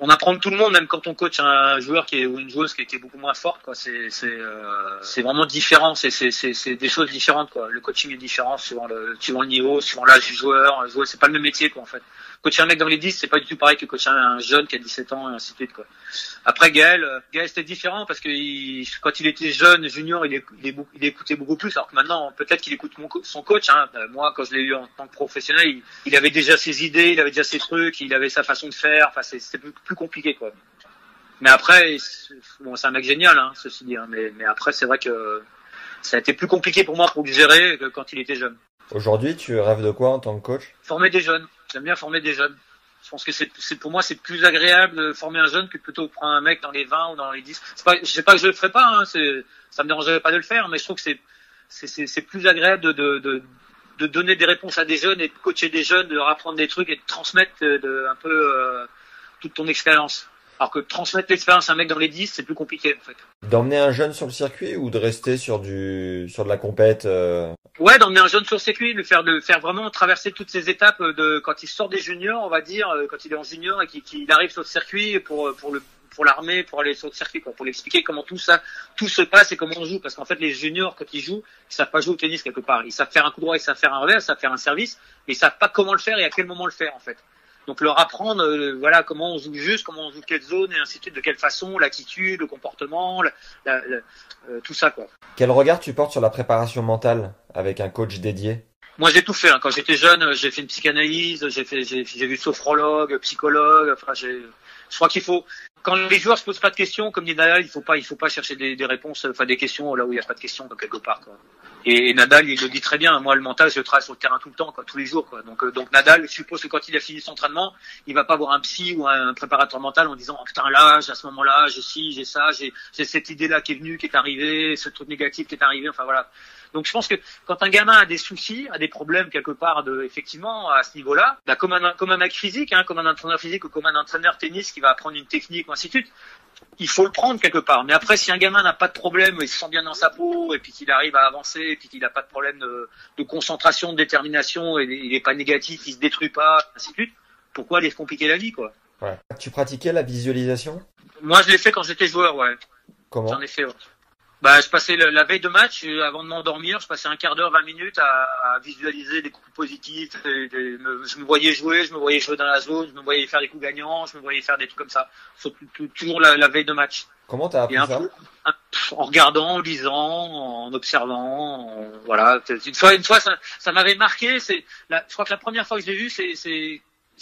on apprend de tout le monde, même quand on coach un joueur qui est ou une joueuse qui est, qui est beaucoup moins forte. Quoi, c'est c'est euh, c'est vraiment différent. C'est c'est c'est c'est des choses différentes. Quoi. Le coaching est différent suivant le suivant le niveau, suivant l'âge du joueur. Le joueur, c'est pas le même métier quoi en fait. Coacher un mec dans les 10, c'est pas du tout pareil que coacher un jeune qui a 17 ans et ainsi de suite, quoi. Après, Gaël, euh, Gaël, c'était différent parce que il, quand il était jeune, junior, il, éc- il, écou- il écoutait beaucoup plus, alors que maintenant, peut-être qu'il écoute mon son coach, hein. Euh, Moi, quand je l'ai eu en tant que professionnel, il, avait déjà ses idées, il avait déjà ses trucs, il avait sa façon de faire, enfin, c'était plus, plus compliqué, quoi. Mais après, bon, c'est un mec génial, hein, ceci dit, hein, mais, mais après, c'est vrai que ça a été plus compliqué pour moi pour le gérer que quand il était jeune. Aujourd'hui, tu rêves de quoi en tant que coach? Former des jeunes. J'aime bien former des jeunes. Je pense que c'est, pour moi c'est plus agréable de former un jeune que plutôt prendre un mec dans les 20 ou dans les 10. C'est pas, je sais pas que je le ferai pas, hein, ça me dérangerait pas de le faire, mais je trouve que c'est, plus agréable de, donner des réponses à des jeunes et de coacher des jeunes, de leur apprendre des trucs et de transmettre euh, un peu euh, toute ton expérience. Alors que transmettre l'expérience à un mec dans les 10, c'est plus compliqué en fait. D'emmener un jeune sur le circuit ou de rester sur du sur de la compète euh, Ouais, d'emmener un jeune sur le circuit, de faire de faire vraiment traverser toutes ces étapes de quand il sort des juniors, on va dire, euh, quand il est en junior et qu'il qu'il arrive sur le circuit pour euh, pour le pour l'armée, pour aller sur le circuit, quoi, pour l'expliquer comment tout ça, tout se passe et comment on joue. Parce qu'en fait, les juniors, quand ils jouent, ils savent pas jouer au tennis quelque part. Ils savent faire un coup droit, ils savent faire un revers, ils savent faire un service, mais ils savent pas comment le faire et à quel moment le faire, en fait. Donc leur apprendre, euh, voilà, comment on joue juste, comment on joue quelle zone et ainsi de suite, de quelle façon, l'attitude, le comportement, la- la- la- euh, tout ça, quoi. Quel regard tu portes sur la préparation mentale avec un coach dédié? Moi, j'ai tout fait. hein. Quand j'étais jeune, j'ai fait une psychanalyse, j'ai fait, j'ai vu sophrologue, psychologue. Enfin, j'ai, je crois qu'il faut. Quand les joueurs se posent pas de questions, comme dit Nadal, il faut pas, il faut pas chercher des, des réponses, enfin des questions là où il n'y a pas de questions, quelque part. Quoi. Et, Nadal, il le dit très bien. Moi, le mental, je le travaille sur le terrain tout le temps, quoi, tous les jours. Quoi. Donc, euh, donc Nadal, je suppose que quand il a fini son entraînement, il va pas voir un psy ou un préparateur mental en disant oh, putain là, j'ai à ce moment-là, j'ai ci, j'ai ça, j'ai, cette idée-là qui est venue, qui est arrivée, ce truc négatif qui est arrivé. Enfin voilà. Donc je pense que quand un gamin a des soucis, a des problèmes quelque part de effectivement à ce niveau-là, bah, comme un comme un mec physique, hein, comme un entraîneur physique ou comme un entraîneur tennis qui va apprendre une technique ou ainsi de suite, il faut le prendre quelque part. Mais après, si un gamin n'a pas de problème, il se sent bien dans sa peau et puis qu'il arrive à avancer et puis qu'il n'a pas de problème de, de concentration, de détermination et il n'est pas négatif, il se détruit pas, ainsi de suite, pourquoi aller se compliquer la vie quoi? Ouais. Tu pratiquais la visualisation? Moi, je l'ai fait quand j'étais joueur, ouais. Comment? J'en ai fait. ouais. Bah, je passais le- la veille de match, euh, avant de m'endormir, je passais un quart d'heure, 20 minutes à, à visualiser des coups positifs. et des- me- je me voyais jouer, je me voyais jouer dans la zone, je me voyais faire des coups gagnants, je me voyais faire des trucs comme ça. Surtout- tout- toujours la, la veille de match. Comment t'as appris un ça peu, un- pff, en regardant, en lisant, en observant, en- voilà. Une fois, une fois, ça, ça m'avait marqué. C'est, je crois que la première fois que je l'ai vu, c'est,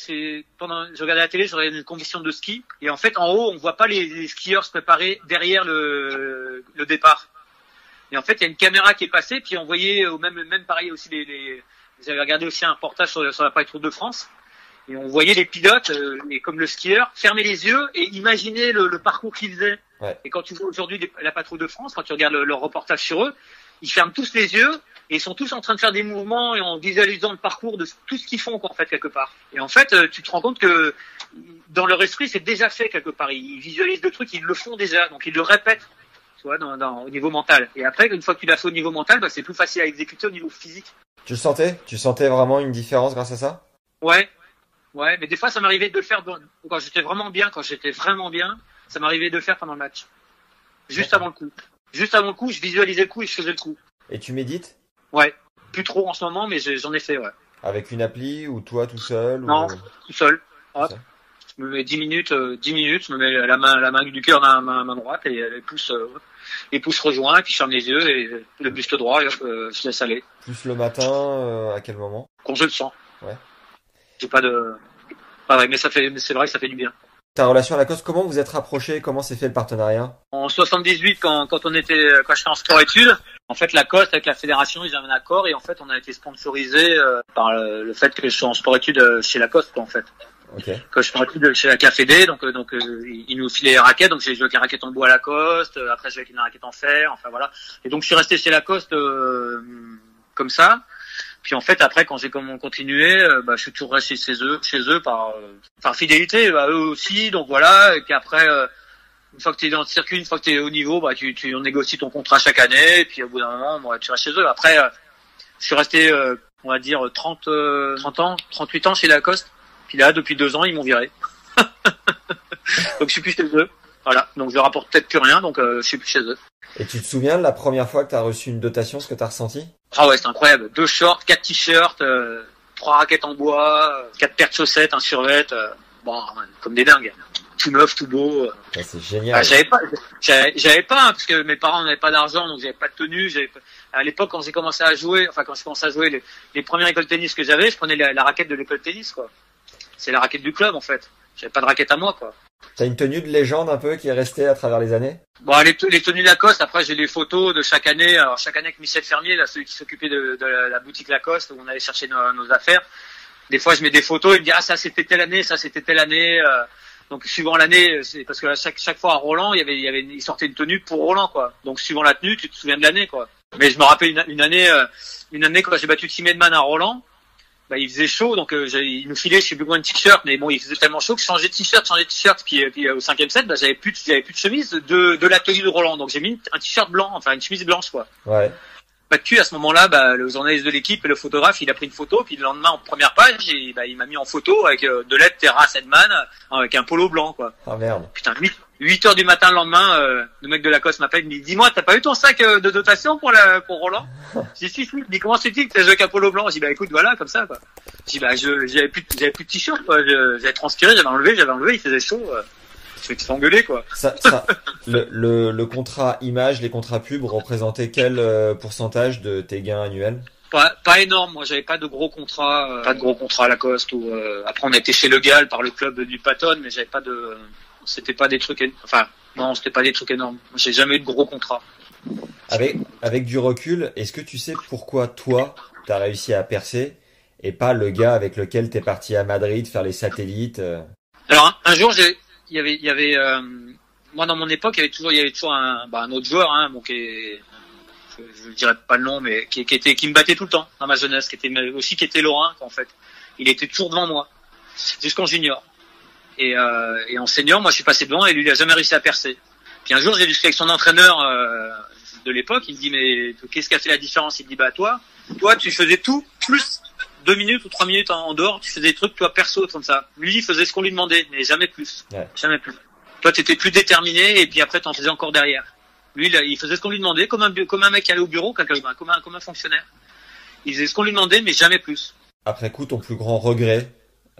c'est, pendant, je regardais la télé, je regardais une compétition de ski, et en fait, en haut, on voit pas les, les skieurs se préparer derrière le, le départ. Et en fait, il y a une caméra qui est passée, puis on voyait au même, même pareil aussi les, les j'avais regardé aussi un reportage sur, sur la Paris Tour de France. Et on voyait les pilotes, euh, et comme le skieur, fermer les yeux et imaginer le, le parcours qu'ils faisaient. Ouais. Et quand tu vois aujourd'hui la patrouille de France, quand tu regardes le- leur reportage sur eux, ils ferment tous les yeux et ils sont tous en train de faire des mouvements et en visualisant le parcours de tout ce qu'ils font quoi, en fait quelque part. Et en fait, euh, tu te rends compte que dans leur esprit, c'est déjà fait quelque part. Ils visualisent le truc, ils le font déjà, donc ils le répètent, tu vois, dans, dans- au niveau mental. Et après, une fois que tu l'as fait au niveau mental, bah, c'est plus facile à exécuter au niveau physique. Tu le sentais? Tu sentais vraiment une différence grâce à ça? Ouais, ouais, mais des fois, ça m'arrivait de le faire quand j'étais vraiment bien, quand j'étais vraiment bien, ça m'arrivait de le faire pendant le match, juste avant le coup. Juste avant le coup, je visualisais le coup et je faisais le coup. Et tu médites? Ouais, plus trop en ce moment, mais j'en ai fait, ouais. Avec une appli ou toi tout seul Non. ou... Tout seul. Hop. Je me mets 10 minutes, euh, 10 minutes, je me mets la main, la main du cœur dans la main, droite et les pouces, euh, les pouces rejoints, et puis je ferme les yeux et le buste droit, euh, je laisse aller. Plus le matin, euh, à quel moment? Quand je le sens. Ouais. J'ai pas de, ah ouais, mais ça fait, c'est vrai que ça fait du bien. Ta relation à Lacoste, comment vous êtes rapprochés? Comment s'est fait le partenariat? En 78, quand, quand on était, quand j'étais en sport-études, en fait, Lacoste avec la fédération, ils avaient un accord et en fait, on a été sponsorisé euh, par le, le fait que je sois en sport-études euh, chez Lacoste, en fait. Ok. Quand je de chez la KFD, donc euh, donc euh, ils nous filaient les raquettes, donc j'ai joué avec les raquettes en bois à Lacoste, euh, après j'ai joué avec une raquette en fer, enfin voilà. Et donc je suis resté chez Lacoste euh, comme ça. Puis en fait après quand j'ai continué, euh, bah, je suis toujours resté chez eux, chez eux par euh, par fidélité, bah, eux aussi, donc voilà. Et puis après euh, une fois que tu es dans le circuit, une fois que tu es au niveau, bah tu tu on négocie ton contrat chaque année, et puis au bout d'un moment, bon, tu restes chez eux. Après euh, je suis resté euh, on va dire 30 euh, 30 ans, 38 ans chez Lacoste. Puis là, depuis deux ans, ils m'ont viré. donc je suis plus chez eux. Voilà. Donc je rapporte peut-être plus rien, donc euh, je suis plus chez eux. Et tu te souviens de la première fois que tu as reçu une dotation, ce que tu as ressenti? Ah ouais, c'est incroyable. Deux shorts, quatre t-shirts, trois raquettes en bois, quatre paires de chaussettes, un survêt, bon, comme des dingues. Tout neuf, tout beau. Ça, c'est Bah, génial. j'avais pas, j'avais j'avais pas, hein, parce que mes parents n'avaient pas d'argent, donc j'avais pas de tenue. J'avais pas- À l'époque, quand j'ai commencé à jouer, enfin quand j'ai commencé à jouer, les, les premières écoles de tennis que j'avais, je prenais la, la raquette de l'école de tennis, quoi. C'est la raquette du club, en fait. J'avais pas de raquette à moi, quoi. T'as une tenue de légende un peu qui est restée à travers les années? Bon, les, les tenues Lacoste, après j'ai les photos de chaque année. Alors chaque année avec Michel Fermier, là, celui qui s'occupait de, de la, la boutique Lacoste, où on allait chercher nos, nos affaires. Des fois, je mets des photos, il me dit ah ça c'était telle année, ça c'était telle année. euh. Donc suivant l'année, c'est parce que à chaque chaque fois à Roland, il y avait il y avait il sortait une tenue pour Roland quoi. Donc suivant la tenue, tu te souviens de l'année quoi. Mais je me rappelle une, année euh, une année quand j'ai battu Tim Edman à Roland. Bah, il faisait chaud, donc euh, il nous filait, je sais plus combien de t-shirts, mais bon, il faisait tellement chaud que je changeais de t-shirt, changeais de t-shirt, puis, euh, puis euh, au cinquième set, bah, j'avais plus, j'avais plus de chemise de, de la tenue de Roland, donc j'ai mis un t-shirt blanc, enfin une chemise blanche quoi. Ouais. Pas de cul à ce moment-là, bah, le journaliste de l'équipe et le photographe, il a pris une photo, puis le lendemain en première page, il, bah, il m'a mis en photo avec euh, de l'aide Terrasse Edman, euh, avec un polo blanc quoi. Ah merde. Putain, 8, 8 heures du matin le lendemain, euh, le mec de Lacoste m'appelle, il me dit, dis-moi, t'as pas eu ton sac euh, de dotation pour la, pour Roland? J'ai dit, si, si, il me dit, comment c'est-il que t'as joué avec un polo blanc? J'ai dit, bah, écoute, voilà, comme ça, quoi. J'ai dit, bah, je, j'avais plus, de- j'avais plus de t-shirt, quoi. Je- J'avais transpiré, j'avais enlevé, j'avais enlevé, il faisait chaud. Je me suis engueulé, quoi. Ça, ça, le, le, le contrat image, les contrats pubs représentaient quel euh, pourcentage de tes gains annuels? Pas, pas énorme, moi, j'avais pas de gros contrats, euh, pas de gros contrats à Lacoste ou, euh, après on était chez Le Gall par le club du Patton, mais j'avais pas de, c'était pas des trucs, enfin, non, c'était pas des trucs énormes. J'ai jamais eu de gros contrats. Avec, avec du recul, est-ce que tu sais pourquoi toi, t'as réussi à percer et pas le gars avec lequel t'es parti à Madrid faire les satellites euh? Alors un, un jour, j'ai, il y avait, il y avait, euh, moi dans mon époque, il y avait toujours, il y avait toujours un, bah, un autre joueur, hein, je, je dirais pas le nom, mais qui, qui me battait tout le temps dans ma jeunesse, qui était aussi qui était Lorrain, en fait. Il était toujours devant moi, jusqu'en junior. Et, euh, en senior, moi, je suis passé devant et lui, il a jamais réussi à percer. Puis un jour, j'ai discuté avec son entraîneur euh, de l'époque. Il me dit, mais qu'est-ce qui a fait la différence? Il me dit, bah toi, toi, tu faisais tout plus deux minutes ou trois minutes en, en dehors. Tu faisais des trucs, toi, perso, comme ça. Lui, il faisait ce qu'on lui demandait, mais jamais plus. Ouais. Jamais plus. Toi, tu étais plus déterminé et puis après, t'en faisais encore derrière. Lui, il, faisait ce qu'on lui demandait, comme un, comme un mec qui allait au bureau, comme un, comme un, comme un fonctionnaire. Il faisait ce qu'on lui demandait, mais jamais plus. Après coup, ton plus grand regret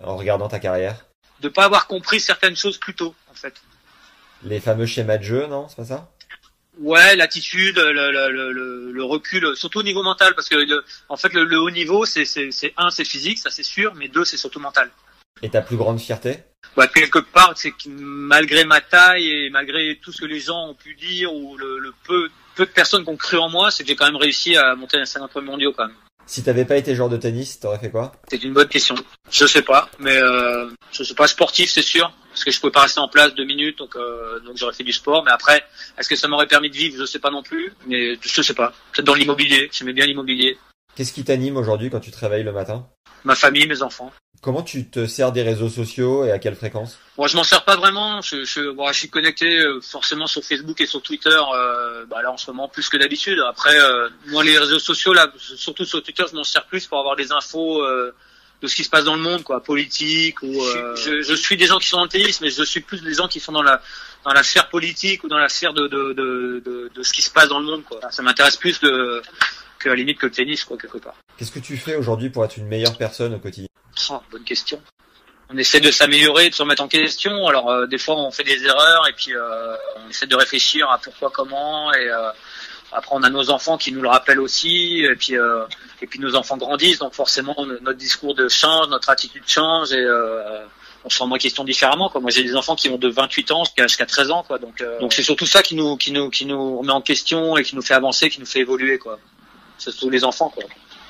en regardant ta carrière? De pas avoir compris certaines choses plus tôt, en fait. Les fameux schémas de jeu, non? C'est pas ça? Ouais, l'attitude, le, le, le, le- recul, surtout au niveau mental, parce que le, en fait, le, le haut niveau, c'est, c'est, c'est un, c'est physique, ça c'est sûr, mais deux, c'est surtout mental. Et ta plus grande fierté? Bah, quelque part, c'est que malgré ma taille et malgré tout ce que les gens ont pu dire ou le, le peu, peu de personnes qui ont cru en moi, c'est que j'ai quand même réussi à monter un certain mondiaux quand même. Si t'avais pas été joueur de tennis, t'aurais fait quoi? C'est une bonne question. Je sais pas, mais euh, je suis pas sportif, c'est sûr, parce que je pouvais pas rester en place deux minutes, donc euh, donc j'aurais fait du sport. Mais après, est-ce que ça m'aurait permis de vivre? Je sais pas non plus, mais je sais pas. Peut-être dans l'immobilier. J'aimais bien l'immobilier. Qu'est-ce qui t'anime aujourd'hui quand tu te réveilles le matin? Ma famille, mes enfants. Comment tu te sers des réseaux sociaux et à quelle fréquence? Moi, je m'en sers pas vraiment. Je, je, bon, je suis connecté euh, forcément sur Facebook et sur Twitter. Euh, bah là, en ce moment, plus que d'habitude. Après, euh, moi, les réseaux sociaux, là, surtout sur Twitter, je m'en sers plus pour avoir des infos euh, de ce qui se passe dans le monde, quoi, politique ou. euh, je, je suis des gens qui sont dans le tennis, mais je suis plus des gens qui sont dans la dans la sphère politique ou dans la sphère de de de, de, de ce qui se passe dans le monde, quoi. Ça m'intéresse plus de que à la limite que le tennis, quoi, quelque part. Qu'est-ce que tu fais aujourd'hui pour être une meilleure personne au quotidien? Oh, bonne question. On essaie de s'améliorer, de se remettre en question. Alors euh, des fois on fait des erreurs et puis euh, on essaie de réfléchir à pourquoi, comment et euh, après on a nos enfants qui nous le rappellent aussi et puis et puis nos enfants grandissent donc forcément no- notre discours de change, notre attitude change et on se remet en question différemment. Quoi. Moi j'ai des enfants qui ont de 28 ans jusqu'à jusqu'à 13 ans quoi donc euh, donc c'est surtout ça qui nous qui nous qui nous remet en question et qui nous fait avancer, qui nous fait évoluer quoi. C'est surtout les enfants quoi.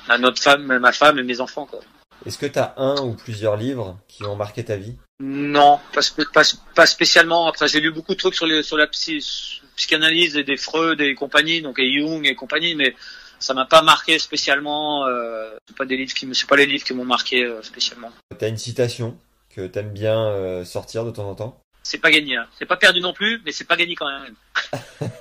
À notre femme, ma femme et mes enfants quoi. Est-ce que t'as un ou plusieurs livres qui ont marqué ta vie? Non, pas, pas, pas spécialement. Après, j'ai lu beaucoup de trucs sur, les, sur la psy- psychanalyse et des Freud et compagnie, donc et Jung et compagnie, mais ça m'a pas marqué spécialement. Euh, c'est pas des livres qui, c'est pas les livres qui m'ont marqué euh, spécialement. T'as une citation que t'aimes bien euh, sortir de temps en temps? C'est pas gagné. Hein. C'est pas perdu non plus, mais c'est pas gagné quand même.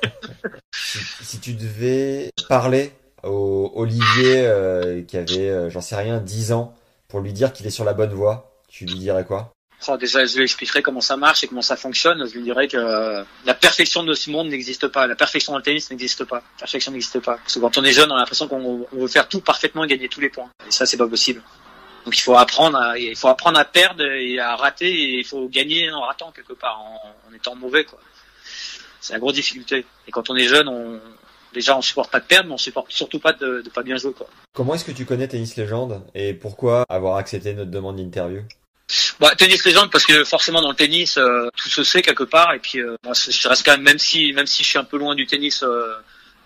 si, si tu devais parler au Olivier euh, qui avait, euh, j'en sais rien, 10 ans, pour lui dire qu'il est sur la bonne voie, tu lui dirais quoi? Déjà, je lui expliquerai comment ça marche et comment ça fonctionne. Je lui dirai que euh, la perfection de ce monde n'existe pas. La perfection dans le tennis n'existe pas. La perfection n'existe pas. Parce que quand on est jeune, on a l'impression qu'on on veut faire tout parfaitement et gagner tous les points. Et ça, c'est pas possible. Donc il faut apprendre à, il faut apprendre à perdre et à rater et il faut gagner en ratant quelque part, en, en étant mauvais quoi. C'est la grosse difficulté. Et quand on est jeune, on, déjà on supporte pas de perdre, mais on supporte surtout pas de, de pas bien jouer quoi. Comment est-ce que tu connais Tennis Légende et pourquoi avoir accepté notre demande d'interview? Bah, tennis légende parce que forcément dans le tennis euh, tout se sait quelque part et puis euh, moi je reste quand même même si même si je suis un peu loin du tennis euh,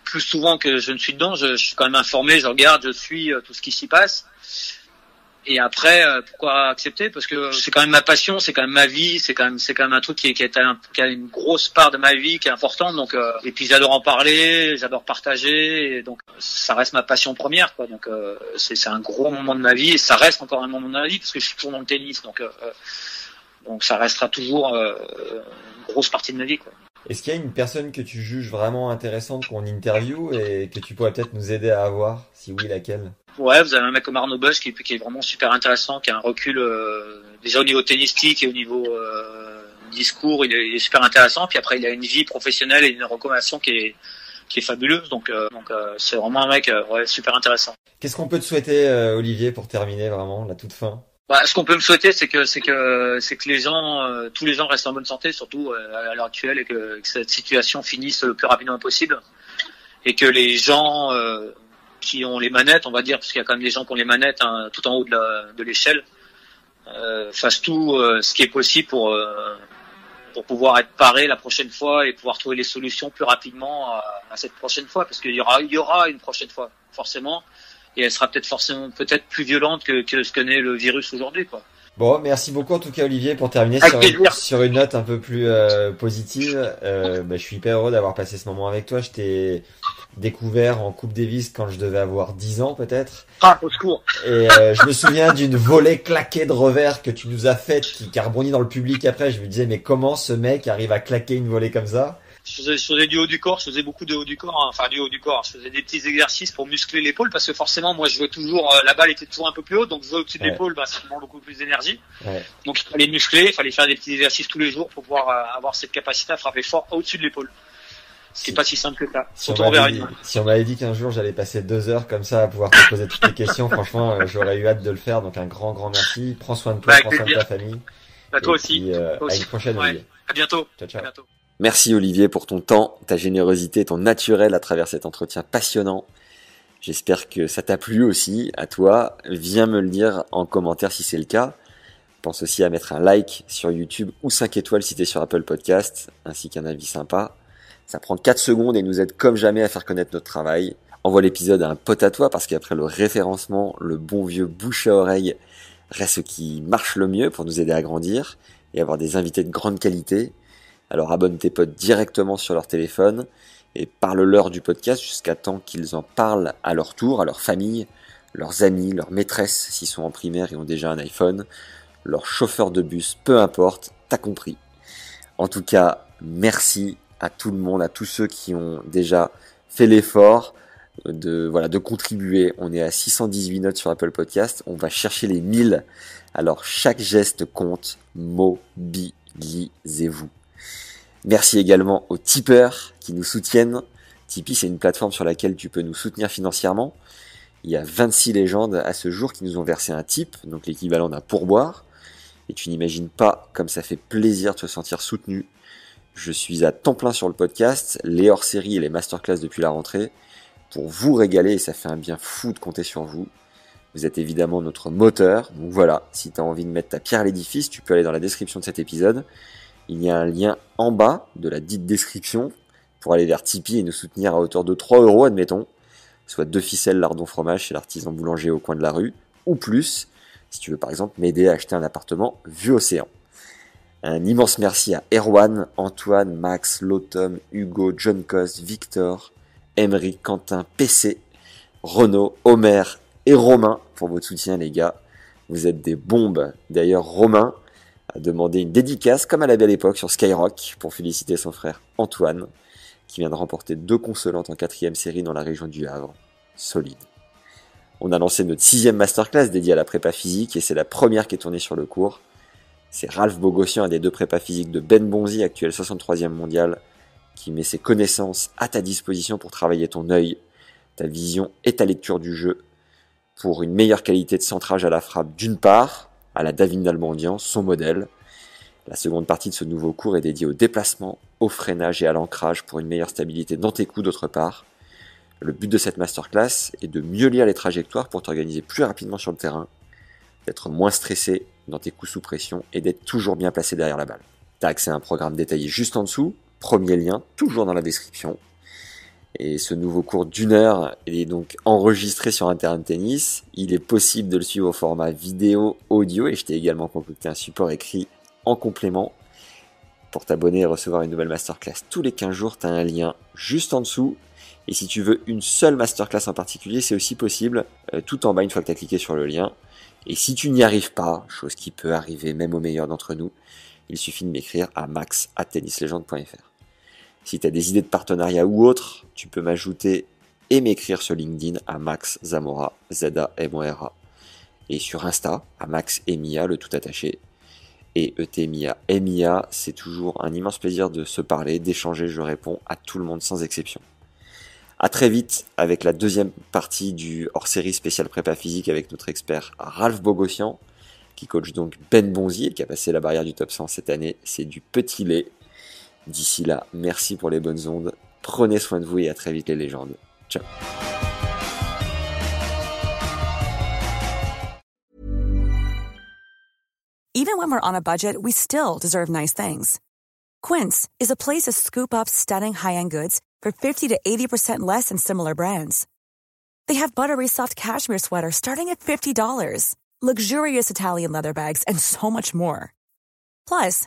plus souvent que je ne suis dedans, je, je suis quand même informé, je regarde, je suis euh, tout ce qui s'y passe. Et après, euh, pourquoi accepter? Parce que c'est quand même ma passion, c'est quand même ma vie, c'est quand même c'est quand même un truc qui, qui, est qui a une grosse part de ma vie, qui est importante. Donc euh, et puis j'adore en parler, j'adore partager, et donc ça reste ma passion première. Quoi. Donc euh, c'est c'est un gros moment de ma vie et ça reste encore un moment de ma vie parce que je suis toujours dans le tennis. Donc euh, euh, donc ça restera toujours euh, une grosse partie de ma vie. Quoi. Est-ce qu'il y a une personne que tu juges vraiment intéressante qu'on interview et que tu pourrais peut-être nous aider à avoir? Si oui, laquelle? Ouais, vous avez un mec comme Arnaud Bosch qui, qui est vraiment super intéressant, qui a un recul euh, déjà au niveau tennistique et au niveau euh, discours, il est, il est super intéressant. Puis après, il a une vie professionnelle et une recommandation qui est qui est fabuleuse. Donc euh, donc c'est vraiment un mec ouais, super intéressant. Qu'est-ce qu'on peut te souhaiter, Olivier, pour terminer vraiment la toute fin? Bah, ce qu'on peut me souhaiter, c'est que c'est que c'est que les gens, euh, tous les gens restent en bonne santé, surtout euh, à l'heure actuelle, et que, que cette situation finisse le plus rapidement possible, et que les gens euh, qui ont les manettes, on va dire, parce qu'il y a quand même des gens qui ont les manettes hein, tout en haut de l'échelle, euh, fassent tout euh, ce qui est possible pour euh, pour pouvoir être paré la prochaine fois et pouvoir trouver les solutions plus rapidement à, à cette prochaine fois, parce qu'il y aura il y aura une prochaine fois, forcément et elle sera peut-être forcément peut-être plus violente que, que ce que n'est le virus aujourd'hui quoi. Bon, merci beaucoup en tout cas Olivier pour terminer sur une, sur une note un peu plus euh, positive. Euh, bah, je suis hyper heureux d'avoir passé ce moment avec toi. Je t'ai découvert en Coupe Davis quand je devais avoir 10 ans peut-être. Ah, au secours. Et euh, je me souviens d'une volée claquée de revers que tu nous as faite qui, qui a rebondi dans le public après. Je me disais mais comment ce mec arrive à claquer une volée comme ça? Je faisais, je faisais du haut du corps, je faisais beaucoup de haut du corps, hein, enfin du haut du corps. Je faisais des petits exercices pour muscler l'épaule parce que forcément moi je jouais toujours, euh, la balle était toujours un peu plus haute, donc jouer au-dessus de Ouais. l'épaule, bah, ça demande beaucoup plus d'énergie. Ouais. Donc il fallait muscler, il fallait faire des petits exercices tous les jours pour pouvoir euh, avoir cette capacité à frapper fort au-dessus de l'épaule. Ce qui est pas si simple que ça. Si on m'avait dit, main. si on m'avait dit qu'un jour j'allais passer deux heures comme ça à pouvoir te poser toutes les questions, franchement, euh, j'aurais eu hâte de le faire. Donc un grand, grand merci. Prends soin de toi, Bah, prends soin de ta famille. Bah, toi Et aussi. puis, euh, à une prochaine, Ouais. À bientôt. Ciao, ciao. À bientôt. Merci Olivier pour ton temps, ta générosité, ton naturel à travers cet entretien passionnant. J'espère que ça t'a plu aussi, à toi. Viens me le dire en commentaire si c'est le cas. Pense aussi à mettre un like sur YouTube ou 5 étoiles si t'es sur Apple Podcast, ainsi qu'un avis sympa. Ça prend 4 secondes et nous aide comme jamais à faire connaître notre travail. Envoie l'épisode à un pote à toi parce qu'après le référencement, le bon vieux bouche à oreille reste ce qui marche le mieux pour nous aider à grandir et avoir des invités de grande qualité. Alors abonne tes potes directement sur leur téléphone et parle-leur du podcast jusqu'à temps qu'ils en parlent à leur tour, à leur famille, leurs amis, leurs maîtresses s'ils sont en primaire et ont déjà un iPhone, leur chauffeur de bus, peu importe, t'as compris. En tout cas, merci à tout le monde, à tous ceux qui ont déjà fait l'effort de voilà de contribuer. On est à 618 notes sur Apple Podcast, on va chercher les 1000. Alors chaque geste compte, mobilisez-vous. Merci également aux tipeurs qui nous soutiennent. Tipeee, c'est une plateforme sur laquelle tu peux nous soutenir financièrement. Il y a 26 légendes à ce jour qui nous ont versé un tip, donc l'équivalent d'un pourboire. Et tu n'imagines pas comme ça fait plaisir de se sentir soutenu. Je suis à temps plein sur le podcast, les hors-séries et les masterclass depuis la rentrée, pour vous régaler et ça fait un bien fou de compter sur vous. Vous êtes évidemment notre moteur, donc voilà, si tu as envie de mettre ta pierre à l'édifice, tu peux aller dans la description de cet épisode. Il y a un lien en bas de la dite description pour aller vers Tipeee et nous soutenir à hauteur de 3 euros, admettons, soit deux ficelles lardon fromage chez l'artisan boulanger au coin de la rue, ou plus, si tu veux par exemple m'aider à acheter un appartement vue océan. Un immense merci à Erwan, Antoine, Max, Lotom, Hugo, John Cos, Victor, Emery, Quentin, PC, Renaud, Homer et Romain pour votre soutien les gars. Vous êtes des bombes. D'ailleurs Romain a demandé une dédicace comme à la belle époque sur Skyrock pour féliciter son frère Antoine qui vient de remporter deux consolantes en quatrième série dans la région du Havre. Solide. On a lancé notre sixième masterclass dédiée à la prépa physique et c'est la première qui est tournée sur le cours. C'est Ralph Bogossian, un des deux prépas physiques de Ben Bonzi, actuel 63e mondial, qui met ses connaissances à ta disposition pour travailler ton œil, ta vision et ta lecture du jeu. pour une meilleure qualité de centrage à la frappe d'une part, à la David Nalbandian, son modèle. La seconde partie de ce nouveau cours est dédiée au déplacement, au freinage et à l'ancrage pour une meilleure stabilité dans tes coups d'autre part. Le but de cette masterclass est de mieux lire les trajectoires pour t'organiser plus rapidement sur le terrain, d'être moins stressé dans tes coups sous pression et d'être toujours bien placé derrière la balle. T'as accès à un programme détaillé juste en dessous, premier lien, toujours dans la description. Et ce nouveau cours d'une heure est donc enregistré sur un terrain de tennis. Il est possible de le suivre au format vidéo, audio, et je t'ai également concocté un support écrit en complément. Pour t'abonner et recevoir une nouvelle masterclass tous les 15 jours, tu as un lien juste en dessous. Et si tu veux une seule masterclass en particulier, c'est aussi possible euh, tout en bas une fois que tu as cliqué sur le lien. Et si tu n'y arrives pas, chose qui peut arriver même aux meilleurs d'entre nous, il suffit de m'écrire à max@tennislegende.fr. Si tu as des idées de partenariat ou autre, tu peux m'ajouter et m'écrire sur LinkedIn à Max Zamora, z a m o r a Et sur Insta, à Max Emia, le tout attaché. Et ETMIA, Emia, c'est toujours un immense plaisir de se parler, d'échanger, je réponds à tout le monde sans exception. À très vite avec la deuxième partie du hors-série spécial prépa physique avec notre expert Ralph Bogossian, qui coach donc Ben Bonzier, qui a passé la barrière du top 100 cette année. C'est du petit lait. D'ici là, merci pour les bonnes ondes. Prenez soin de vous et à très vite les légendes. Ciao. Even when we're on a budget, we still deserve nice things. Quince is a place to scoop up stunning high-end goods for 50 to 80% less than similar brands. They have buttery soft cashmere sweaters starting at $50, luxurious Italian leather bags, and so much more. Plus,